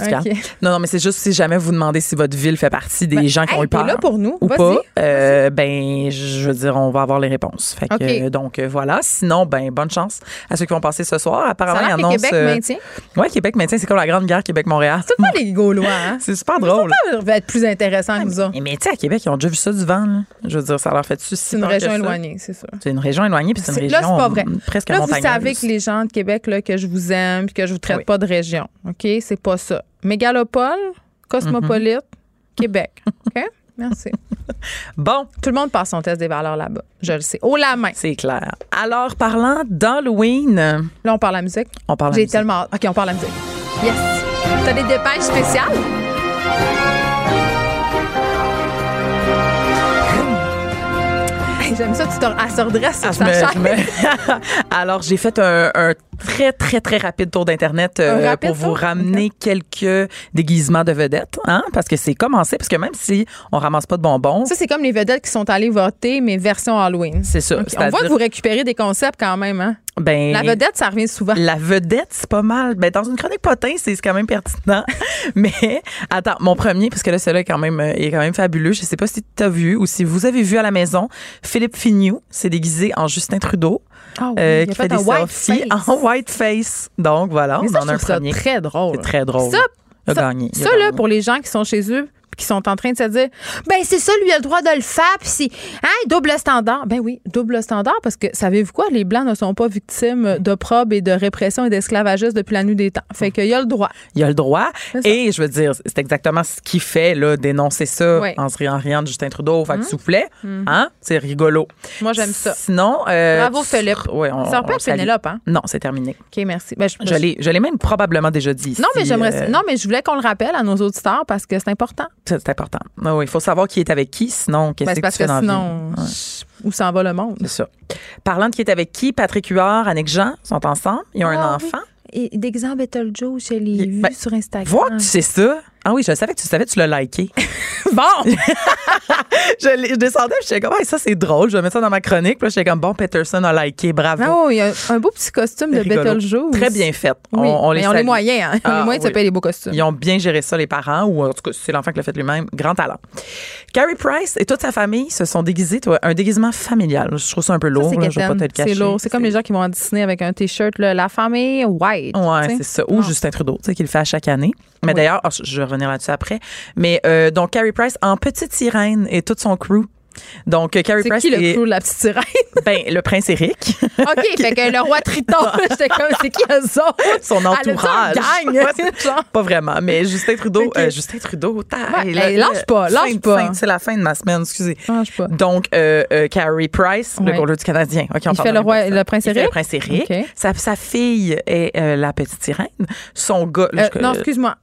non, non, mais c'est juste si jamais vous demandez si votre ville fait partie des Ben, gens qui ont eu peur. là pour nous. ou pas, euh, ben, je veux dire, on va avoir les réponses. Fait que, donc, euh, voilà. Sinon, ben, bonne chance à ceux qui vont passer ce soir. Ça Apparemment, a ils l'air que annoncent. Québec euh, maintient. Ouais, Québec maintient. C'est comme la grande guerre Québec-Montréal. C'est pas les Gaulois, hein? C'est super drôle. Ça va être plus intéressant que nous autres. Mais, mais tu sais, à Québec, ils ont déjà vu ça du vent. là. Je veux dire, ça leur fait tu C'est une région éloignée, c'est ça. C'est une région éloignée, puis c'est une région là, c'est pas vrai. presque Là, vous savez que les gens de Québec, là, que je vous aime puis que je vous traite Oui. pas de région. OK? C'est pas ça. Mégalopole, cosmopolite, Mm-hmm. Québec. OK? Merci. Bon, Tout le monde passe son test des valeurs là-bas. Je le sais. Haut la main. c'est clair. Alors, parlant d'Halloween, Là, on parle la musique. on parle de J'ai musique. tellement hâte. OK, on parle la musique. Yes. T'as des dépêches spéciales? J'aime ça, tu te, elle se redresse sur sa chaise. Alors, j'ai fait un, un très, très, très rapide tour d'Internet euh, pour vous tour? ramener quelques déguisements de vedettes, hein, parce que c'est commencé, parce que même si on ramasse pas de bonbons, Ça, c'est comme les vedettes qui sont allées voter, mais version Halloween. c'est ça. On voit que vous récupérez des concepts quand même. Hein? Ben, La vedette, ça revient souvent. La vedette, c'est pas mal. Ben, dans une chronique potin, c'est c'est quand même pertinent. Mais attends, mon premier, parce que là, celui-là est quand même, euh, est quand même fabuleux. Je sais pas si tu as vu ou si vous avez vu à la maison, Philippe Fignou s'est déguisé en Justin Trudeau, Ah oui, euh, il a qui fait fait des selfies en white face. Donc voilà, Mais on ça, en a un premier. très drôle. C'est très drôle. Ça, il a ça, gagné. il a ça, là, gagné. pour les gens qui sont chez eux puis qui sont en train de se dire ben c'est ça lui a le droit de le faire puis c'est hein double standard ben oui double standard parce que savez-vous quoi? Les blancs ne sont pas victimes d'opprobre et de répression et d'esclavagisme depuis la nuit des temps fait qu'il y a le droit Il a le droit. Et je veux dire, c'est exactement ce qu'il fait, là, dénoncer ça en se riant, riant de Justin Trudeau, fait que soufflet. Hein? C'est rigolo. moi j'aime ça Sinon. euh, Bravo, Philippe. Ouais, on, ça on. Pénélope hein? Non, c'est terminé. ok merci ben, je, Je l'ai, je l'ai même probablement déjà dit. non mais j'aimerais euh, non mais je voulais qu'on le rappelle à nos auditeurs parce que c'est important c'est, c'est important. Ah oui, il faut savoir qui est avec qui, sinon, qu'est-ce Ben, que c'est parce tu fais que dans sinon vie? Ouais, où s'en va le monde? C'est ça. Parlant de qui est avec qui, Patrick Huard, Annick Jean sont ensemble. Ils ont un Ah oui. enfant. et d'exemple Betelgeuse je l'ai vu ben, sur Instagram Vois que tu sais ça? Ah oui, je savais que tu savais, tu l'as liké. bon je, je descendais, je j'étais comme, Hey, ça c'est drôle, je vais mettre ça dans ma chronique. Puis là, j'étais comme, bon, Peterson a liké, bravo. Oui, il y a un beau petit costume de. Betelgeuse. Très bien fait. Oui, on, on les mais on les moyens. Hein. Ah, les moyens de oui. se payer les beaux costumes. Ils ont bien géré ça, les parents, ou en tout cas, c'est l'enfant qui l'a fait lui-même. Grand talent. Carrie Price et toute sa famille se sont déguisés, toi, un déguisement familial. Je trouve ça un peu Ça, lourd, c'est là, je vais pas te le cacher. C'est lourd. C'est comme les gens qui vont à Disney avec un T-shirt, la famille white. Ouais, c'est ça. Ou. Justin Trudeau, tu sais, qui le fait à chaque année. Mais d'ailleurs, oh, je revenir là-dessus après. Mais euh, donc, Carrie Price en petite sirène et toute son crew. Donc, euh, Carrie C'est Price qui le crew de la petite sirène? ben, le prince Eric, OK, fait que le roi Triton, j'étais comme, c'est qui eux autres? son Elle entourage. Ouais, c'est- Genre. pas vraiment, mais Justin Trudeau, euh, Justin Trudeau, taille, Ouais, hey, lâche pas, lâche fin pas. C'est la fin de ma semaine, excusez. Change pas. Donc, euh, euh, Carrie Price, le goaler du Canadien. OK, on Il fait le roi- le prince Eric? le prince Eric. Sa, sa fille est la petite sirène. Son gars... Non, excuse-moi.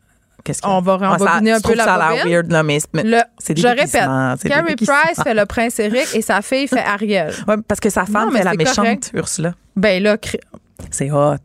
Qu'est-ce qu'il y a? On va Ah, ça- rembobiner un peu la ça a l'air weird, là, mais, mais Le, c'est des je répète, Carrie. Price fait le prince Eric et sa fille fait Ariel. Ouais, parce que sa femme Non, fait la méchante correct. Ursula. Ben là, cri- C'est hot.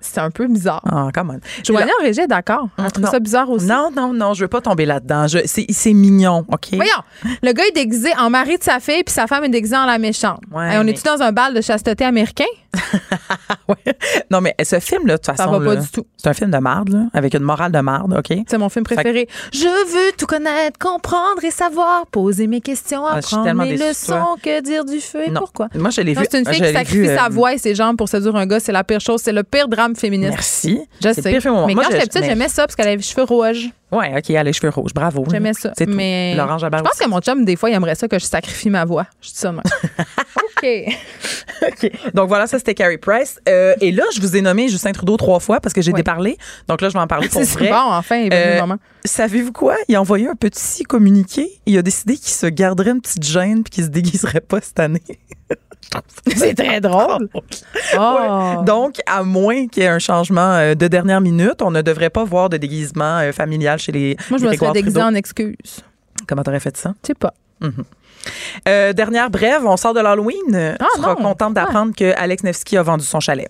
c'est un peu bizarre. Ah, come on. Joanie Régis est d'accord. Elle trouve Non. ça bizarre aussi. Non, non, non, je veux pas tomber là-dedans. Je- C'est c'est mignon, OK? Voyons, le gars est déguisé en mari de sa fille, puis sa femme est déguisée en la méchante. Ouais, Hey, on mais- est-tu dans un bal de chasteté américain? Ouais. Non, mais ce film-là, de toute Ça façon, va pas là, du tout. c'est un film de marde, là, avec une morale de marde, OK? C'est mon film préféré. Je veux tout connaître, comprendre et savoir, poser mes questions, Ah, apprendre mes leçons, que dire du feu et Non. pourquoi? Moi, je l'ai vu. c'est une fille qui sacrifie vu, euh, sa voix et ses jambes pour séduire un gars. C'est la pire chose. C'est le pire drame féministe. Merci. Je sais. Mais Moi, quand je- j'étais petite, mais- j'aimais ça parce qu'elle avait les cheveux rouges. Ouais, OK, elle a les cheveux rouges. Bravo. J'aimais ça. C'est. Mais Laurent Jalbert je pense que mon chum, des fois, il aimerait ça que je sacrifie ma voix. Je dis ça, moi. OK. OK. Donc voilà, ça c'était Carrie Price. Euh, et là, je vous ai nommé Justin Trudeau trois fois parce que j'ai Oui. déparlé. Donc là, je vais en parler pour C'est vrai. bon, enfin, il est venu Euh, le moment. Savez-vous quoi? Il a envoyé un petit communiqué. Il a décidé qu'il se garderait une petite gêne puis qu'il se déguiserait pas cette année. C'est très drôle. Oh. Donc, à moins qu'il y ait un changement euh, de dernière minute, on ne devrait pas voir de déguisement familial chez les Moi, je me serais déguisée en excuse. Comment t'aurais fait ça? Je sais pas. Euh, dernière brève, on sort de l'Halloween. Ah, tu seras non. contente d'apprendre que Alex Nevsky a vendu son chalet.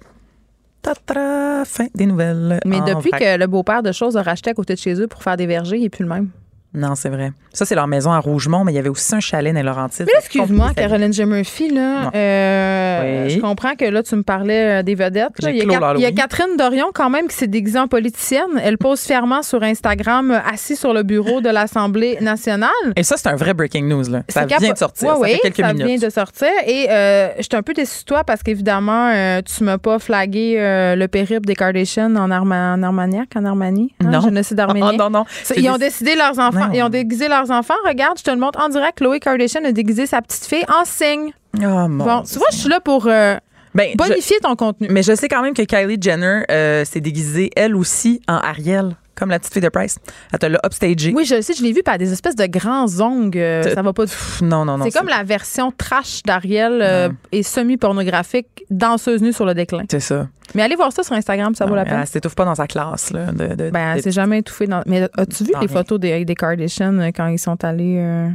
Tatra, fin des nouvelles. Mais depuis que le beau-père de choses a racheté à côté de chez eux pour faire des vergers, il n'est plus le même. Non, c'est vrai. Ça, c'est leur maison à Rougemont, mais il y avait aussi un chalet dans Laurentides. Mais excuse-moi. Caroline J. Murphy, là, euh, Oui. je comprends que là, tu me parlais euh, des vedettes. Il y, a il y. Catherine Dorion, quand même, qui s'est déguisée en politicienne. Elle pose fièrement sur Instagram, euh, assis sur le bureau de l'Assemblée nationale. Et ça, c'est un vrai breaking news. Là. Ça vient de sortir. Ouais, ça ouais, fait quelques ça minutes. vient de sortir. Et euh, j'étais un peu déçue de toi parce qu'évidemment, euh, tu m'as pas flagué le périple des Kardashians en, Arma- en Armagnac, en Armanie. hein, Non. Génocide arménien. Oh, non, non. Ils ont décidé leurs enfants. Non. Ils ont déguisé leurs enfants. Regarde, je te le montre en direct. Chloé Kardashian a déguisé sa petite fille en signe. Oh, mon Bon, tu vois, je suis là pour euh, Ben, je- bonifier ton contenu. Mais je sais quand même que Kylie Jenner euh, s'est déguisée, elle aussi, en Ariel, comme la petite fille de Price. Elle te l'a upstagée. Oui, je le sais, je l'ai vu par des espèces de grands ongles. euh, ça va pas Pff, Non, non, non. C'est comme la version trash d'Ariel euh, et semi-pornographique, danseuse nue sur le déclin. C'est ça. Mais allez voir ça sur Instagram, ça vaut la peine. Elle s'étouffe pas dans sa classe. Là, de, de- Ben, de- c'est jamais étouffé dans. Mais as-tu vu les rien. photos des, des Kardashians euh, quand ils sont allés euh,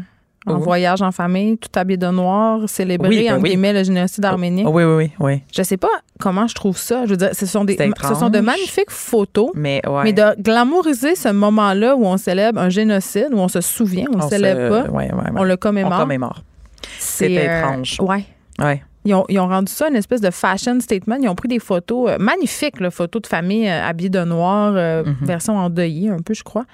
en Où? voyage en famille, tout habillés de noir, célébrer Oui, ben entre oui. guillemets le génocide arménien? Oh, oui, oui, oui, oui. Je sais pas comment je trouve ça. Je veux dire, ce sont des, ce sont de magnifiques photos. Mais, ouais. Mais de glamouriser ce moment-là où on célèbre un génocide, où on se souvient, on ne célèbre se- pas, ouais, ouais, ouais. on le On commémore. commémore. C'est euh, étrange. ouais. Ouais. Ils ont, ils ont rendu ça une espèce de fashion statement. Ils ont pris des photos euh, magnifiques, là, photos de famille euh, habillées de noir, euh, Mhm. version endeuillée un peu, je crois.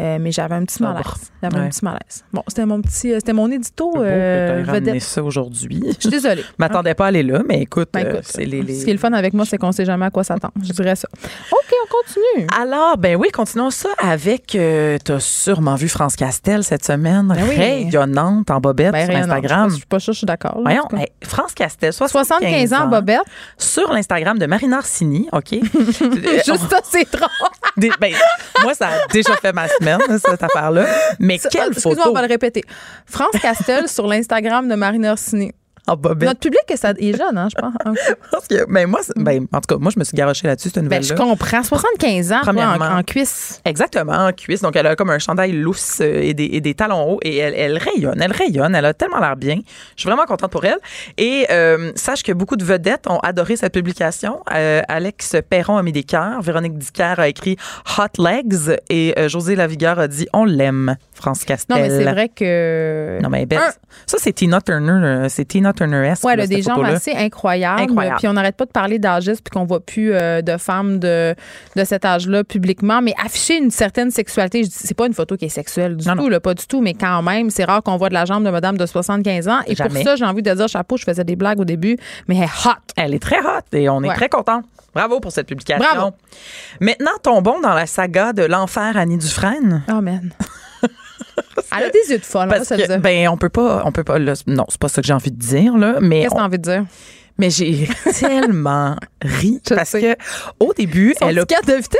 Euh, mais j'avais un petit Sobre. malaise. J'avais un petit malaise. Bon, c'était mon petit, euh, c'était mon édito beau euh, vedette. ça aujourd'hui. Je suis désolée. Je m'attendais pas à aller là, mais écoute, Ben, euh, écoute, c'est les, les- Ce qui est le fun avec moi, c'est qu'on sait jamais à quoi s'attendre. Je dirais ça. OK, on continue. Alors, ben oui, continuons ça avec. Euh, T'as sûrement vu France Castel cette semaine, Ben oui. rayonnante en bobette Ben, sur Instagram. Je suis pas sûre, je suis d'accord. en Voyons, hey, France Castel, 75, 75 ans, Bobette. Sur l'Instagram de Marina Orsini, OK? Juste ça, c'est drôle. Des- ben, moi, ça a déjà fait ma semaine, cette affaire-là. Mais quelle Excuse-moi, photo? on va le répéter. France Castel sur l'Instagram de Marina Orsini. en bobette. Notre public est, ça- est jeune, hein, je pense. Parce que, ben, moi, ben, en tout cas, moi, je me suis garoché là-dessus, cette Ben, nouvelle-là. je comprends. 75 ans, toi, en, Premièrement. en cuisse. Exactement, en cuisse. Donc, elle a comme un chandail lousse euh, et des, et des talons hauts et elle, elle rayonne, elle rayonne. Elle a tellement l'air bien. Je suis vraiment contente pour elle. Et euh, sache que beaucoup de vedettes ont adoré cette publication. Euh, Alex Perron a mis des cœurs. Véronique Dicker a écrit Hot Legs et euh, José Lavigueur a dit On l'aime, France Castel. Non, mais c'est vrai que. Non, mais. Un- Ça, c'est Tina Turner. C'est Tina Turner-esque. Elle a des jambes assez incroyables. Incroyable. Puis on n'arrête pas de parler d'âgisme puis qu'on voit plus euh, de femmes de, de cet âge-là publiquement. Mais afficher une certaine sexualité, c'est pas une photo qui est sexuelle du Non, tout, là, pas du tout. Mais quand même, c'est rare qu'on voit de la jambe de madame de 75 ans. Et Jamais. pour ça, j'ai envie de dire chapeau, je faisais des blagues au début, mais elle est hot. Elle est très hot et on est Ouais. très content. Bravo pour cette publication. Bravo. Maintenant, tombons dans la saga de l'enfer Annie Dufresne. Oh, man. Elle a des yeux de folle, on va Parce se le que, dire. ben, on peut pas, on peut pas, là, non, c'est pas ça que j'ai envie de dire, là, mais, Qu'est-ce que t'as envie de dire? mais j'ai tellement ri Je parce sais. que, au début, Son elle a,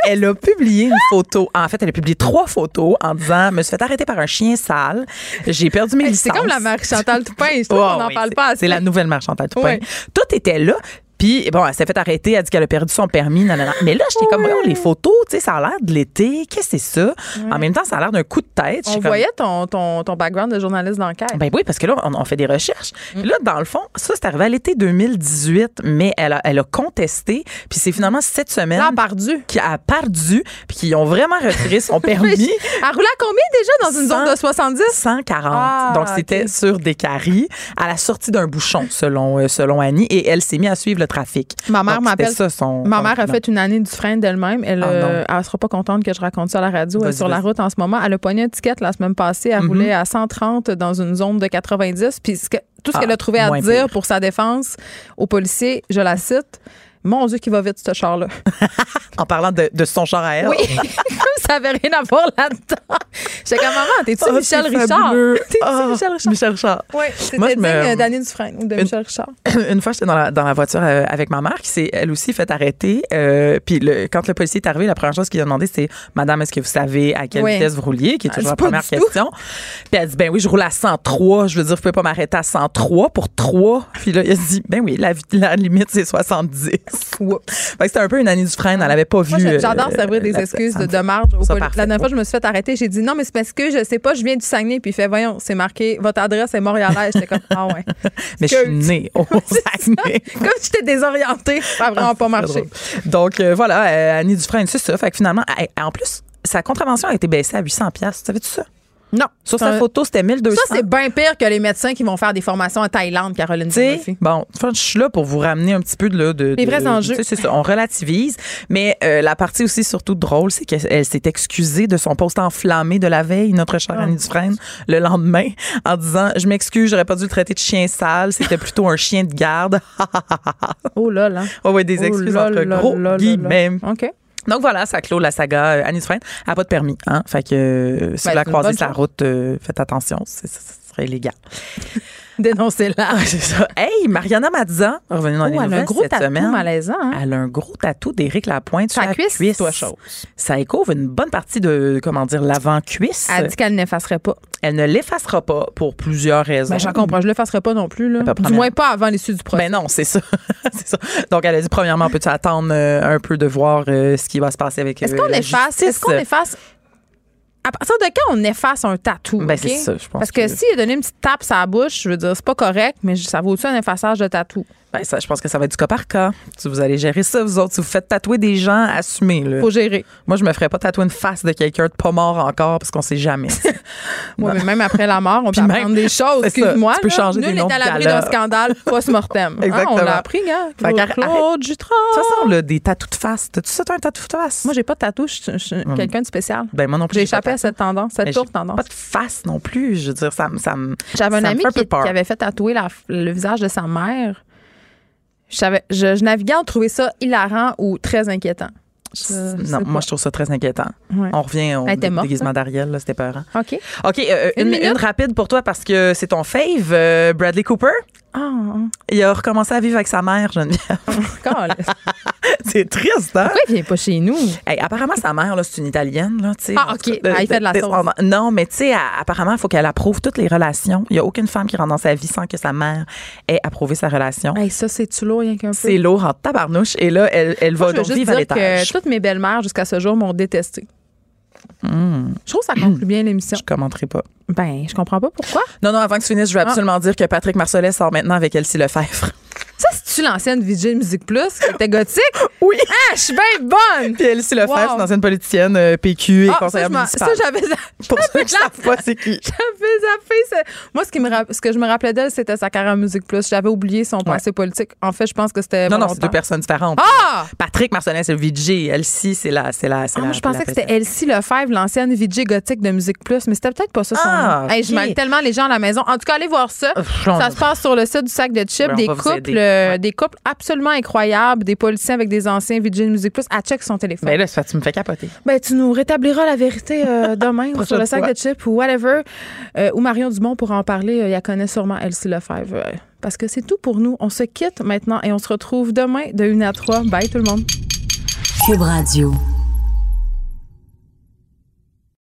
elle a publié une photo. En fait, elle a publié trois photos en disant, me suis fait arrêter par un chien sale. J'ai perdu mes licences. C'est comme la Marie-Chantal Toupin. Je trouve Oh, qu'on n'en oui, parle pas. C'est la nouvelle marche Chantal Toupin. Tout était là. Puis, bon, elle s'est fait arrêter, elle a dit qu'elle a perdu son permis, nanana. Mais là, j'étais comme, voyons, les photos, tu sais, ça a l'air de l'été. Qu'est-ce que c'est ça? En même temps, ça a l'air d'un coup de tête. On comme, voyait ton, ton, ton background de journaliste d'enquête. ben oui, parce que là, on, on fait des recherches. Mm. Puis Là, dans le fond, ça, c'est arrivé à l'été 2018, mais elle a, elle a contesté. Puis c'est finalement cette semaine Là, perdu. qui a perdu, puis qui ont vraiment retiré son permis. Elle roulait à combien déjà dans une zone de 70? 140. Ah, Donc, c'était sur des caries à la sortie d'un bouchon, selon, euh, selon Annie. Et elle s'est mise à suivre le trafic. Ma mère m'appelle. son- Ma mère a fait une année du frein d'elle-même. Elle, Ah, euh, elle sera pas contente que je raconte ça à la radio. Elle est Vas-y, sur la route en ce moment. Elle a pogné un ticket la semaine passée. Elle roulait à 130 dans une zone de 90. Puis ce que- tout ce Ah, qu'elle a trouvé à dire pire. pour sa défense aux policiers, je la cite. Mon Dieu, qui va vite, ce char-là. En parlant de, de son char à elle. Oui, ça avait rien à voir là-dedans. J'étais comme, maman, t'es-tu Oh, Michel Richard? T'es-tu Ah, Michel Richard? Michel Richard. Oui, c'était me- digne d'Annie Dufresne ou de Michel Richard. une fois, j'étais dans la, dans la voiture euh, avec ma mère qui s'est elle aussi fait arrêter. Euh, puis le- quand le policier est arrivé, la première chose qu'il a demandé, c'est Madame, est-ce que vous savez à quelle Oui. vitesse vous rouliez Qui est Elle toujours la première question. Puis elle dit Ben oui, je roule à 103. Je veux dire, vous pouvez pas m'arrêter à 103 pour 3. Puis là, il a dit Ben oui, la, la limite, c'est 70. C'était un peu une Annie Dufresne. Elle avait pas vu. Je- euh, j'adore servir des excuses de, marge. parfait. La dernière fois, je me suis fait arrêter. J'ai dit non, mais c'est parce que je sais pas, je viens du Saguenay. Puis il fait, voyons, c'est marqué, votre adresse est montréalaise. J'étais comme, ah ouais. Mais je suis née au Saguenay. Comme j'étais désorientée, ça a vraiment pas Très marché. Donc euh, voilà, euh, Annie Dufresne, c'est ça. Fait que finalement, en plus, sa contravention a été baissée à 800 pièces. Savais-tu ça? Non. Sur sa un- photo, c'était 1200. Ça, c'est bien pire que les médecins qui vont faire des formations en Thaïlande, Caroline Tu sais, Murphy. bon, enfin, je suis là pour vous ramener un petit peu de, là, de Les de- vrais enjeux. tu sais, C'est ça, on relativise, mais euh, la partie aussi surtout drôle, c'est qu'elle s'est excusée de son poste enflammé de la veille, notre chère Ah. Annie Dufresne, le lendemain, en disant je m'excuse, j'aurais pas dû le traiter de chien sale, c'était plutôt un chien de garde. Oh là là. ouais, ouais, des Oh excuses là entre là gros là guillemets. OK. Donc voilà, ça clôt la saga euh, Annie Dufresne. Elle n'a pas de permis, hein. Fait que euh, si Ben, vous la croisez sur la route, euh, faites attention, c'est- ça serait illégal. Dénoncez-la. c'est ça. Hey, Mariana Mazza, revenue dans Oh, les elle a un nouvelles gros cette tatou semaine. malaisant. hein? Elle a un gros tatou d'Éric Lapointe sur la cuisse, cuisse. toi, chose. Ça couvre une bonne partie de, comment dire, l'avant-cuisse. Elle dit qu'elle n'effacerait pas. Elle ne l'effacera pas pour plusieurs raisons. Ben, j'en comprends. Je le l'effacerai pas non plus. Là. Du moins pas avant l'issue du procès. Ben non, c'est ça. c'est ça. Donc, elle a dit, premièrement, peux-tu attendre euh, un peu de voir euh, ce qui va se passer avec Est-ce euh, qu'on efface? Est-ce qu'on efface? À partir de quand on efface un tatou? Ben, c'est ça, je pense Parce que, que- s'il a donné une petite tape sur la bouche, je veux dire, c'est pas correct, mais ça vaut-tu un effaçage de tatou? Ben, ça, je pense que ça va être du cas par cas. Si vous allez gérer ça, vous autres, si vous faites tatouer des gens, assumez. Là. Faut gérer. Moi, je me ferais pas tatouer une face de quelqu'un de pas mort encore parce qu'on sait jamais. Oui, mais même après la mort, on peut même- apprendre des choses. Excuse-moi. tu peux là. changer Nul des n'est noms à de l'abri d'un scandale post-mortem. Hein, Exactement. on l'a appris, gars. Claude Jutras. De toute façon, là, des tatous de face. T'as-tu ça, toi, un tatou de face? Moi, j'ai pas de tatou. Je suis- suis quelqu'un de spécial. ben, moi non plus. J'ai échappé à cette tendance, cette j'ai tendance. Pas de face non plus. Je veux dire, ça, me-. J'avais un ami qui, avait fait tatouer le visage de sa mère. Je, je, je naviguais entre trouver ça hilarant ou très inquiétant. Je- Non, moi, je trouve ça très inquiétant. Ouais. On revient au déguisement hein? d'Ariel, c'était peurant. OK. OK, euh, Une une rapide pour toi parce que c'est ton fave, euh, Bradley Cooper. Ah, Il a recommencé à vivre avec sa mère, Geneviève. c'est triste, hein? Pourquoi il vient pas chez nous? Hey, apparemment, sa mère, c'est une Italienne. Là. Ah, OK. Ah, il fait de la sauce. Non, mais tu sais, apparemment, il faut qu'elle approuve toutes les relations. Il n'y a aucune femme qui rentre dans sa vie sans que sa mère ait approuvé sa relation. Hey, ça, c'est-tu lourd, rien qu'un peu? C'est lourd en tabarnouche. Et là, elle, elle Moi, va donc vivre à l'étage. que toutes mes belles-mères, jusqu'à ce jour, m'ont détesté. Je trouve que ça conclut bien l'émission. Je commenterai pas. Ben, je comprends pas pourquoi. Non, non, avant que tu finisses, je veux absolument dire que Patrick Marcelet sort maintenant avec Elsie Lefebvre. Ça, c'est-tu l'ancienne VJ Musique Plus qui était gothique? Oui. Ah, je suis bien bonne! Puis Elsie Lefebvre, Wow. c'est une ancienne politicienne euh, PQ et Ah, ça, conseillère m'en- municipale. ça, j'avais Pour ceux qui savent pas, c'est qui? J'avais zappé. ça. Moi, ce, qui me rapp- ce que je me rappelais d'elle, c'était sa carrière Musique Plus. J'avais oublié son passé politique. En fait, je pense que c'était. Non, non, c'est deux personnes différentes. Ah! Patrick Marcelet, c'est le VJ. Elsie, c'est la. C'est la, c'est Ah, la je pensais la que c'était Elsie Lefebvre, l'ancienne VJ gothique de Musique Plus, mais c'était peut-être pas ça son Ah, nom. Hey, je mêle tellement les gens à la maison. En tout cas, allez voir ça. Ça se passe sur le site du sac de chips. On des, couples, euh, Ouais. Des couples absolument incroyables, des policiers avec des anciens VJ de Musique Plus. À check son téléphone. Ben là, ça, tu me fais capoter. Ben, tu nous rétabliras la vérité euh, demain ou sur le sac fois. de chips ou whatever. Euh, ou Marion Dumont pourra en parler. Euh, il la connaît sûrement Elsie Lefebvre. euh, parce que c'est tout pour nous. On se quitte maintenant et on se retrouve demain de 1 à 3. Bye tout le monde. Cube Radio.